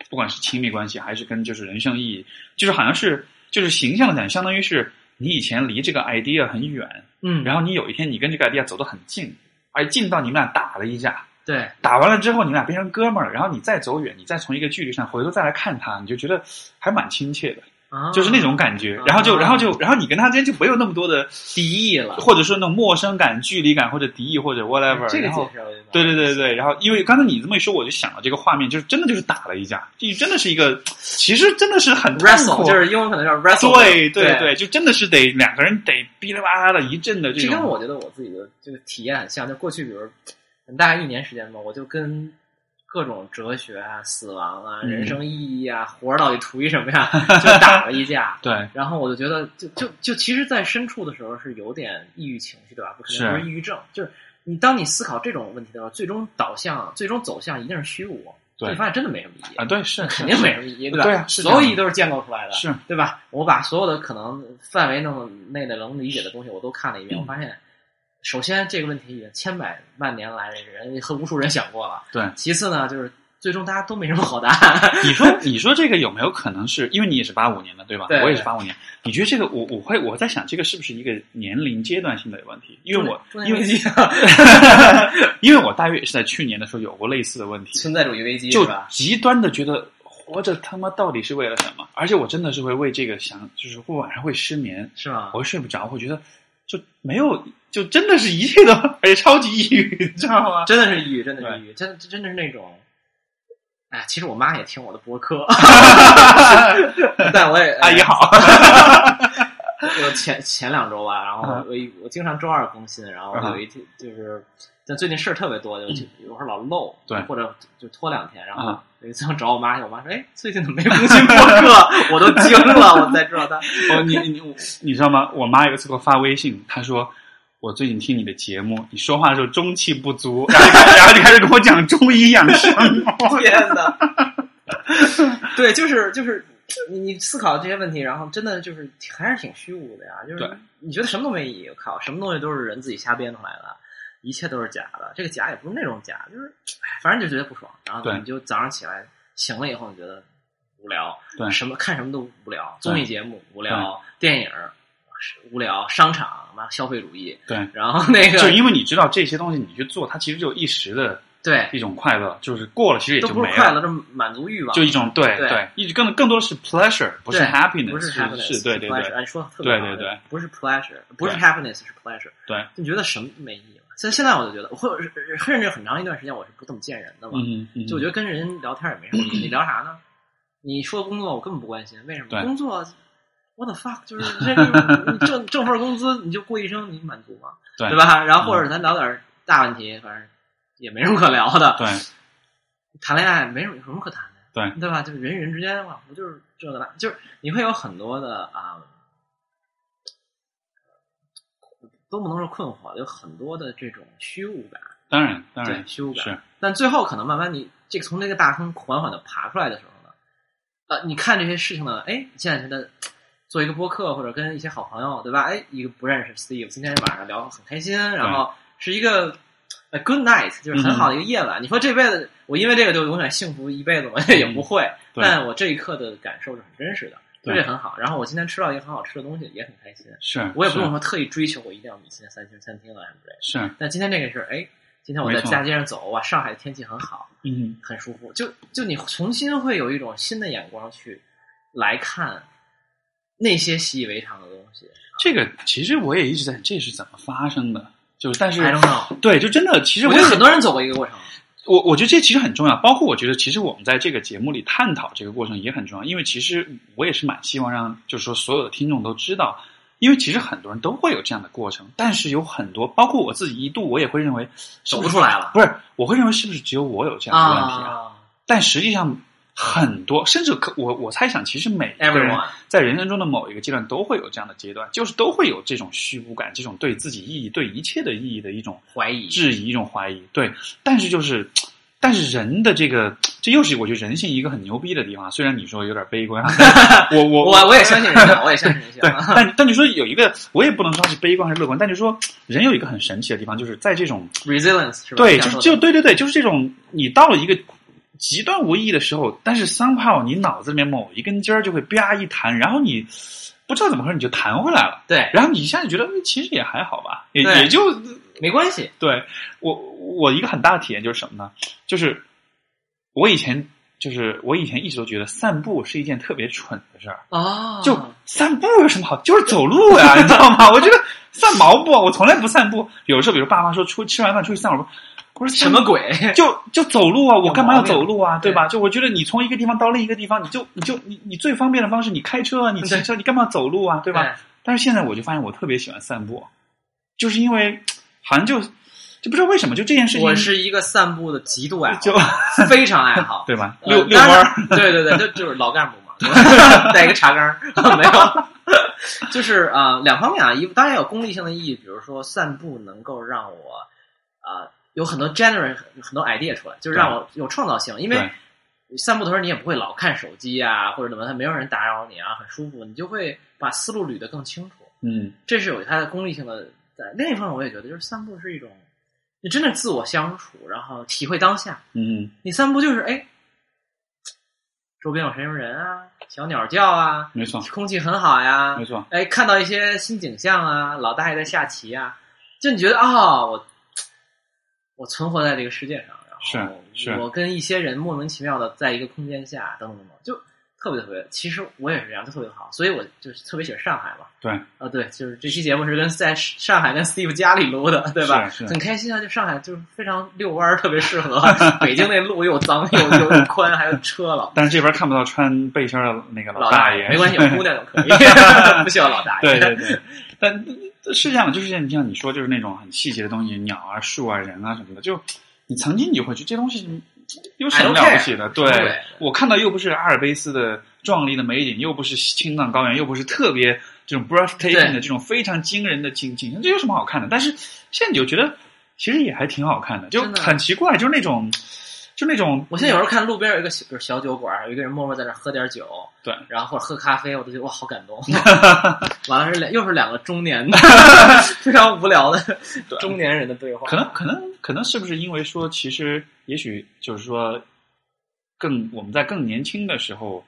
不管是亲密关系，还是跟就是人生意义，就是好像是就是形象的讲，相当于是你以前离这个 idea 很远，嗯，然后你有一天你跟这个 idea 走得很近，而近到你们俩打了一架，对，打完了之后你们俩变成哥们儿了，然后你再走远，你再从一个距离上回头再来看他，你就觉得还蛮亲切的，啊，就是那种感觉。然后就啊然后就然后你跟他之间就没有那么多的，敌意了，或者说那种陌生感、距离感或者敌意或者 whatever。这个然后解释我觉得对对对对，然后因为刚才你这么一说，我就想到这个画面，就是真的就是打了一架，就真的是一个，其实真的是很 wrestle 苦就是英文可能叫 wrestle，对对对，就真的是得两个人得哔哩吧啦的一阵的这种，这跟我觉得我自己的这个体验很像，就过去比如大概一年时间吧，我就跟各种哲学啊、死亡啊、嗯人生意义啊、活着到底图一什么呀，(laughs) 就打了一架。对然后我就觉得，就就就其实，在深处的时候是有点抑郁情绪，对吧？不可能是不是抑郁症，就是你当你思考这种问题的时候，最终导向、最终走向一定是虚无，对你发现真的没什么意义啊，对是肯定没什么意义，对吧？对啊是所有意义都是建构出来的，是对吧？我把所有的可能范围内的能理解的东西我都看了一遍，嗯我发现，首先这个问题已经千百万年来人和无数人想过了，对。其次呢，就是最终大家都没什么好答案。(laughs) 你说，你说这个有没有可能是因为你也是八五年的，对吧？对我也是八五年。你觉得这个，我我会我在想，这个是不是一个年龄阶段性的问题？因为我因为 (laughs) (laughs) 因为我大约也是在去年的时候有过类似的问题，存在主义危机就？极端的觉得活着他妈到底是为了什么？而且我真的是会为这个想，就是会晚上会失眠，是吗我？会睡不着，会觉得就没有，就真的是一切都哎超级抑郁，你知道吗？(laughs) 真的是抑郁，真的是抑郁，真真的是那种。哎，其实我妈也听我的博客，(laughs) 但我也阿姨好，(laughs) 我前前两周吧，然后嗯我一我经常周二更新，然后嗯有一天就是，但最近事儿特别多，就就有时候老漏，对或者就拖两天，然后嗯有一次我找我妈去，我妈说：“哎，最近怎么没更新博客？”我都惊了，我才知道她哦，你你你你知道吗？我妈有一次给我发微信，她说。我最近听你的节目，你说话的时候中气不足，(laughs) 然后就开然后就开始跟我讲中医养生。天哪！(laughs) 对，就是就是你你思考这些问题，然后真的就是还是挺虚无的呀。就是你觉得什么都没意义，我靠，什么东西都是人自己瞎编出来的，一切都是假的。这个假也不是那种假，就是哎反正就觉得不爽，然后对你就早上起来醒了以后，你觉得无聊，对什么看什么都无聊，综艺节目无聊，电影无聊，商场妈消费主义，对，然后那个就因为你知道这些东西，你去做，它其实就一时的对一种快乐，就是过了其实也就没不是快乐，是满足欲望，就一种对对对，一更更多的是 pleasure，不是 happiness，不是 happiness，是对对对说的特别好对对对，不是 pleasure，不是 happiness，是 pleasure，对，你觉得什么没意义了。现现在我就觉得，或者是甚至很长一段时间我是不怎么见人的嘛，嗯嗯，就我觉得跟人聊天也没什么意义。你聊啥呢？你说工作我根本不关心，为什么？工作 what the fuck，就是这个 (laughs) 你挣挣份工资你就过一生，你满足吗？对对吧？然后或者咱聊点大问题，反正也没什么可聊的。对谈恋爱没什么有什么可谈的，对对吧？就是人与人之间嘛，不就是这个那，就是你会有很多的啊、都不能说困惑，有很多的这种虚无感，当然当对然虚无感。是但最后可能慢慢你这个从这个大坑缓缓的爬出来的时候呢，呃，你看这些事情呢，哎，现在觉得做一个播客或者跟一些好朋友，对吧？哎，一个不认识 Steve，今天晚上聊得很开心，然后是一个。呃，good night，就是很好的一个夜晚。你说这辈子我因为这个就永远幸福一辈子吗？(laughs) 也不会。对但我这一刻的感受是很真实的，对这很好。然后我今天吃到一个很好吃的东西，也很开心。是，我也不用说特意追求我一定要米其林三星餐厅啊什么之类的。是但今天这个是，哎，今天我在大街上走，哇，上海的天气很好，嗯很舒服。就就你重新会有一种新的眼光去来看那些习以为常的东西。这个其实我也一直在，这是怎么发生的？就是但是 I don't know，对，就真的其实我我觉得很多人走过一个过程。我我觉得这其实很重要，包括我觉得其实我们在这个节目里探讨这个过程也很重要，因为其实我也是蛮希望让就是说所有的听众都知道，因为其实很多人都会有这样的过程，但是有很多，包括我自己一度我也会认为走不出来了不是，我会认为是不是只有我有这样的问题啊？啊但实际上很多，甚至可我我猜想，其实每个人，everyone，在人生中的某一个阶段都会有这样的阶段，就是都会有这种虚无感，这种对自己意义、对一切的意义的一种怀疑质疑、一种怀疑。对，但是就是，(tsk) 但是人的这个，这又是我觉得人性一个很牛逼的地方。虽然你说有点悲观，(laughs) 我我我我也相信人性，我也相信人性。对，(laughs) 但但你说有一个，我也不能说是悲观还是乐观，但就说人有一个很神奇的地方，就是在这种 resilience 是吧？对，就这样说的就对对对，就是这种你到了一个极端无意义的时候，但是 somehow 你脑子里面某一根筋儿就会啪一弹，然后你不知道怎么回事你就弹回来了，对，然后你一下就觉得嗯其实也还好吧，也也就没关系。对我我一个很大的体验就是什么呢？就是我以前就是我以前一直都觉得散步是一件特别蠢的事儿，哦就散步有什么好？就是走路呀，你知道吗？我觉得散毛步，我从来不散步。有时候，比如爸妈说出吃完饭出去散会儿步，我说什么鬼？(laughs) 就就走路啊，我干嘛要走路啊？对对吧？就我觉得你从一个地方到另一个地方，你就你就你你最方便的方式，你开车啊，你骑车，你干嘛走路啊？对吧？但是现在我就发现，我特别喜欢散步，就是因为好像就就不知道为什么，就这件事情，我是一个散步的极度爱好，就非常爱好。(laughs) 对吧？呃遛遛弯儿，对对对，就就是老干部嘛，(laughs) 带一个茶缸儿，没有，就是啊、呃两方面啊，一当然有功利性的意义，比如说散步能够让我啊、呃有很多 generate 很多 idea 出来，就是让我有创造性，因为对。散步的时候你也不会老看手机啊，或者怎么，没有人打扰你啊，很舒服，你就会把思路捋得更清楚，嗯，这是有它的功利性的在。另一方面，我也觉得就是散步是一种，你真的自我相处，然后体会当下。嗯，你散步就是哎，周边有什么人啊，小鸟叫啊，没错，空气很好呀没，错，哎，看到一些新景象啊，老大爷在下棋啊，就你觉得啊、我我存活在这个世界上，然后我跟一些人莫名其妙的在一个空间下，等等等等，就特别特别。其实我也是这样，就特别好，所以我就是特别喜欢上海嘛。对，啊，对，就是这期节目是跟在上海跟 Steve 家里录的，对吧？是是很开心啊，就上海就是非常遛弯儿，特别适合。(laughs) 北京那路又脏又又又宽，还有车了。但是这边看不到穿背心儿的那个老大爷，没关系，有姑娘就可以，(laughs) 不需要老大爷。对对对，但是这样的，就是像像你说，就是那种很细节的东西，鸟啊、树啊、人啊什么的，就你曾经你就会觉得这东西有什么了不起的？对对我看到又不是阿尔卑斯的壮丽的美景，又不是青藏高原，又不是特别这种 breathtaking 的这种非常惊人的景景象，这有什么好看的？但是现在你就觉得其实也还挺好看的，就很奇怪，就是那种就那种我现在有时候看路边有一个小，比如小酒馆，有一个人默默在那喝点酒，对，然后或者喝咖啡，我都觉得哇，好感动。(laughs) 完了是两，又是两个中年的 (laughs) 非常无聊的中年人的对话。可能可能可能是不是因为说，其实也许就是说，更我们在更年轻的时候，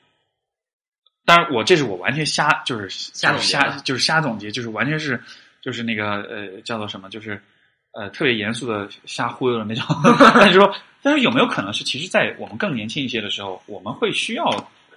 当然我这是我完全瞎就是瞎瞎就是瞎总结，就是完全是就是那个呃叫做什么，就是呃特别严肃的瞎忽悠的那种。(laughs) 但是说，但是有没有可能是，其实，在我们更年轻一些的时候，我们会需要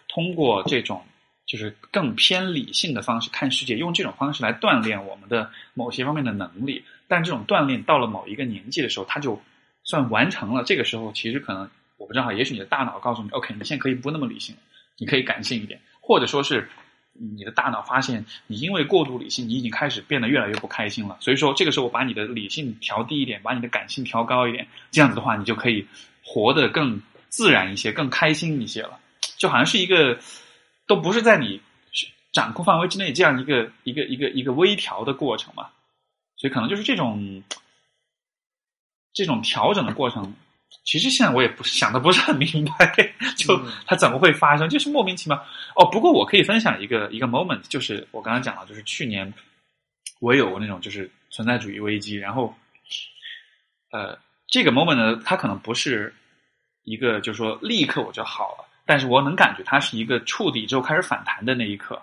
通过这种。就是更偏理性的方式看世界，用这种方式来锻炼我们的某些方面的能力。但这种锻炼到了某一个年纪的时候，它就算完成了。这个时候，其实可能我不知道，也许你的大脑告诉你，OK，你现在可以不那么理性，你可以感性一点，或者说是你的大脑发现你因为过度理性，你已经开始变得越来越不开心了。所以说，这个时候我把你的理性调低一点，把你的感性调高一点，这样子的话，你就可以活得更自然一些，更开心一些了。就好像是一个。都不是在你掌控范围之内这样一个一个一个一个微调的过程嘛，所以可能就是这种这种调整的过程。其实现在我也不想的不是很明白，就嗯它怎么会发生，就是莫名其妙。哦，不过我可以分享一个一个 moment，就是我刚刚讲了，就是去年我也有过那种就是存在主义危机，然后呃，这个 moment 呢，它可能不是一个就是说立刻我就好了，但是我能感觉它是一个触底之后开始反弹的那一刻。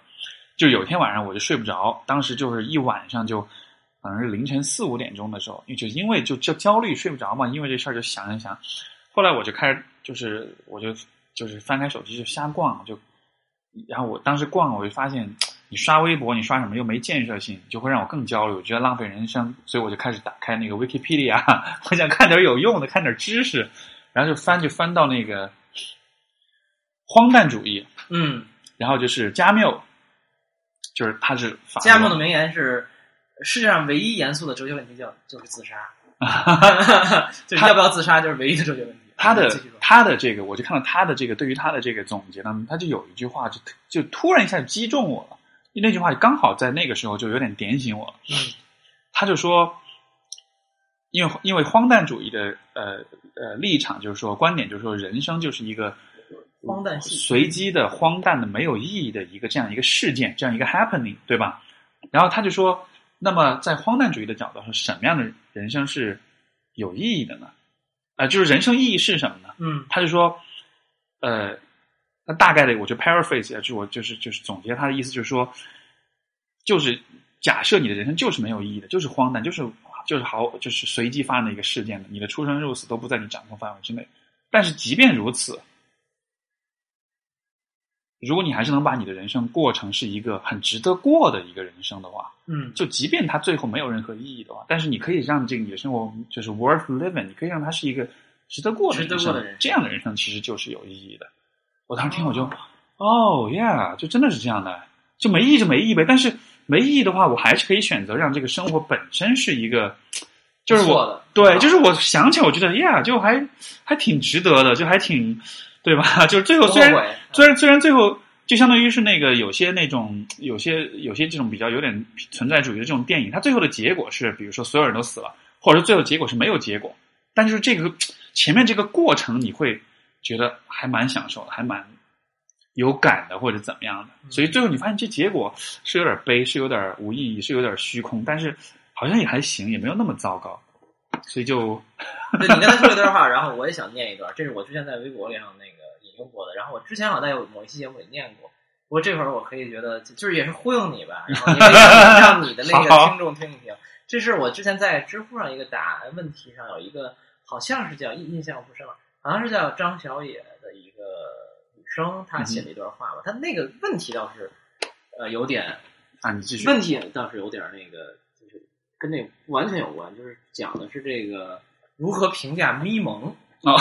就有一天晚上我就睡不着，当时就是一晚上就可能是凌晨四五点钟的时候，因为就因为就就焦虑睡不着嘛，因为这事儿就想一想。后来我就开始就是我就就是翻开手机就瞎逛，就然后我当时逛我就发现你刷微博你刷什么又没建设性，就会让我更焦虑，我觉得浪费人生，所以我就开始打开那个 Wikipedia，(laughs) 我想看点有用的，看点知识，然后就翻就翻到那个荒诞主义，嗯，然后就是加缪，就是他是法加缪的名言是：世界上唯一严肃的哲学问题叫就是自杀，就是要不要自杀就是唯一的哲学问题。他的他的这个，我就看到他的这个对于他的这个总结当中，他就有一句话就就突然一下就击中我了，那句话刚好在那个时候就有点点醒我了。嗯他就说，因为因为荒诞主义的呃呃立场就是说观点就是说人生就是一个荒诞戏随机的、荒诞的、没有意义的一个这样一个事件，这样一个 happening，对吧？然后他就说，那么在荒诞主义的角度上，什么样的人生是有意义的呢？呃，就是人生意义是什么呢？嗯他就说，呃，那大概的，我就 paraphrase 一下，就我就是就是总结他的意思，就是说，就是假设你的人生就是没有意义的，就是荒诞，就是就是好，就是随机发生的一个事件的，你的出生入死都不在你掌控范围之内。但是即便如此，如果你还是能把你的人生过成是一个很值得过的一个人生的话，嗯就即便它最后没有任何意义的话，但是你可以让这个你的生活就是 worth living，你可以让它是一个值得过的值得过的人生这样的人生其实就是有意义的。我当时听我就，哦，yeah，就真的是这样的，就没意义就没意义呗。但是没意义的话，我还是可以选择让这个生活本身是一个，就是我的对，就是我想起来，我觉得，yeah，就还还挺值得的，就还挺对吧？(laughs) 就是最后虽然虽然虽然最后就相当于是那个有些那种有些有些这种比较有点存在主义的这种电影，它最后的结果是，比如说所有人都死了，或者说最后结果是没有结果，但就是这个前面这个过程，你会觉得还蛮享受的，还蛮有感的，或者怎么样的。所以最后你发现这结果是有点悲，是有点无意义，是有点虚空，但是好像也还行，也没有那么糟糕。所以就对你刚才说这段话，然后我也想念一段，这是我之前在微博里上那个引用过的，然后我之前好像在某一期节目里念过，不过这会儿我可以觉得就是也是忽悠你吧，然后也可以让 (laughs) 让你的那个听众听一听。这是我之前在知乎上一个答问题上有一个，好像是叫印印象不深了，好像是叫张小野的一个女生，她写了一段话吧，她那个问题倒是呃有点啊，你继续。问题倒是有点那个，就是跟那不完全有关，就是讲的是这个如何评价咪蒙。(laughs) 哦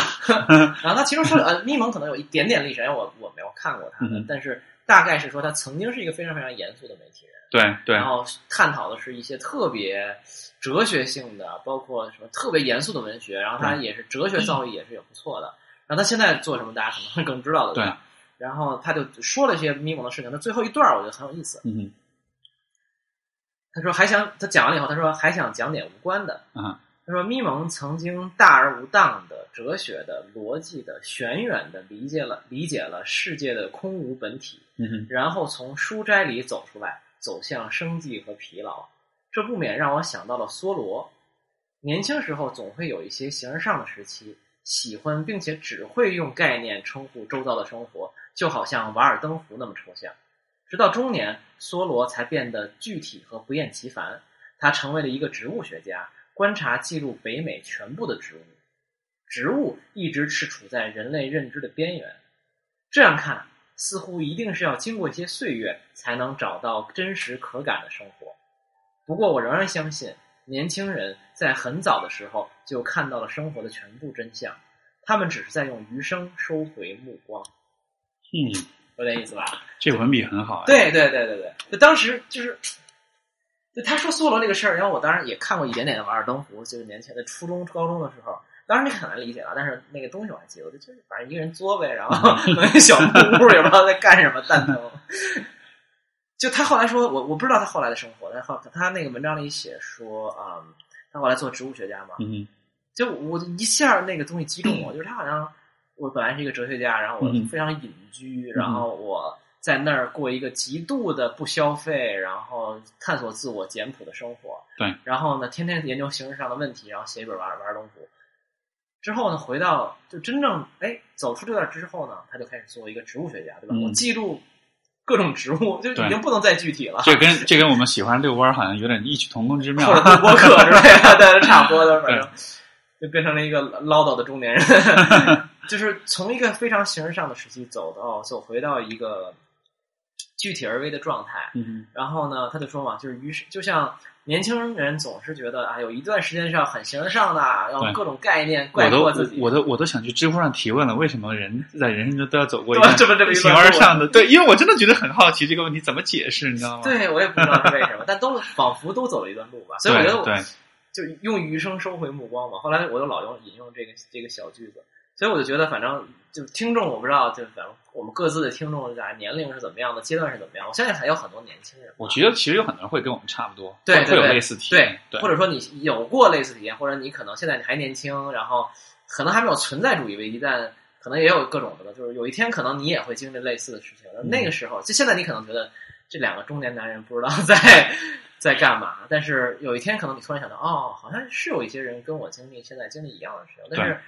然后他其中说，呃，咪蒙可能有一点点历史，因为我我没有看过他的，嗯但是大概是说他曾经是一个非常非常严肃的媒体人，对对然后探讨的是一些特别哲学性的，包括什么特别严肃的文学，然后他嗯也是哲学造诣也是有不错的。然后他现在做什么，大家可能会更知道的。对吧然后他就说了一些咪蒙的事情，那最后一段我觉得很有意思。嗯哼他说还想，他讲完了以后，他说还想讲点无关的。啊他说咪蒙曾经大而无当的、哲学的、逻辑的、玄远的理解了理解了世界的空无本体，嗯哼然后从书斋里走出来，走向生计和疲劳。这不免让我想到了梭罗。年轻时候总会有一些形而上的时期，喜欢并且只会用概念称呼周遭的生活，就好像瓦尔登湖那么抽象。直到中年，梭罗才变得具体和不厌其烦。他成为了一个植物学家，观察记录北美全部的植物。植物一直是处在人类认知的边缘。这样看，似乎一定是要经过一些岁月，才能找到真实可感的生活。不过，我仍然相信，年轻人在很早的时候就看到了生活的全部真相，他们只是在用余生收回目光，嗯，有点意思吧？这个文笔很好啊。对对对对对，就当时就是，就他说梭罗这个事儿，然后我当时也看过一点点的《瓦尔登湖》，就是年前的初中、高中的时候，当时你很难理解了，但是那个东西我还记得，我就就是反正一个人作呗，然后 (laughs) 弄一小木屋，也不知道在干什么，蛋疼。就他后来说，我我不知道他后来的生活，但后他那个文章里写说啊、他后来做植物学家嘛，嗯就我一下那个东西击中我，就是他好像我本来是一个哲学家，然后我嗯非常隐居，然后我在那儿过一个极度的不消费，然后探索自我、简朴的生活。对，然后呢，天天研究形式上的问题，然后写一本玩玩龙图。之后呢，回到就真正哎走出这段之后呢，他就开始做一个植物学家，对吧？嗯我记录各种植物，就已经不能再具体了。这跟这跟我们喜欢遛弯儿好像有点异曲同工之妙或。者录播课之类的，对，差不多的，反正就变成了一个唠叨的中年人，(laughs) 就是从一个非常形式上的时期走到走回到一个具体而微的状态。嗯然后呢，他就说嘛，就是于是就像年轻人总是觉得啊，有一段时间是要很形式上的，然后各种概念我都概括自己。我都我都想去知乎上提问了，为什么人在人生中都要走过一 (laughs) 对段这么这么形而上的？对，因为我真的觉得很好奇这个问题怎么解释，你知道吗？对我也不知道是为什么，但都仿佛都走了一段路吧。(laughs) 所以我觉得我对对就用余生收回目光嘛。后来我就老用引用这个这个小句子，所以我就觉得，反正就听众我不知道，就反正我们各自的听众在年龄是怎么样的，阶段是怎么样。我相信还有很多年轻人，我觉得其实有很多人会跟我们差不多，对对对会会有类似体验，对，或者说你有过类似体验，或者你可能现在你还年轻，然后可能还没有存在主义危机，但可能也有各种的，就是有一天可能你也会经历类似的事情。那那个时候，就现在你可能觉得这两个中年男人不知道 (laughs) 在在干嘛，但是有一天可能你突然想到，哦，好像是有一些人跟我经历现在经历一样的事情，但是，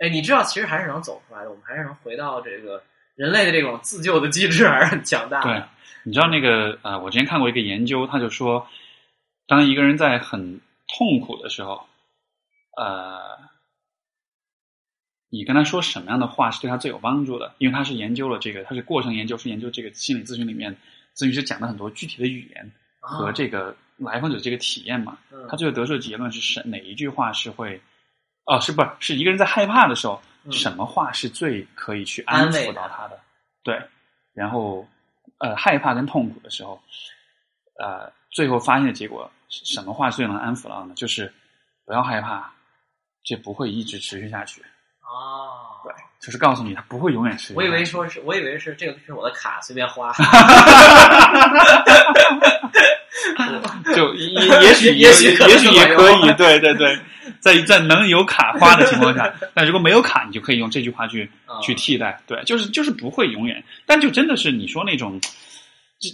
哎，你知道，其实还是能走出来的，我们还是能回到这个人类的这种自救的机制，还是很强大对。，你知道那个呃，我之前看过一个研究，他就说，当一个人在很痛苦的时候，呃，你跟他说什么样的话是对他最有帮助的？因为他是研究了这个，他是过程研究，是研究这个心理咨询里面咨询师讲的很多具体的语言和啊这个来访者这个体验嘛。嗯他最后得出的结论是什哪一句话是会，哦，是不是是一个人在害怕的时候，嗯什么话是最可以去安抚到他的？对，然后呃，害怕跟痛苦的时候，呃，最后发现的结果，什么话最能安抚到呢？就是不要害怕，这不会一直持续下去。哦，对，就是告诉你，他不会永远持续。我以为说是，我以为是这个是我的卡，随便花。(laughs) 就也 (laughs) 也许也许也许也可以，(laughs) 对对对，在在能有卡花的情况下，但如果没有卡，你就可以用这句话去啊去替代，对，就是就是不会永远，但就真的是你说那种，这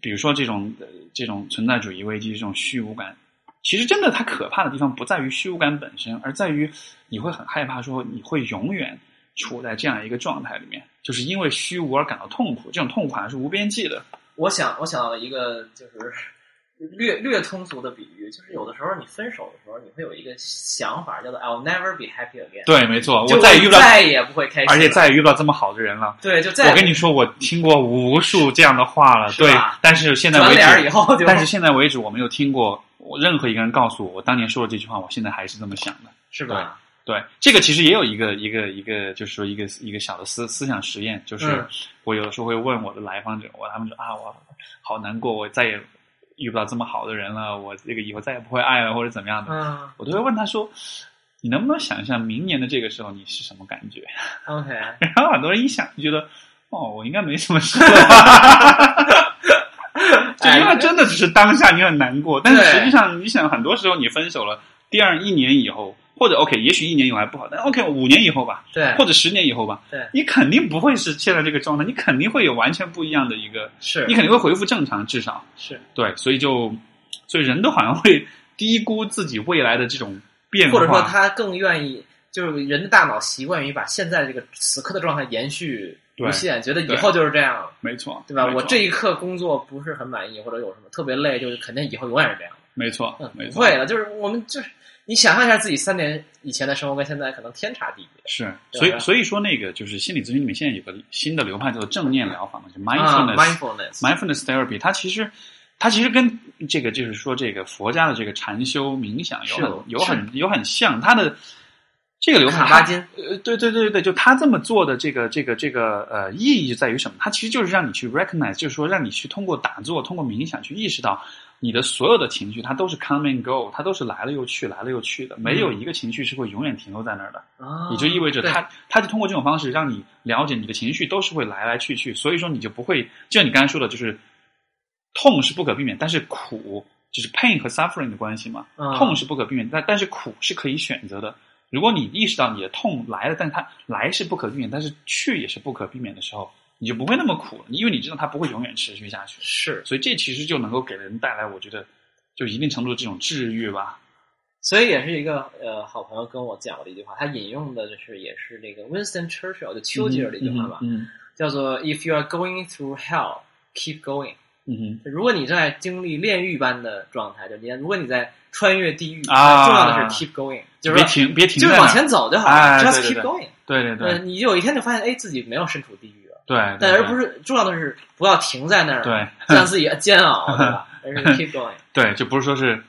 比如说这种呃这种存在主义危机这种虚无感，其实真的它可怕的地方不在于虚无感本身，而在于你会很害怕说你会永远处在这样一个状态里面，就是因为虚无而感到痛苦，这种痛苦好像是无边际的，我想，我想一个就是略略通俗的比喻，就是有的时候你分手的时候，你会有一个想法叫做 “I'll never be happy again”，对，没错，就我再也遇不到，再也不会开心，而且再也遇不到这么好的人了。对，就再我跟你说，我听过无数这样的话了，对，但是现在为止，以后，但是现在为止我没有听过我任何一个人告诉我，我当年说的这句话，我现在还是这么想的。是吧？对，这个其实也有一个一个一个，就是说一个一个小的思思想实验，就是嗯我有的时候会问我的来访者，我他们说啊，我好难过，我再也遇不到这么好的人了，我这个以后再也不会爱了，或者怎么样的，嗯我都会问他说，你能不能想象明年的这个时候你是什么感觉？，OK，(laughs) 然后很多人一想就觉得，哦，我应该没什么事。(laughs) 就因为真的只是当下你很难过，但是实际上你想，很多时候你分手了，第二一年以后，或者 OK，也许一年以后还不好，但 OK 五年以后吧，对，或者十年以后吧，对你肯定不会是现在这个状态，你肯定会有完全不一样的一个，是你肯定会恢复正常，至少是，对，所以就，所以人都好像会低估自己未来的这种变化，或者说他更愿意，就是人的大脑习惯于把现在这个此刻的状态延续无限，觉得以后就是这样，没错，对吧？我这一刻工作不是很满意，或者有什么特别累，就是肯定以后永远是这样。没错嗯，，没错，不会的，就是我们就是你想象一下自己三年以前的生活跟现在可能天差地别。是，所以所以说那个就是心理咨询里面现在有个新的流派叫做正念疗法嘛，就啊 mindfulness、，mindfulness，mindfulness therapy，它其实它其实跟这个就是说这个佛家的这个禅修冥想有很有很有很像，它的这个流派它卡巴金，呃，对对对对，就他这么做的这个这个这个呃意义在于什么？它其实就是让你去 recognize，就是说让你去通过打坐、通过冥想去意识到你的所有的情绪，它都是 come and go，它都是来了又去，来了又去的，没有一个情绪是会永远停留在那儿的。啊也就意味着对他，他就通过这种方式让你了解你的情绪都是会来来去去，所以说你就不会，就像你刚才说的，就是痛是不可避免，但是苦就是 pain 和 suffering 的关系嘛，嗯痛是不可避免，但但是苦是可以选择的。如果你意识到你的痛来了，但是它来是不可避免，但是去也是不可避免的时候，你就不会那么苦了，因为你知道它不会永远持续下去。是，所以这其实就能够给人带来，我觉得就一定程度的这种治愈吧。所以也是一个呃好朋友跟我讲过的一句话，他引用的就是也是那个 Winston Churchill 就丘吉尔的一句话吧，嗯叫做 "If you are going through hell, keep going"。嗯哼，如果你在经历炼狱般的状态，就你如果你在穿越地狱，啊重要的是 keep going，就是别停，别停就是往前走就好了、哎，just keep going。对对对呃，你有一天就发现，哎，自己没有身处地狱了，对，但而不是是重要的是不要停在那儿，对 (laughs) 让自己煎熬，对吧？(laughs) 而是 keep going，对，就不是说是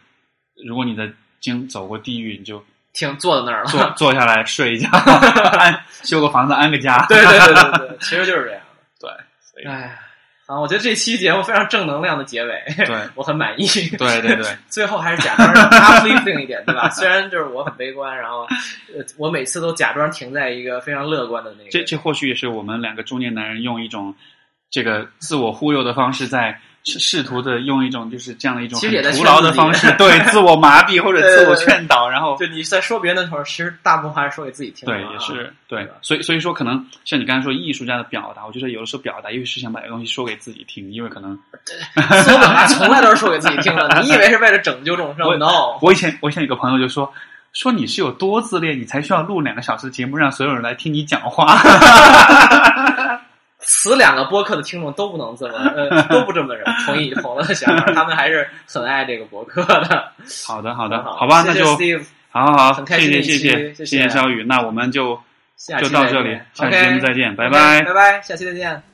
如果你在经走过地狱，你就停坐在那儿了。坐坐下来睡一觉，(laughs) 安修个房子安个家。对对对对对，其实就是这样对，所以的。哎，好，我觉得这期节目非常正能量的结尾，对我很满意。对对对，最后还是假装 uplifting 一点，对吧？虽然就是我很悲观，然后呃，我每次都假装停在一个非常乐观的那个。这这或许也是我们两个中年男人用一种这个自我忽悠的方式在。试试图的用一种就是这样的一种很徒劳的方式，(laughs) 对自我麻痹或者自我劝导，然后就你在说别人的时候，其实大部分还是说给自己听的对，也是啊对吧，所以所以说可能像你刚才说艺术家的表达，我觉得有的时候表达因为是想把这东西说给自己听，因为可能自我表达从来都是说给自己听的。(laughs) 你以为是为了拯救众生我？No，我以前我以前有个朋友就说说你是有多自恋，你才需要录两个小时的节目，让所有人来听你讲话。(laughs) 此两个播客的听众都不能这么呃都不这么同意红了的想法，他们还是很爱这个博客的。好的好的，好好吧，那就好好好，谢谢谢谢谢谢谢谢肖宇，那我们就就到这里，下期节目再见，拜拜拜。拜，下期再见。